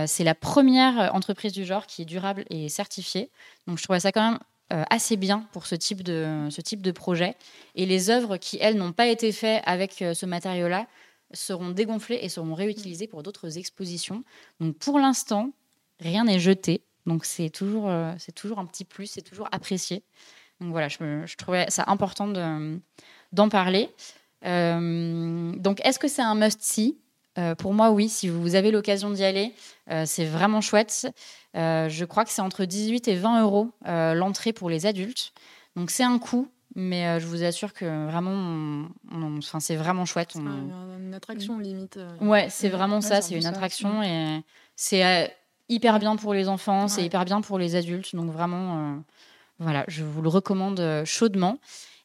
c'est la première entreprise du genre qui est durable et certifiée. Donc je trouvais ça quand même assez bien pour ce type, de, ce type de projet. Et les œuvres qui, elles, n'ont pas été faites avec euh, ce matériau-là seront dégonflées et seront réutilisées pour d'autres expositions. Donc pour l'instant, rien n'est jeté. Donc c'est toujours, euh, c'est toujours un petit plus, c'est toujours apprécié. Donc voilà, je trouvais ça important d'en parler. donc est-ce que c'est un must-see? Euh, pour moi, oui, si vous avez l'occasion d'y aller, euh, c'est vraiment chouette. Euh, je crois que c'est entre 18 et 20 euros l'entrée pour les adultes. Donc c'est un coût, mais je vous assure que vraiment, enfin, c'est vraiment chouette. Une attraction limite. Ouais, c'est vraiment ça, c'est une attraction et c'est hyper bien pour les enfants, c'est hyper bien pour les adultes. Donc vraiment, voilà, je vous le recommande chaudement.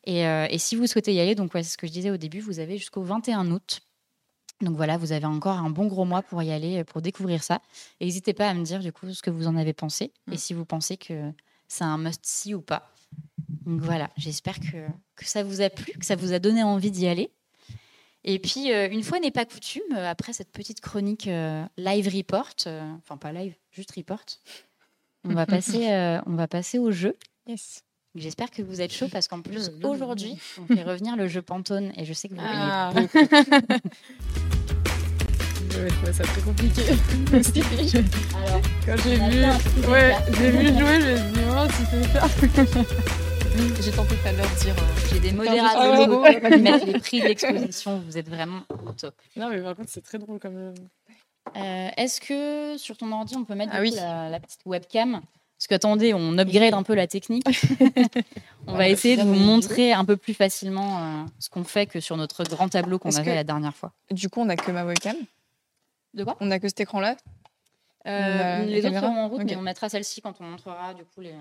Et, et, si vous souhaitez y aller, donc ouais, c'est ce que je disais au début, vous avez jusqu'au 21 août donc voilà, vous avez encore un bon gros mois pour y aller, euh, pour découvrir ça. Et n'hésitez pas à me dire du coup ce que vous en avez pensé et mm. si vous pensez que c'est un must-see ou pas. Donc voilà, j'espère que, que ça vous a plu, que ça vous a donné envie d'y aller. Et puis, euh, une fois n'est pas coutume, euh, après cette petite chronique live report, enfin pas live, juste report, on va passer, on va passer au jeu. Yes. J'espère que vous êtes chaud parce qu'en plus, aujourd'hui, on fait revenir le jeu Pantone et je sais que vous ah. Trouver ça très compliqué. Alors, quand j'ai vu, ouais, j'ai vu jouer, je me suis dit, oh, c'était ça. J'ai tenté tout à l'heure de dire, euh, j'ai des modérateurs mettent les prix de l'exposition, vous êtes vraiment au top. Non, mais par contre, c'est très drôle quand même. Euh, Est-ce que sur ton ordi, on peut mettre ah la, la, petite webcam? Parce qu'attendez, on upgrade un peu la technique. on va essayer de vous montrer un peu plus facilement euh, ce qu'on fait que sur notre grand tableau qu'on avait la dernière fois. Du coup, on n'a que ma webcam. De quoi? On n'a que cet écran-là. Euh, les autres seront en route, mais on mettra celle-ci quand on montrera du coup les.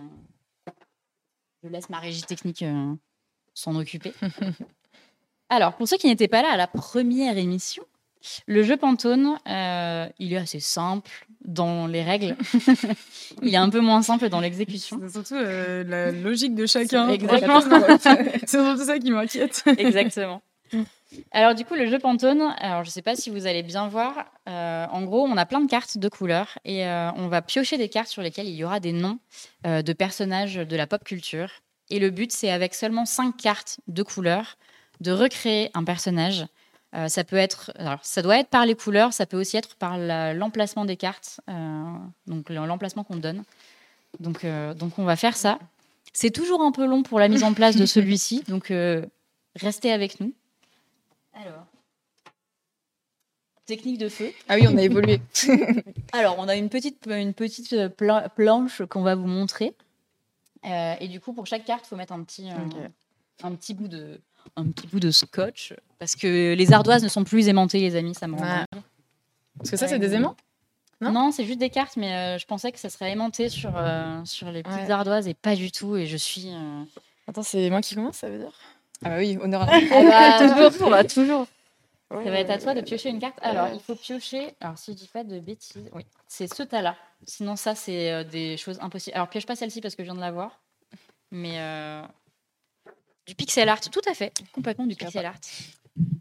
Je laisse ma régie technique euh, s'en occuper. Alors, pour ceux qui n'étaient pas là à la première émission, le jeu Pantone, euh, il est assez simple dans les règles. il est un peu moins simple dans l'exécution. C'est surtout euh, la logique de chacun. Exactement. C'est surtout ça qui m'inquiète. Exactement. Alors du coup, le jeu Pantone, alors je ne sais pas si vous allez bien voir, euh, en gros, on a plein de cartes de couleurs et on va piocher des cartes sur lesquelles il y aura des noms de personnages de la pop culture. Et le but, c'est avec seulement cinq cartes de couleurs, de recréer un personnage euh, ça peut être, alors ça doit être par les couleurs, ça peut aussi être par l'emplacement des cartes, euh, donc l'emplacement qu'on donne. Donc, euh, donc on va faire ça. C'est toujours un peu long pour la mise en place de celui-ci, donc restez avec nous. Alors, technique de feu. Ah oui, on a évolué. alors, on a une petite, une petite planche qu'on va vous montrer. et du coup, pour chaque carte, il faut mettre un petit, un petit bout de, un petit bout de scotch parce que les ardoises ne sont plus aimantées, les amis, ça me rend Parce que ça, c'est des aimants non, c'est juste des cartes, mais euh, je pensais que ça serait aimanté sur, euh, sur les petites ardoises et pas du tout. Et je suis. Euh, Attends, c'est moi qui commence, ça veut dire Ah bah oui, honneur à Ah bah, toujours, bah, toujours. Ouais, Ça va être à toi de piocher une carte. Alors, il faut piocher. Alors, si je dis pas de bêtises, oui, c'est ce tas-là. Sinon, ça, c'est euh, des choses impossibles. Alors, pioche pas celle-ci parce que je viens de la voir. Mais euh, du pixel art, tout à fait. Complètement du pixel art.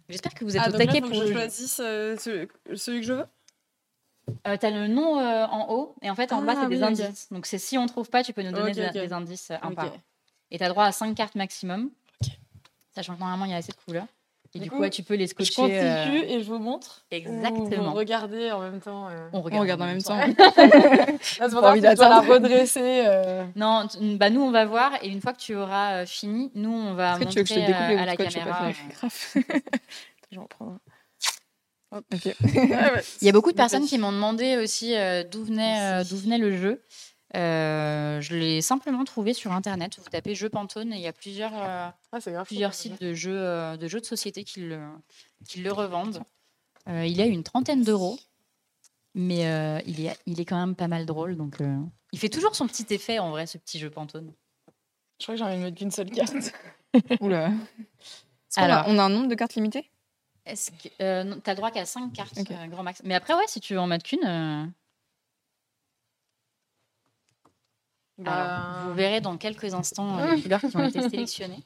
J'espère que vous êtes Ah, au donc là, taquet faut que pour je choisisse euh, celui, celui que je veux Euh, T'as le nom euh, en haut et en fait en bas Ah, c'est des oui, ok. indices. Donc c'est si on trouve pas, tu peux nous donner des, des indices euh, un par un. Et t'as droit à 5 cartes maximum. Sachant que normalement il y a assez de couleurs. Et du, Du coup, coup, ouais, tu peux les Je scotcher. continue euh, et je vous montre. Exactement. vous regardez en même temps. euh. On On regarde en même temps. Là, c'est pour Pas envie je dois la d'attendre. redresser. euh. Non, bah nous on va voir et une fois que tu auras euh, fini, nous on va Est-ce que tu veux que je te montrer découpe euh, à la scotch caméra. euh. J'en prends un. Ok. Il y a beaucoup de personnes qui m'ont demandé aussi euh, d'où venait, euh, venait le jeu. Euh, je l'ai simplement trouvé sur internet. Vous tapez jeu Pantone et il y a plusieurs, euh, Ah, plusieurs sites de jeux, euh, de jeux de société qui le, qui le revendent. Euh, il a une trentaine d'euros, mais euh, il, est, il est quand même pas mal drôle. Donc, euh, il fait toujours son petit effet en vrai, ce petit jeu Pantone. Je crois que j'ai envie de mettre qu'une seule carte. Oula. Qu'on a- Alors. on a un nombre de cartes limité Est-ce que euh, t'as le droit qu'à 5 cartes, euh, grand max. Mais après, ouais, si tu veux en mettre qu'une, euh, Bah, alors, vous verrez dans quelques instants euh, les couleurs qui ont été sélectionnées.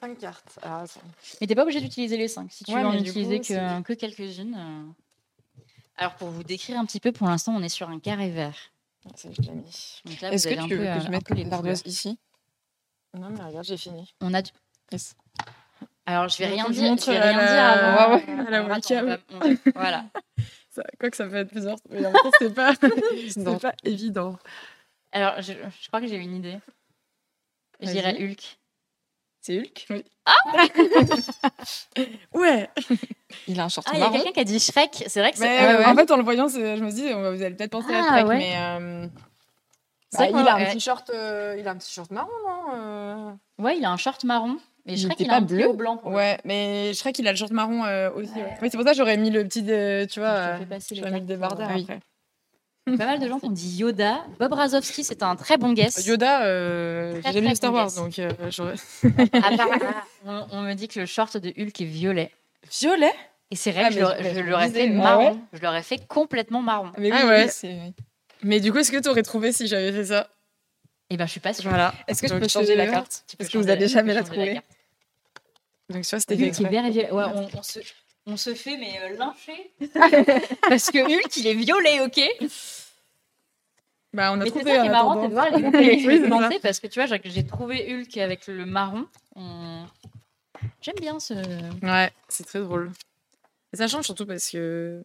5 cartes. Attends. Mais t'es pas obligé d'utiliser les 5. Si tu Ouais, veux en utiliser coup, que, que quelques-unes. euh. Alors, pour vous décrire un petit peu, pour l'instant, on est sur un carré vert. Ah, Est-ce que tu un veux peu, que euh, je mette l'ardoise ici? Non, mais regarde, j'ai fini. On a du- Yes. Alors, je vais rien dire, montre je vais rien la- dire avant. Ouais, ouais, à la Alors, attends, on webcam. va- on va- Voilà. Ça, quoi que ça peut être plusieurs. Mais en temps, c'est pas, c'est pas évident. Alors, je, je crois que j'ai une idée. Dirais Hulk. C'est Hulk? Ouais. Il a un short Ah, il y a marron. quelqu'un qui a dit Shrek. C'est vrai que c'est. Euh, ouais. en fait, en le voyant, je me dis, vous allez peut-être penser à Ah, Shrek, ouais. mais. euh, bah, il a un ouais. t-shirt, euh, il a un t-shirt marron, non euh? Ouais, il a un short marron. Mais Il Shrek, était il a pas un bleu blanc. pour Ouais, mais Shrek, il a le short marron euh, aussi. ouais. C'est pour ça que j'aurais mis le petit, euh, tu vois, Je euh, j'aurais mis le débardeur oui. après. Pas mal de gens qui ont dit Yoda. Bob Razowski, c'est un très bon guess. Yoda, euh, j'ai jamais très vu Star Wars, donc euh. Apparemment, on, on me dit que le short de Hulk est violet. Violet? Et c'est vrai Ah, que je, l'aurais- je- je je fait ouais. marron. Je l'aurais fait complètement marron. Ah, mais Ah ouais. oui, Mais du coup, est-ce que tu aurais trouvé si j'avais fait ça? Et ben, je suis pas sûre. Voilà. Est-ce que je peux je changer la te- carte Parce que vous changer allez jamais la trouver. Donc, c'était Hulk est vert et violet. Ouais, on, on se, on se fait mais euh, lyncher. Parce que Hulk, il est violet, ok? Bah, on a Mais c'est trouvé ça qui est marrant, c'est de voir les c'est pensées, parce que tu vois, j'ai- trouvé Hulk avec le marron. On- J'aime bien ce. Ouais, c'est très drôle. Et ça change surtout parce que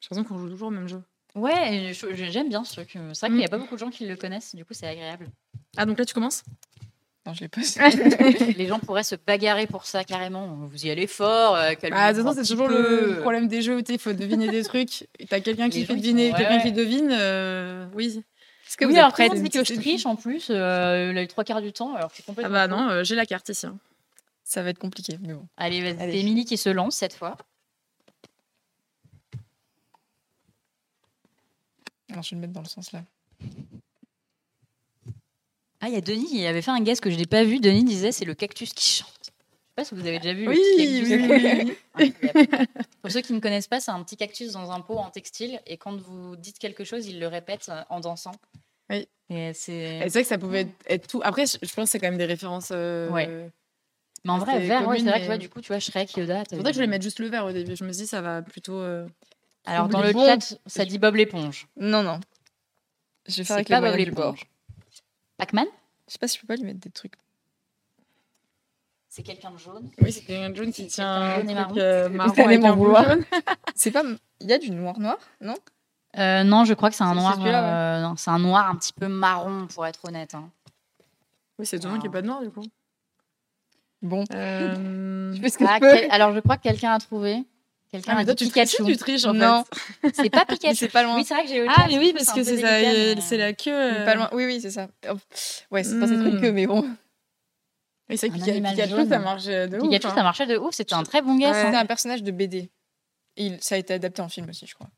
j'ai l'impression qu'on joue toujours au même jeu. Ouais, j'aime bien ce truc. C'est vrai qu'il n'y a pas beaucoup de gens qui le connaissent, du coup, c'est agréable. Ah, donc là, tu commences? Non, je l'ai pas. Les gens pourraient se bagarrer pour ça carrément. Vous y allez fort. euh, Bah, de c'est toujours peu. le problème des jeux où il faut deviner des trucs. T'as quelqu'un qui fait deviner, sont- quelqu'un ouais, qui devine. euh, Oui. Est-ce que Oui, vous alors êtes dit que je triche en plus, euh, les trois quarts du temps, alors que c'est Ah complètement. bah non, euh, j'ai la carte ici. hein. Ça va être compliqué, mais bon. Allez, vas-y, c'est Émilie qui se lance cette fois. Alors, je vais le mettre dans le sens là. Ah, il y a Denis, il avait fait un guess que je n'ai pas vu. Denis disait c'est le cactus qui chante. Je sais pas si vous avez déjà vu Oui, le oui. Pour ceux qui ne connaissent pas, c'est un petit cactus dans un pot en textile et quand vous dites quelque chose, il le répète euh, en dansant. Oui. Et c'est. Vrai que ça pouvait être, tout. Après, je pense que c'est quand même des références. euh, Ouais. Mais en vrai, vert, ouais, c'est vrai que ouais, du coup, tu vois, Shrek, Yoda. C'est pour ça que je voulais mettre juste le vert au début. Je me dis, ça va plutôt. euh, Alors dans le chat, ça dit Bob l'éponge. Non, non. Je vais faire avec pas Bob l'éponge. Pac-Man Je sais pas si je peux pas lui mettre des trucs. C'est quelqu'un de jaune. Oui, c'est quelqu'un jaune qui tient un marron. euh, marron avec un vouloir. C'est pas. Il y a du noir noir, non? Euh, non, je crois que c'est un noir. euh, non, c'est un noir un petit peu marron, pour être honnête. hein. Oui, c'est étonnant qu'il n'y ait pas de noir du coup. Bon. Euh... Je fais ce que Ah, je peux. quel- Alors, je crois que quelqu'un a trouvé. Quelqu'un Ah, mais a toi, dit tu triches, Pikachu. tu triches en Non. fait. C'est pas Pikachu. c'est pas loin. Oui, c'est vrai que j'ai Ah, mais oui, parce que c'est mais- c'est la queue. Mais euh, Pas loin. Oui, oui, c'est ça. Ouais, c'est pas ces Hmm. trucs que, mais bon. Oui, c'est Pikachu, jaune. ça marche euh, de ouf. Pikachu, hein. ça marchait de ouf. C'était un très bon guess. Ouais. hein. C'est un personnage de BD. Et il- ça a été adapté en film aussi, je crois.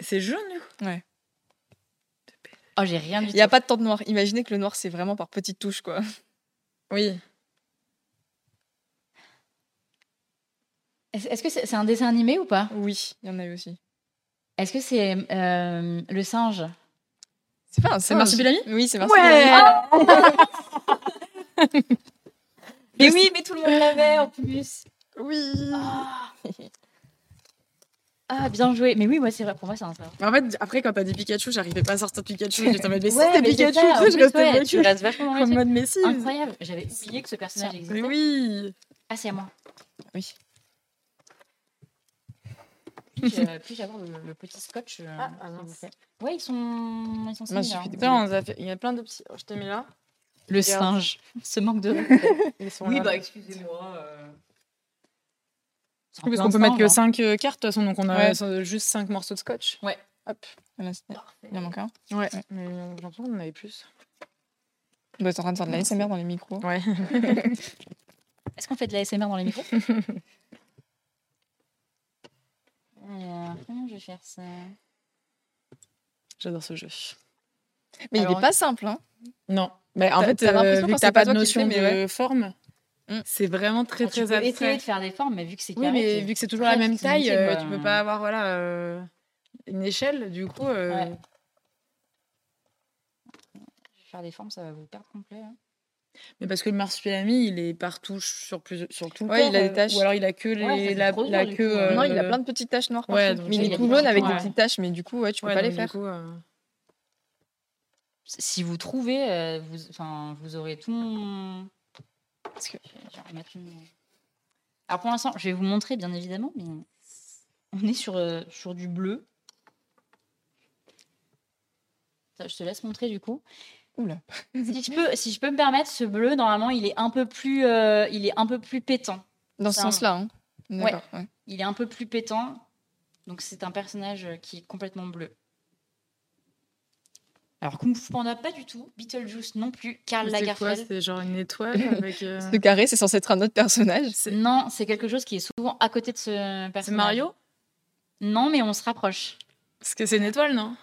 C'est jaune, du coup? Oh, j'ai rien du Il tout. n'y a pas de temps de noir. Imaginez que le noir, c'est vraiment par petites touches, quoi. Oui. Est-ce que c'est un dessin animé ou pas? Oui, il y en a eu aussi. Est-ce que c'est euh, le singe? C'est pas un C'est Marsupilami Oui, c'est Marsupilami. Mais oui, mais tout le monde l'avait en plus. Oui. Ah. Ah, bien joué. Mais oui, moi, c'est vrai. Pour moi, c'est un singe. En fait, après, quand t'as dit Pikachu, j'arrivais pas à sortir Pikachu. J'étais en mode, mais Ouais, mais c'est Pikachu, ça, en tu sais, je restais ouais, bloquée. Tu restes vachement truc. mode Messi. Incroyable. J'avais oublié que ce personnage existait. Mais oui. Ah, c'est à moi. Oui. Puis-je euh, avoir le, le petit scotch euh, Ah, ah, Ouais, ils sont, ils sont Moi, similaires. Putain, fait- il y a plein de petits. Oh, je t'ai mis là. Le Regarde. singe. Ce manque de. Ils sont oui, là. bah, excusez-moi. euh. Oui, parce qu'on peut mettre que singe, 5 cartes, de toute façon, donc on a Ouais. euh, juste 5 morceaux de scotch. Ouais. Hop. Parfait. Il en manque un. Ouais. Mais euh, j'ai l'impression qu'on en avait plus. On doit être en train de faire de la SMR dans les micros. Ouais. Est-ce qu'on fait de la SMR dans les micros? Alors, comment je vais faire ça? J'adore ce jeu. Mais il Alors, est pas simple, hein. Non. Mais en fait, t'as euh, vu que t'as pas de notion fais, de ouais. forme, Mm. c'est vraiment très Ah, Tu très peux essayer abstrait. de faire des formes, mais vu que c'est Oui, mais vu que c'est toujours très la même taille, euh, bah, tu peux pas avoir voilà euh, une échelle. Du coup, euh, Ouais. Je vais faire des formes, ça va vous perdre complet. hein. Mais parce que le marsupilami, il est partout sur plus sur tout le Ouais, corps, il a des euh, taches. Ou alors il a que les Ouais, la, dur, la queue. euh, Non, il a plein de petites taches noires Ouais, mais il est tout jaune avec des petites taches, mais du coup, ouais, tu peux pas les du faire. coup, euh, Si vous trouvez, euh, vous, enfin, vous aurez tout. mon- Parce que- Je vais remettre une- Alors pour l'instant, je vais vous montrer bien évidemment, mais on est sur, euh, sur du bleu. Je te laisse montrer du coup. Oula. Si je peux, si je peux me permettre, ce bleu normalement, il est un peu plus, euh, il est un peu plus pétant. Dans ce sens-là, hein. D'accord. ouais. Il est un peu plus pétant. Donc c'est un personnage euh, qui est complètement bleu. Alors Kung Fu Panda pas du tout, Beetlejuice non plus, Karl c'est quoi Lagerfeld. C'est genre une étoile avec. euh, Ce carré, c'est censé être un autre personnage. Non, c'est quelque chose qui est souvent à côté de ce personnage. C'est Mario? Non, mais on se rapproche. Parce que c'est une étoile, non?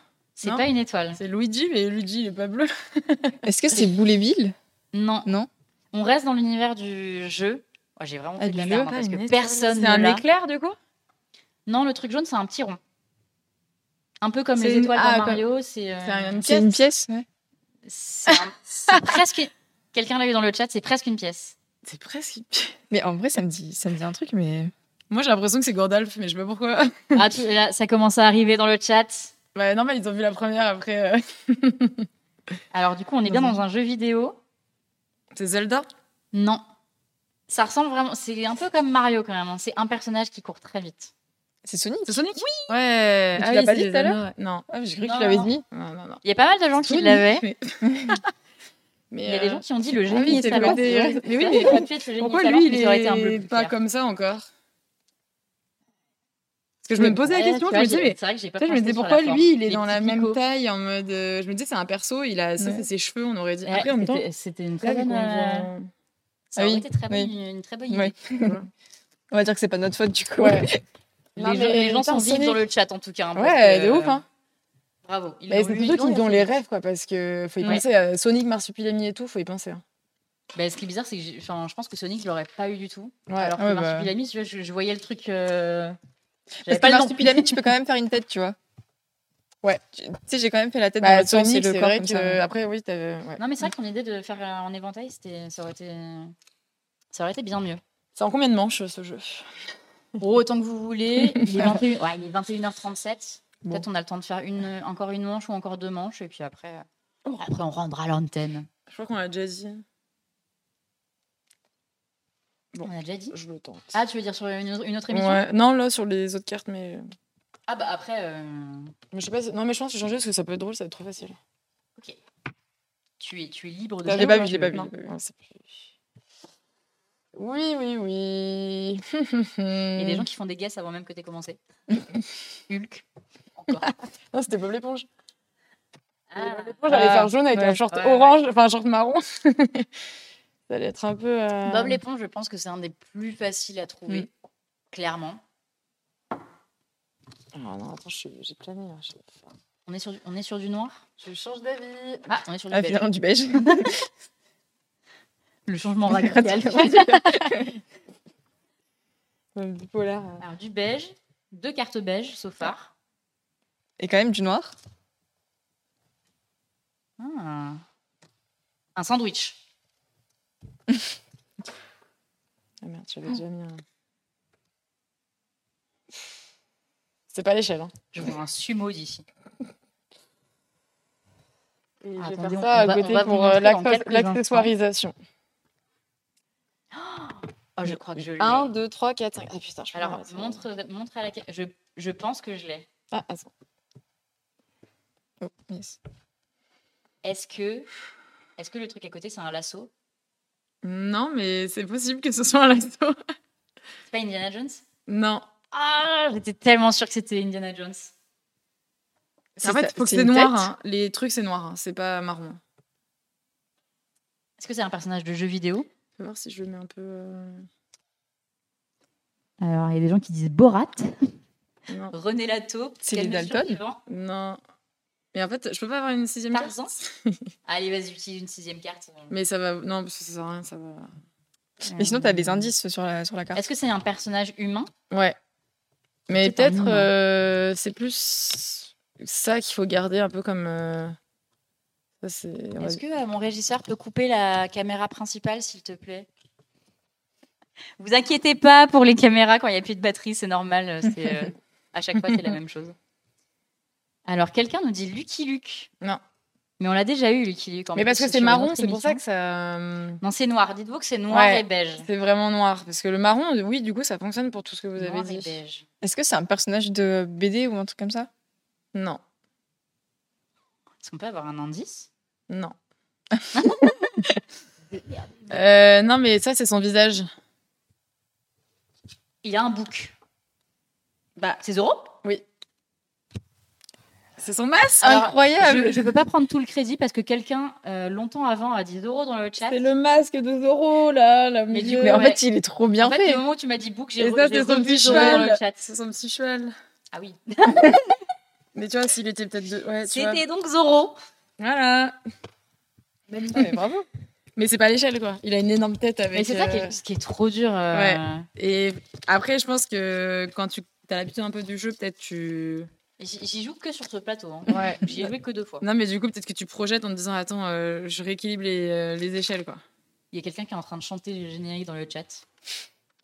C'est pas une étoile. C'est Luigi, mais Luigi il est pas bleu. Est-ce que c'est Bouléville? Non. Non. On reste dans l'univers du jeu. Oh, J'ai vraiment Ah, fait de la du merde jeu hein, parce une que étoile. personne C'est un l'a. éclair du coup? Non, le truc jaune, c'est un petit rond. Un peu comme les une- étoiles ah, dans Mario, c'est euh, C'est un- une C'est une pièce? pièce ouais. c'est un- presque. Quelqu'un l'a eu dans le chat, c'est presque une pièce. C'est presque. Mais en vrai, ça me dit, ça me dit un truc, mais. Moi j'ai l'impression que c'est Gandalf, mais je sais pas pourquoi. Ah, tu- là, ça commence à arriver dans le chat. Bah normal, ils ont vu la première après. euh, Alors du coup, on est bien dans un jeu vidéo. C'est Zelda? Non. Ça ressemble vraiment. C'est un peu comme Mario quand même. hein. C'est un personnage qui court très vite. C'est Sonic? C'est Sonic? Oui Ouais. Mais tu Ah l'as oui, pas c'est dit tout à l'heure? ouais. Non. Ah, j'ai cru que Non, tu l'avais non. dit. Non, non, non. Il y a pas mal de gens qui Sonic, l'avaient. Mais... mais, Il y a des euh, gens qui ont dit le ah génie oui, c'est côté-. Mais mais Pourquoi lui il aurait été un bleu plus pas clair. comme ça encore? Que je me posais la question, je me disais, mais vrai que pas je me disais pourquoi lui il est Les dans la même taille en mode euh, je me disais c'est un perso il a ça Ouais. c'est ses cheveux on aurait dit Ouais, après en même temps c'était- une très bonne. euh, Ça Ah aurait oui, été très bonne, oui. une très bonne idée. On va dire que c'est pas notre faute du coup. Les, gens, les sont vifs dans le chat en tout cas. hein, ouais que, de ouf hein Bravo. L'ont c'est plutôt qu'ils ont les rêves quoi parce que faut y penser à Sonic Marsupilami et tout faut y penser hein. Bah, ce qui est bizarre, c'est que je pense que Sonic l'aurait pas eu du tout. ouais Alors que Ouais, bah. Marsupilami, vois, je, je voyais le truc. euh, Parce que pas le nom. Marsupilami, tu peux quand même faire une tête, tu vois. Ouais. Tu sais, j'ai quand même fait la tête dans bah, et Sonic le c'est corps vrai comme que ça. après oui t'avais ouais. Non, mais c'est vrai que ton idée de faire euh, en éventail, c'était, ça aurait été, ça aurait été bien mieux. c'est en combien de manches ce jeu? Bon, autant que vous voulez. Il est, 21 ouais, il est 21h37. Bon. Peut-être on a le temps de faire une, encore une manche ou encore deux manches, et puis après, euh, après on rendra l'antenne. je crois qu'on l'a déjà dit Bon. On a déjà dit. je le tente Ah, tu veux dire sur une autre, une autre émission ouais non là sur les autres cartes mais Ah bah après, euh, mais je sais pas non mais je pense que changer parce que ça peut être drôle ça va être trop facile ok. Tu es, tu es libre de. Je l'ai pas vu, je l'ai pas vu. Oui, oui, oui. Il y a des gens qui font des guesses avant même que tu aies commencé. Hulk. Encore. Non, c'était Bob l'éponge. Ah. Bob l'éponge, j'allais Ah, faire jaune avec ouais. un short ouais. orange, enfin un short marron. Ça allait être un peu. euh, Bob l'éponge, je pense que c'est un des plus faciles à trouver, Mm. clairement. Ah non, attends, j'ai plané là. je- On est sur du, on est sur du noir? Je change d'avis. Ah, on est sur du Ah, beige. finalement, du beige. Le changement radical. Bipolaire. Alors, du beige, deux cartes beige, so far. Et quand même du noir? Ah. Un sandwich. Ah merde, j'avais déjà mis un. C'est pas l'échelle. Hein. Je vois un sumo d'ici. Et je vais Attendez, faire ça à côté va pour euh, l'accessoirisation. Oh, je crois que je l'ai. 1, 2, 3, 4, 5. Ah putain, je Alors, montre, montre à laquelle. Je, je pense que je l'ai. Ah, attends. Oh, yes. Est-ce que, est-ce que le truc à côté, c'est un lasso? Non, mais c'est possible que ce soit un lasso. C'est pas Indiana Jones? Non. Ah, j'étais tellement sûre que c'était Indiana Jones. En fait, il faut que c'est noir. hein. Les trucs, c'est noir. hein. C'est pas marron. Est-ce que c'est un personnage de jeu vidéo? Je vais voir si je le mets un peu. euh, Alors, il y a des gens qui disent Borat. Non. René Lato. C'est les Dalton? Non. Mais en fait, je peux pas avoir une sixième Tarzan carte. Allez, vas-y, utilise une sixième carte. Mais ça va. Non, parce que ça sert à rien, ça va. Mais sinon, t'as Euh, des indices sur la, sur la carte. Est-ce que c'est un personnage humain? Ouais. Mais peut-être euh, c'est plus ça qu'il faut garder un peu comme. euh, Est-ce que euh, mon régisseur peut couper la caméra principale, s'il te plaît? Vous inquiétez pas pour les caméras quand il n'y a plus de batterie, c'est normal. C'est, à chaque fois, c'est la même chose. Alors, quelqu'un nous dit Lucky Luke. Non. Mais on l'a déjà eu, Lucky Luke. en Mais parce que c'est marron, c'est pour ça que ça. euh, Non, c'est noir. Dites-vous que c'est noir Ouais. et beige. C'est vraiment noir. Parce que le marron, oui, du coup, ça fonctionne pour tout ce que vous Noir avez et dit. beige. Est-ce que c'est un personnage de BD ou un truc comme ça? Non. Est-ce qu'on peut avoir un indice? Non. Euh, non, mais ça, c'est son visage. Il a un bouc. Bah, C'est Zoro? C'est son masque. Alors, Incroyable Je ne peux pas prendre tout le crédit parce que quelqu'un, euh, longtemps avant, a dit Zoro dans le chat. C'est le masque de Zoro, là, Mais du coup, Mais en ouais. fait, il est trop bien en fait, fait. au moment où tu m'as dit bouc, j'ai Et re- ça, j'ai c'est son revu petit Zoro dans le cheval. chat. C'est son petit cheval. Ah oui. Mais tu vois, s'il était peut-être de... Ouais. C'était donc Zoro. Voilà. Mais bravo Mais c'est pas l'échelle, quoi. Il a une énorme tête avec... Mais c'est ça qui euh, est, ce qui est trop dur. euh, Ouais. Et après, je pense que quand tu as l'habitude un peu du jeu, peut-être tu... J'y joue que sur ce plateau. hein. Ouais. J'y ai joué que deux fois. Non, mais du coup, peut-être que tu projettes en te disant, attends, euh, je rééquilibre les, euh, les échelles, quoi. Il y a quelqu'un qui est en train de chanter le générique dans le chat.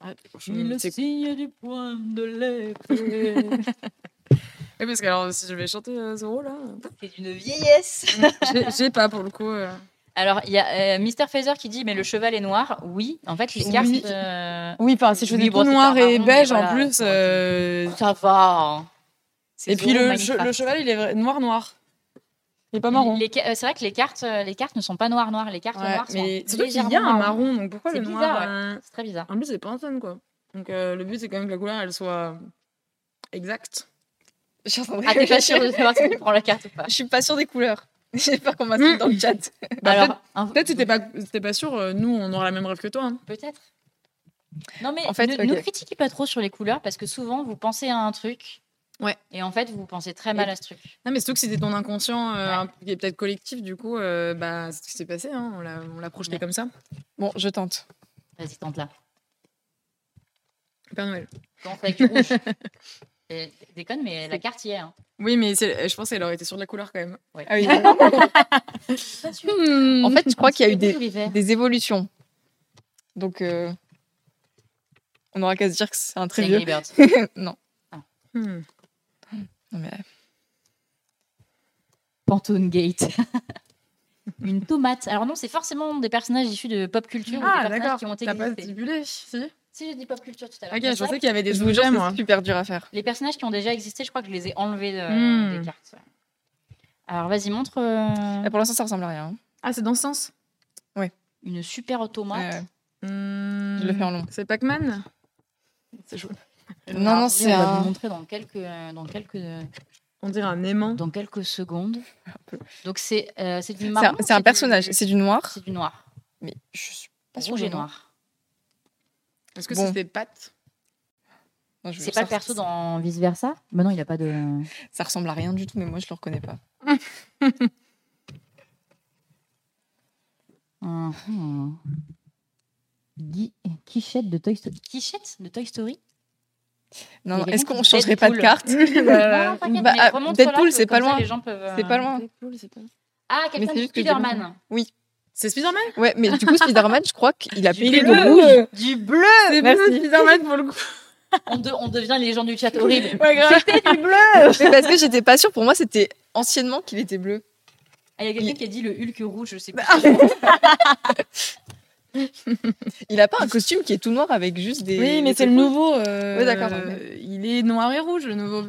Ah, le signe du point de l'épée. Oui, parce que alors, si je vais chanter euh, Zoro, là... C'est d'une vieillesse. j'ai- pas, pour le coup. euh. Alors, il y a euh, Mr. Phaser qui dit Mais le cheval est noir. Oui, en fait, les cartes. Oui. euh, Oui, enfin, si je tout c'est noir et marron, beige en voilà, plus... euh, Ça va. hein. Et puis le, Minecraft. che- le cheval, il est vrai- noir-noir. Il est pas marron. C'est vrai que les cartes, euh, les cartes ne sont pas noires noires. Les cartes Ouais, noires mais sont surtout qu'il y a légèrement un marron. donc pourquoi C'est le bizarre, noir ouais. euh, C'est très bizarre. En plus, c'est pas un fun, quoi. Donc euh, le but, c'est quand même que la couleur, elle soit exacte. Je suis Ah, t'es pas sûr réfléchir. de savoir si tu prends la carte ou pas Je suis pas sûre des couleurs. J'ai peur qu'on m'insulte dans le chat. Bah, Alors, un- Peut-être pas, si t'es pas sûr, euh, nous, on aura la même rêve que toi. hein. Peut-être. Non, mais En fait, ne, ok. ne critiquez pas trop sur les couleurs parce que souvent vous pensez à un truc. Ouais. Et en fait, vous pensez très mal à ce truc. Non, mais surtout que c'était ton inconscient, euh, Ouais. un- qui est peut-être collectif, du coup, euh, bah, c'est ce qui s'est passé. hein, On l'a projeté Ouais. comme ça. Bon, je tente. Vas-y, tente là. Père Noël. Commence avec du rouge. Et Déconne, mais la carte y est. Hein. Oui, mais je pense qu'elle aurait été sur de la couleur quand même. Ah oui. En fait, je crois qu'il y a eu des, évolutions. Donc, euh, on aura qu'à se dire que c'est un très C'est vieux. Non. Hmm. Mais, Pantone Gate. Une tomate. Alors non, c'est forcément des personnages issus de pop culture ou des Ah, personnages d'accord. qui ont été T'as pas stipulé Si. Si j'ai dit pop culture tout à l'heure. Ok, je pensais qu'il y avait des objets, moi. c'est super dur à faire. Les personnages qui ont déjà existé, je crois que je les ai enlevés de- Hmm. des cartes. ouais. Alors vas-y, montre euh, Et pour l'instant, ça ressemble à rien. hein. Ah, c'est dans ce sens? Une super automate. Euh, Hmm, Je le fais en long. C'est Pac-Man? C'est chouette. non, non, c'est on va un. vous montrer dans quelques, dans quelques, On dirait un aimant. dans quelques secondes. Donc c'est euh, c'est du marron. un, c'est un du- personnage. C'est du noir. C'est du noir. Mais je suis pas sûre. Rouge et noir. Est-ce que Bon. c'est des pattes Non, C'est pas le perso dans Vice Versa? Bah non, il a pas de. Ça ressemble à rien du tout, mais moi, je le reconnais pas. Guy- Quichette de Toy Story. Quichette de Toy Story? Non, non, est-ce qu'on changerait pas de Deadpool. carte Bah, Non, bah, mais ah, Deadpool, c'est pas loin. peuvent, C'est euh, pas loin. Ah, quelqu'un c'est de Spider-Man. C'est Spider-Man? Ouais, mais du coup, Spider-Man, je crois qu'il a Du pris bleu. le rouge. Du bleu C'est bleu, Spider-Man pour le coup. on, de- on devient les gens du chat horrible. Ouais, grave. C'était du bleu Mais parce que j'étais pas sûre, pour moi, c'était anciennement qu'il était bleu. Ah, Il y a quelqu'un qui a dit le Hulk rouge, je sais pas. Il a pas un costume qui est tout noir avec juste des. Oui, mais c'est le nouveau. euh, Ouais, d'accord, Il est noir et rouge, le nouveau.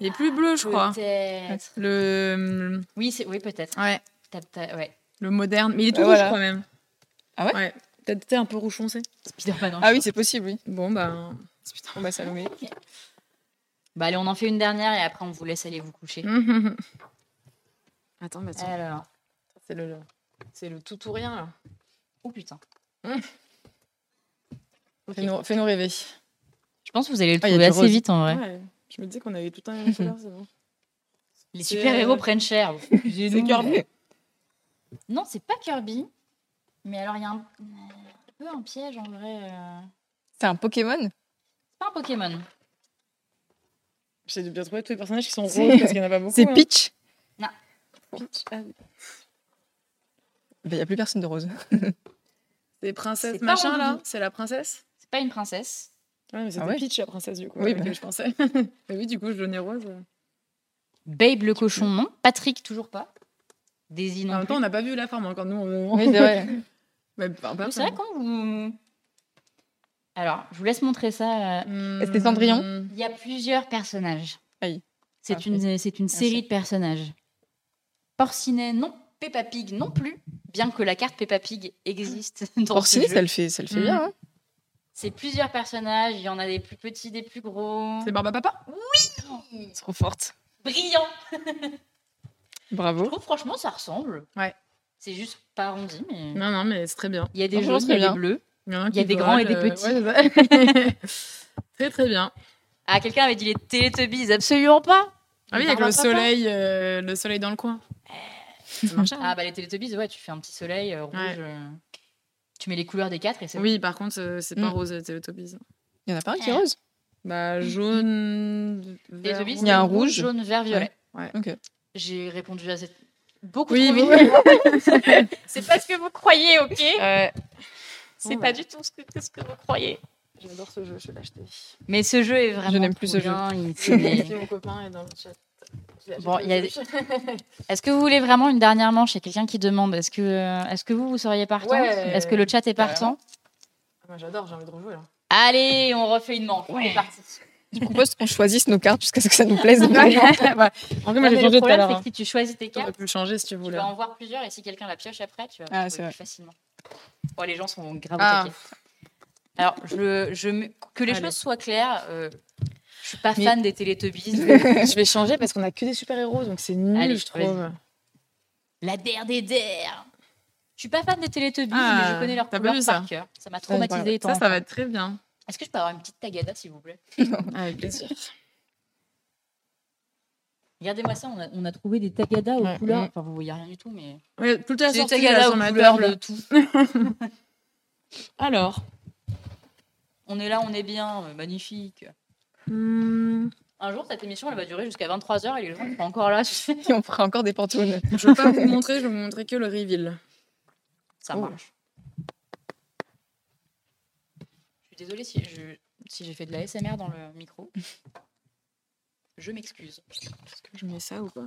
Il est plus bleu, je crois. Peut-être. Le. Oui, c'est... oui peut-être. Ouais, T'as- t'as- ouais. le moderne. Mais il est tout rouge, voilà. crois même. Ah ouais Ouais. Peut-être un peu rouge foncé. Spider-Man Ah oui, c'est possible, oui. Bon, bah. Bon, bah. Bah allez, on en fait une dernière et après on vous laisse aller vous coucher. Attends, mais attends. Alors. C'est le, c'est le tout ou rien, là. Oh putain. Fais-nous fais-nous rêver. Je pense que vous allez le Ah, trouver assez rose. vite en vrai. Ouais. Je me disais qu'on avait tout un même couleur, c'est bon. Les super-héros euh, prennent cher. C'est Kirby. Non, c'est pas Kirby. Mais alors, il y a un... un peu un piège en vrai. euh. C'est un Pokémon? C'est pas un Pokémon. J'essaie de bien trouver tous les personnages qui sont roses C'est- parce qu'il n'y en a pas beaucoup. C'est hein. Peach? Peach. Ah, oui. Il n'y a plus personne de rose. C'est princesse C'est pas machin, là. C'est la princesse C'est pas une princesse. Ouais, mais c'était Ah ouais Peach, la princesse, du coup, Oui, bah. je pensais. mais oui, du coup, je donnais rose. Babe le cochon, non. Patrick, toujours pas. Daisy, non En même temps, on n'a pas vu la forme encore, nous. On... Oui, c'est vrai. Mais, C'est vrai quand vous... Alors, je vous laisse montrer ça. euh, Hmm. C'était Cendrillon Il y a plusieurs personnages. Aïe. C'est Ah, une, c'est une série de personnages. Porcinet, non. Peppa Pig, non plus. Bien que la carte Peppa Pig existe dans ce Porcinet, jeu. ça le fait, ça le fait Mm. bien. hein. C'est plusieurs personnages. Il y en a des plus petits, des plus gros. C'est Barba Papa? Trop forte. Brillant. Je Bravo. trouve franchement ça ressemble. Ouais. C'est juste pas arrondi, mais Non, non, mais c'est très bien. il y a des jaunes, il y a des bleus. Il y, en Il y a des grands et des euh, petits. ouais, très, très bien. Ah, quelqu'un avait dit les Teletubbies, absolument pas. Ah oui, avec le soleil, euh, le soleil dans le coin. Ça marche. Ah bah les Teletubbies, ouais, tu fais un petit soleil euh, rouge. Ouais. euh, Tu mets les couleurs des quatre et c'est Oui, par contre, euh, c'est pas Mm. rose, les Teletubbies. Il y en a pas un qui est rose Bah, jaune. vert, Teletubbies, Il y a un c'est rouge. jaune, vert, violet. Ouais. Ok. J'ai répondu à cette beaucoup Oui, trop oui. vite. c'est pas ce que vous croyez, ok Ouais. C'est Bon, pas bah. du tout ce que, ce que vous croyez. J'adore ce jeu, je vais l'acheter. Mais ce jeu est vraiment. Je n'aime plus trop ce jeu. bien, il- c'est mon copain est dans le chat. Bon, a. Est-ce que vous voulez vraiment une dernière manche? Il y a quelqu'un qui demande. Est-ce que, euh, est-ce que vous, vous seriez partant? Ouais. Est-ce que le chat est partant? Ah, Moi, j'adore, j'ai envie de rejouer là. Allez, on refait une manche. Ouais. C'est parti. Je propose qu'on choisisse nos cartes jusqu'à ce que ça nous plaise. En vrai, Non, moi, mais j'ai le changé tout à problème, l'heure. c'est hein. que si tu choisis tes T'aurais cartes, pu le changer si tu tu vas en voir plusieurs et si quelqu'un la pioche après, tu vas Ah, plus facilement. Oh, les gens sont grave Ah. Alors, je, que les Allez. choses soient claires, euh, suis pas Mais- fan des Télétubbies. je vais changer parce qu'on a que des super-héros, donc c'est nul, Allez, je trouve. La der des der. Je suis pas fan des Télétubbies, Ah, mais je connais leur couleur ça par cœur. Ça m'a traumatisé. Ça, ça enfant. va être très bien. Est-ce que je peux avoir une petite tagada, s'il vous plaît Avec plaisir. Regardez-moi ça, on a, on a trouvé des tagadas aux Ouais, couleurs. mm. Enfin, vous voyez rien du tout, mais. Ouais, tout est Des tagadas aux couleurs de tout. Alors. On est là, on est bien, euh, magnifique. Hmm, Un jour, cette émission, elle va durer jusqu'à 23h et les gens sont encore là. Et on fera encore des pantounes. je vais pas vous montrer, je vais vous montrer que le reveal. Ça Oh. marche. Je suis désolée si je- si j'ai fait de la SMR dans le micro. Je m'excuse. Est-ce que je mets ça ou pas?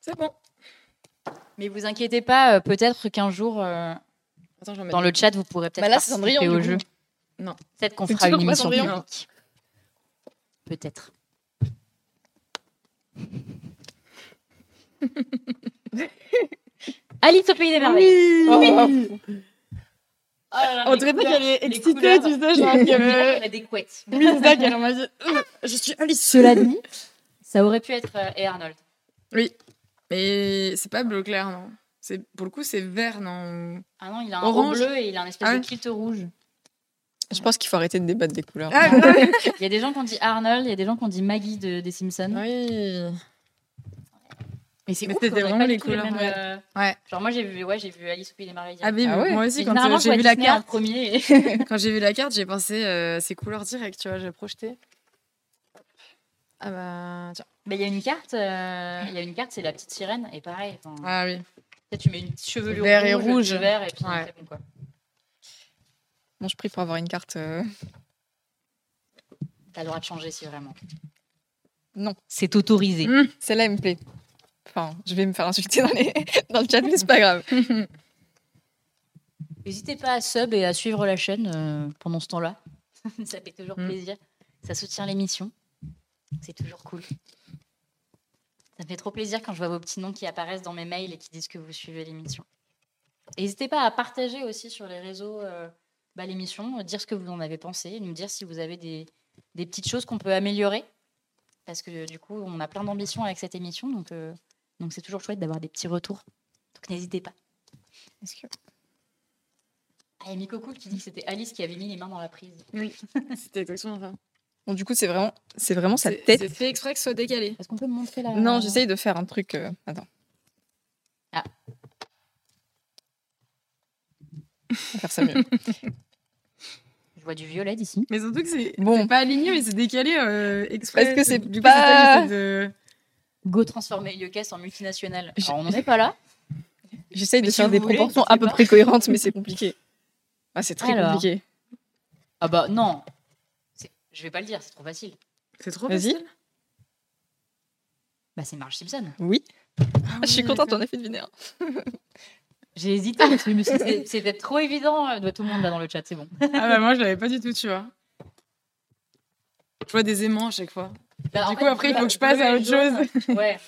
C'est bon. Mais vous inquiétez pas, euh, peut-être qu'un jour, euh, Attends, dans le chat, vous pourrez peut-être Bah là, c'est participer au jeu. Non. Peut-être qu'on fera une émission publique. Peut-être. Alice au pays des merveilles. Oh, Oh là là, On dirait pas qu'elle est excitée, tu sais, genre qu'elle a des couettes. Oui, c'est ça qu'elle m'a dit. Euh, Je suis Alice. Cela dit, ça aurait pu être euh, et Arnold. Oui. Mais c'est pas bleu clair, non C'est pour le coup, c'est vert, non Ah non, il a un Orange. bleu et il a un espèce Ah de kilt rouge. Je pense qu'il faut arrêter de débattre des couleurs. Ah, ouais. Il y a des gens qui ont dit Arnold, il y a des gens qui ont dit Maggie de, des Simpsons. oui. Mais c'est c'était vraiment les couleurs, mêmes, ouais. euh, Ouais. Genre moi j'ai vu, ouais, j'ai vu Alice au pays des merveilles. Ah, oui, Ah ouais. moi aussi, quand euh, j'ai vu la Disney carte, premier. quand j'ai vu la carte, j'ai pensé euh, ces couleurs directes, tu vois, j'ai projeté. Ah bah tiens. Mais il y a une carte, euh, il y a une carte, c'est la petite sirène et pareil. Ah oui. tu mets une petite chevelure Vert et rouge, vert et puis Ouais. c'est bon quoi. Moi, je prie pour avoir une carte. euh, T'as le droit de changer si vraiment. Non. C'est autorisé. Mm. Celle-là, elle me plaît. Enfin, je vais me faire insulter dans, les... dans le chat, mais c'est pas grave. N'hésitez pas à sub et à suivre la chaîne euh, pendant ce temps-là. ça fait toujours Mm. plaisir. Ça soutient l'émission. C'est toujours cool. Ça me fait trop plaisir quand je vois vos petits noms qui apparaissent dans mes mails et qui disent que vous suivez l'émission. Et N'hésitez pas à partager aussi sur les réseaux euh, bah, l'émission, euh, dire ce que vous en avez pensé, nous dire si vous avez des, des petites choses qu'on peut améliorer. Parce que du coup, on a plein d'ambitions avec cette émission, donc euh, donc c'est toujours chouette d'avoir des petits retours. Donc n'hésitez pas. Est-ce que- Ah, a Miko Cool qui dit que c'était Alice qui avait mis les mains dans la prise. C'était exactement ça. Bon, du coup, c'est vraiment, c'est vraiment sa tête. c'est fait exprès que ce soit décalé. Est-ce qu'on peut me montrer la. Non, j'essaye de faire un truc. euh, Attends. Ah. On va faire ça mieux. Je vois du violet d'ici. Mais surtout que c'est Bon. c'est pas aligné, mais c'est décalé euh, exprès. Parce que c'est Du coup, pas- de... Go transformer Yokes en multinationale. Je- Alors, on n'en est pas là. J'essaye de Mais si faire vous des voulez, proportions à peu pas. près cohérentes, mais c'est compliqué. Ah, c'est très Alors. compliqué. Ah bah non. Je vais pas le dire, c'est trop facile. C'est trop Vas-y. facile. Bah c'est Marge Simpson. Oui. Ah Ah, je suis contente, on a fait deviner un. J'ai hésité parce que je me suis dit, c'est- c'est peut-être trop évident. Euh, Tout le monde là dans le chat, c'est bon. Ah bah moi, je l'avais pas du tout, tu vois. Je vois des aimants à chaque fois. Bah, en du coup, fait, après, il bleu- faut que je passe bleu à et autre jaune, chose. Ouais.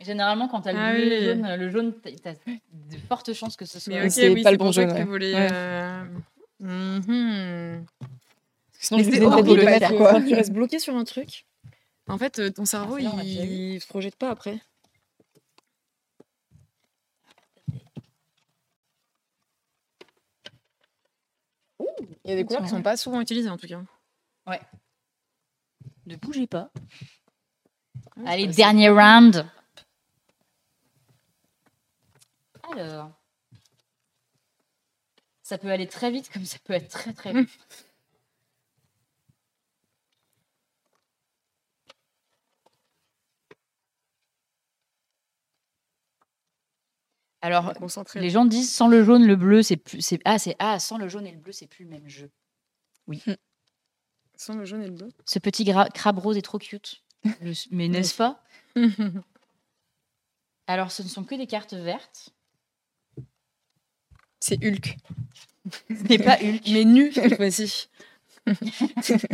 Généralement, quand t'as le Ah bleu et le oui. jaune, le jaune, t'as t'as de fortes chances que ce soit. Mais ok, c'est oui, pas le bon pour ça jaune, que tu ouais. voulais... Ouais. euh, mhm. Sinon, je vous horrible le mettre, quoi. Tu restes bloqué sur un truc. En fait, euh, ton cerveau, Ah, il... il se projette pas après. Il y a des couleurs qui sont pas souvent utilisées en tout cas. Ne bougez pas. Ouais, Allez, dernier round. Alors. Ça peut aller très vite comme ça peut être très très vite. Alors, les gens disent sans le jaune, le bleu, c'est plus. c'est- Ah, c'est ah, sans le jaune et le bleu, c'est plus le même jeu. Sans le jaune et le bleu. Ce petit gra- crabe rose est trop cute. Mais n'est-ce pas? Alors, ce ne sont que des cartes vertes. C'est Hulk. Ce n'est pas Hulk. Mais nu cette fois-ci. Cette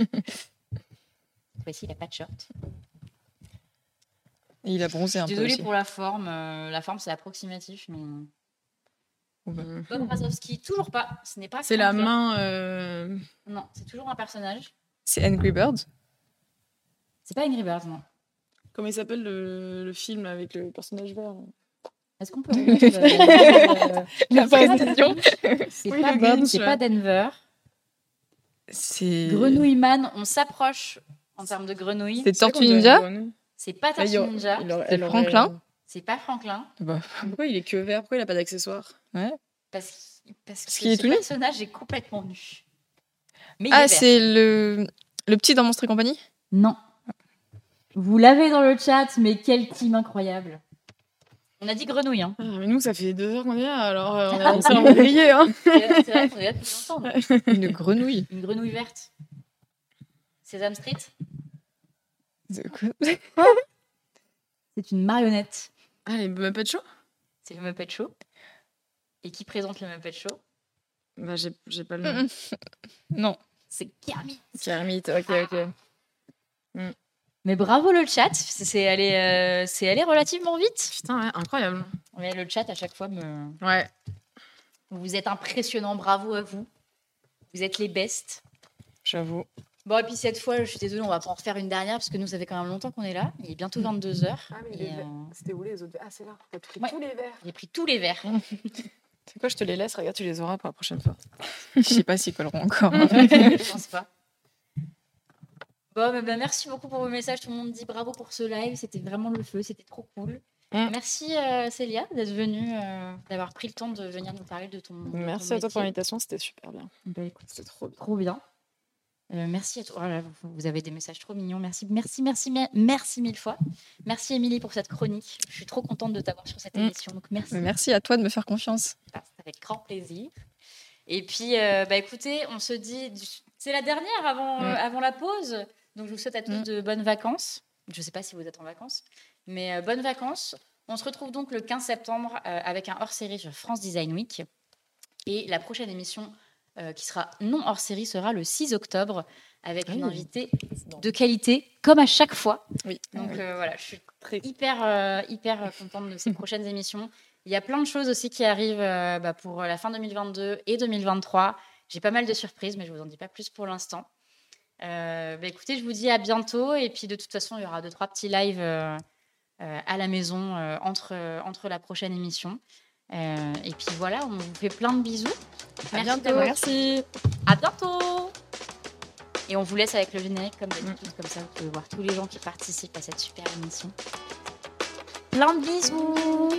fois-ci, il n'a pas de short. Et il a bronzé un peu Désolée pour la forme. euh, la forme, c'est approximatif, mais. Bob Razowski, toujours pas. Ce n'est pas. C'est la main. euh, Non, c'est toujours un personnage. C'est Angry Birds. C'est pas Angry Birds, non. Comment il s'appelle le, le film avec le personnage vert Est-ce qu'on peut euh, La c'est pas- précision. C'est Oui, pas Bob, c'est pas Denver. C'est. Grenouille Man, on s'approche en termes de grenouille. C'est Tortue Ninja. C'est pas Tortue aurait- Ninja. C'est aurait- Franklin C'est pas Franklin. Bah, Pourquoi il est que vert? Pourquoi il a pas d'accessoires? Parce, parce que qu'il est ce tout nu personnage est complètement nu. Mais Ah, c'est le... le petit dans Monstre et compagnie? Non. Vous l'avez dans le chat, mais quel team incroyable. On a dit grenouille, hein. Ah, mais nous, ça fait deux heures qu'on est là, alors euh, on est lancé en grillé. Hein. C'est vrai qu'on est là tous ensemble. Une grenouille. Une grenouille verte. Sesame Street, c'est une marionnette. Ah, les Muppet Show? C'est le Muppet Show. Et qui présente le Muppet Show? Bah, j'ai j'ai pas le nom. Mm, Non. C'est Kermit. Kermit, ok, ok. Mais bravo le chat, c'est c'est allé, euh, c'est allé relativement vite. Putain, ouais, incroyable. Mais le chat à chaque fois me... Ouais, Vous êtes impressionnants, bravo à vous. Vous êtes les bestes. J'avoue. Bon, et puis cette fois, je suis désolée, on va en refaire une dernière parce que nous, ça fait quand même longtemps qu'on est là. Il est bientôt 22h. Ah, euh, C'était où les autres Ah, c'est là. T'as pris Ouais. tous les verres. J'ai pris tous les verres. C'est quoi, je te les laisse. Regarde, tu les auras pour la prochaine fois. Je sais pas s'ils colleront encore. je pense pas. Bon, bah, bah, merci beaucoup pour vos messages. Tout le monde dit bravo pour ce live. C'était vraiment le feu. C'était trop cool. Mm. Merci euh, Célia d'être venue, euh, d'avoir pris le temps de venir nous parler de ton. de ton Merci à toi métier. pour l'invitation, c'était super bien. Bah, écoute, C'était trop bien. trop bien. Euh, merci à toi. Voilà, vous, avez des messages trop mignons. Merci, merci, merci, mer- merci mille fois. Merci Émilie pour cette chronique. Je suis trop contente de t'avoir sur cette Mm. émission. Donc merci. Merci à toi de me faire confiance. Ah, avec grand plaisir. Et puis, euh, bah, écoutez, on se dit, c'est la dernière avant, euh, Mm. avant la pause. Donc, je vous souhaite à tous Mm. de bonnes vacances. Je ne sais pas si vous êtes en vacances, mais euh, bonnes vacances. On se retrouve donc le 15 septembre euh, avec un hors-série sur France Design Week. Et la prochaine émission euh, qui sera non hors-série sera le 6 octobre avec une Oh. invitée de qualité, comme à chaque fois. Oui. Donc Oui. euh, voilà, je suis Très hyper, euh, hyper contente de ces prochaines émissions. Il y a plein de choses aussi qui arrivent euh, bah, pour la fin 2022 et 2023. J'ai pas mal de surprises, mais je vous en dis pas plus pour l'instant. Euh, bah, écoutez, je vous dis à bientôt. Et puis de toute façon, il y aura deux, trois petits lives euh, euh, à la maison euh, entre, entre la prochaine émission. Euh, et puis voilà, on vous fait plein de bisous. Merci bientôt. Merci. À bientôt Et on vous laisse avec le générique comme d'habitude, comme ça vous pouvez voir tous les gens qui participent à cette super émission. Plein de bisous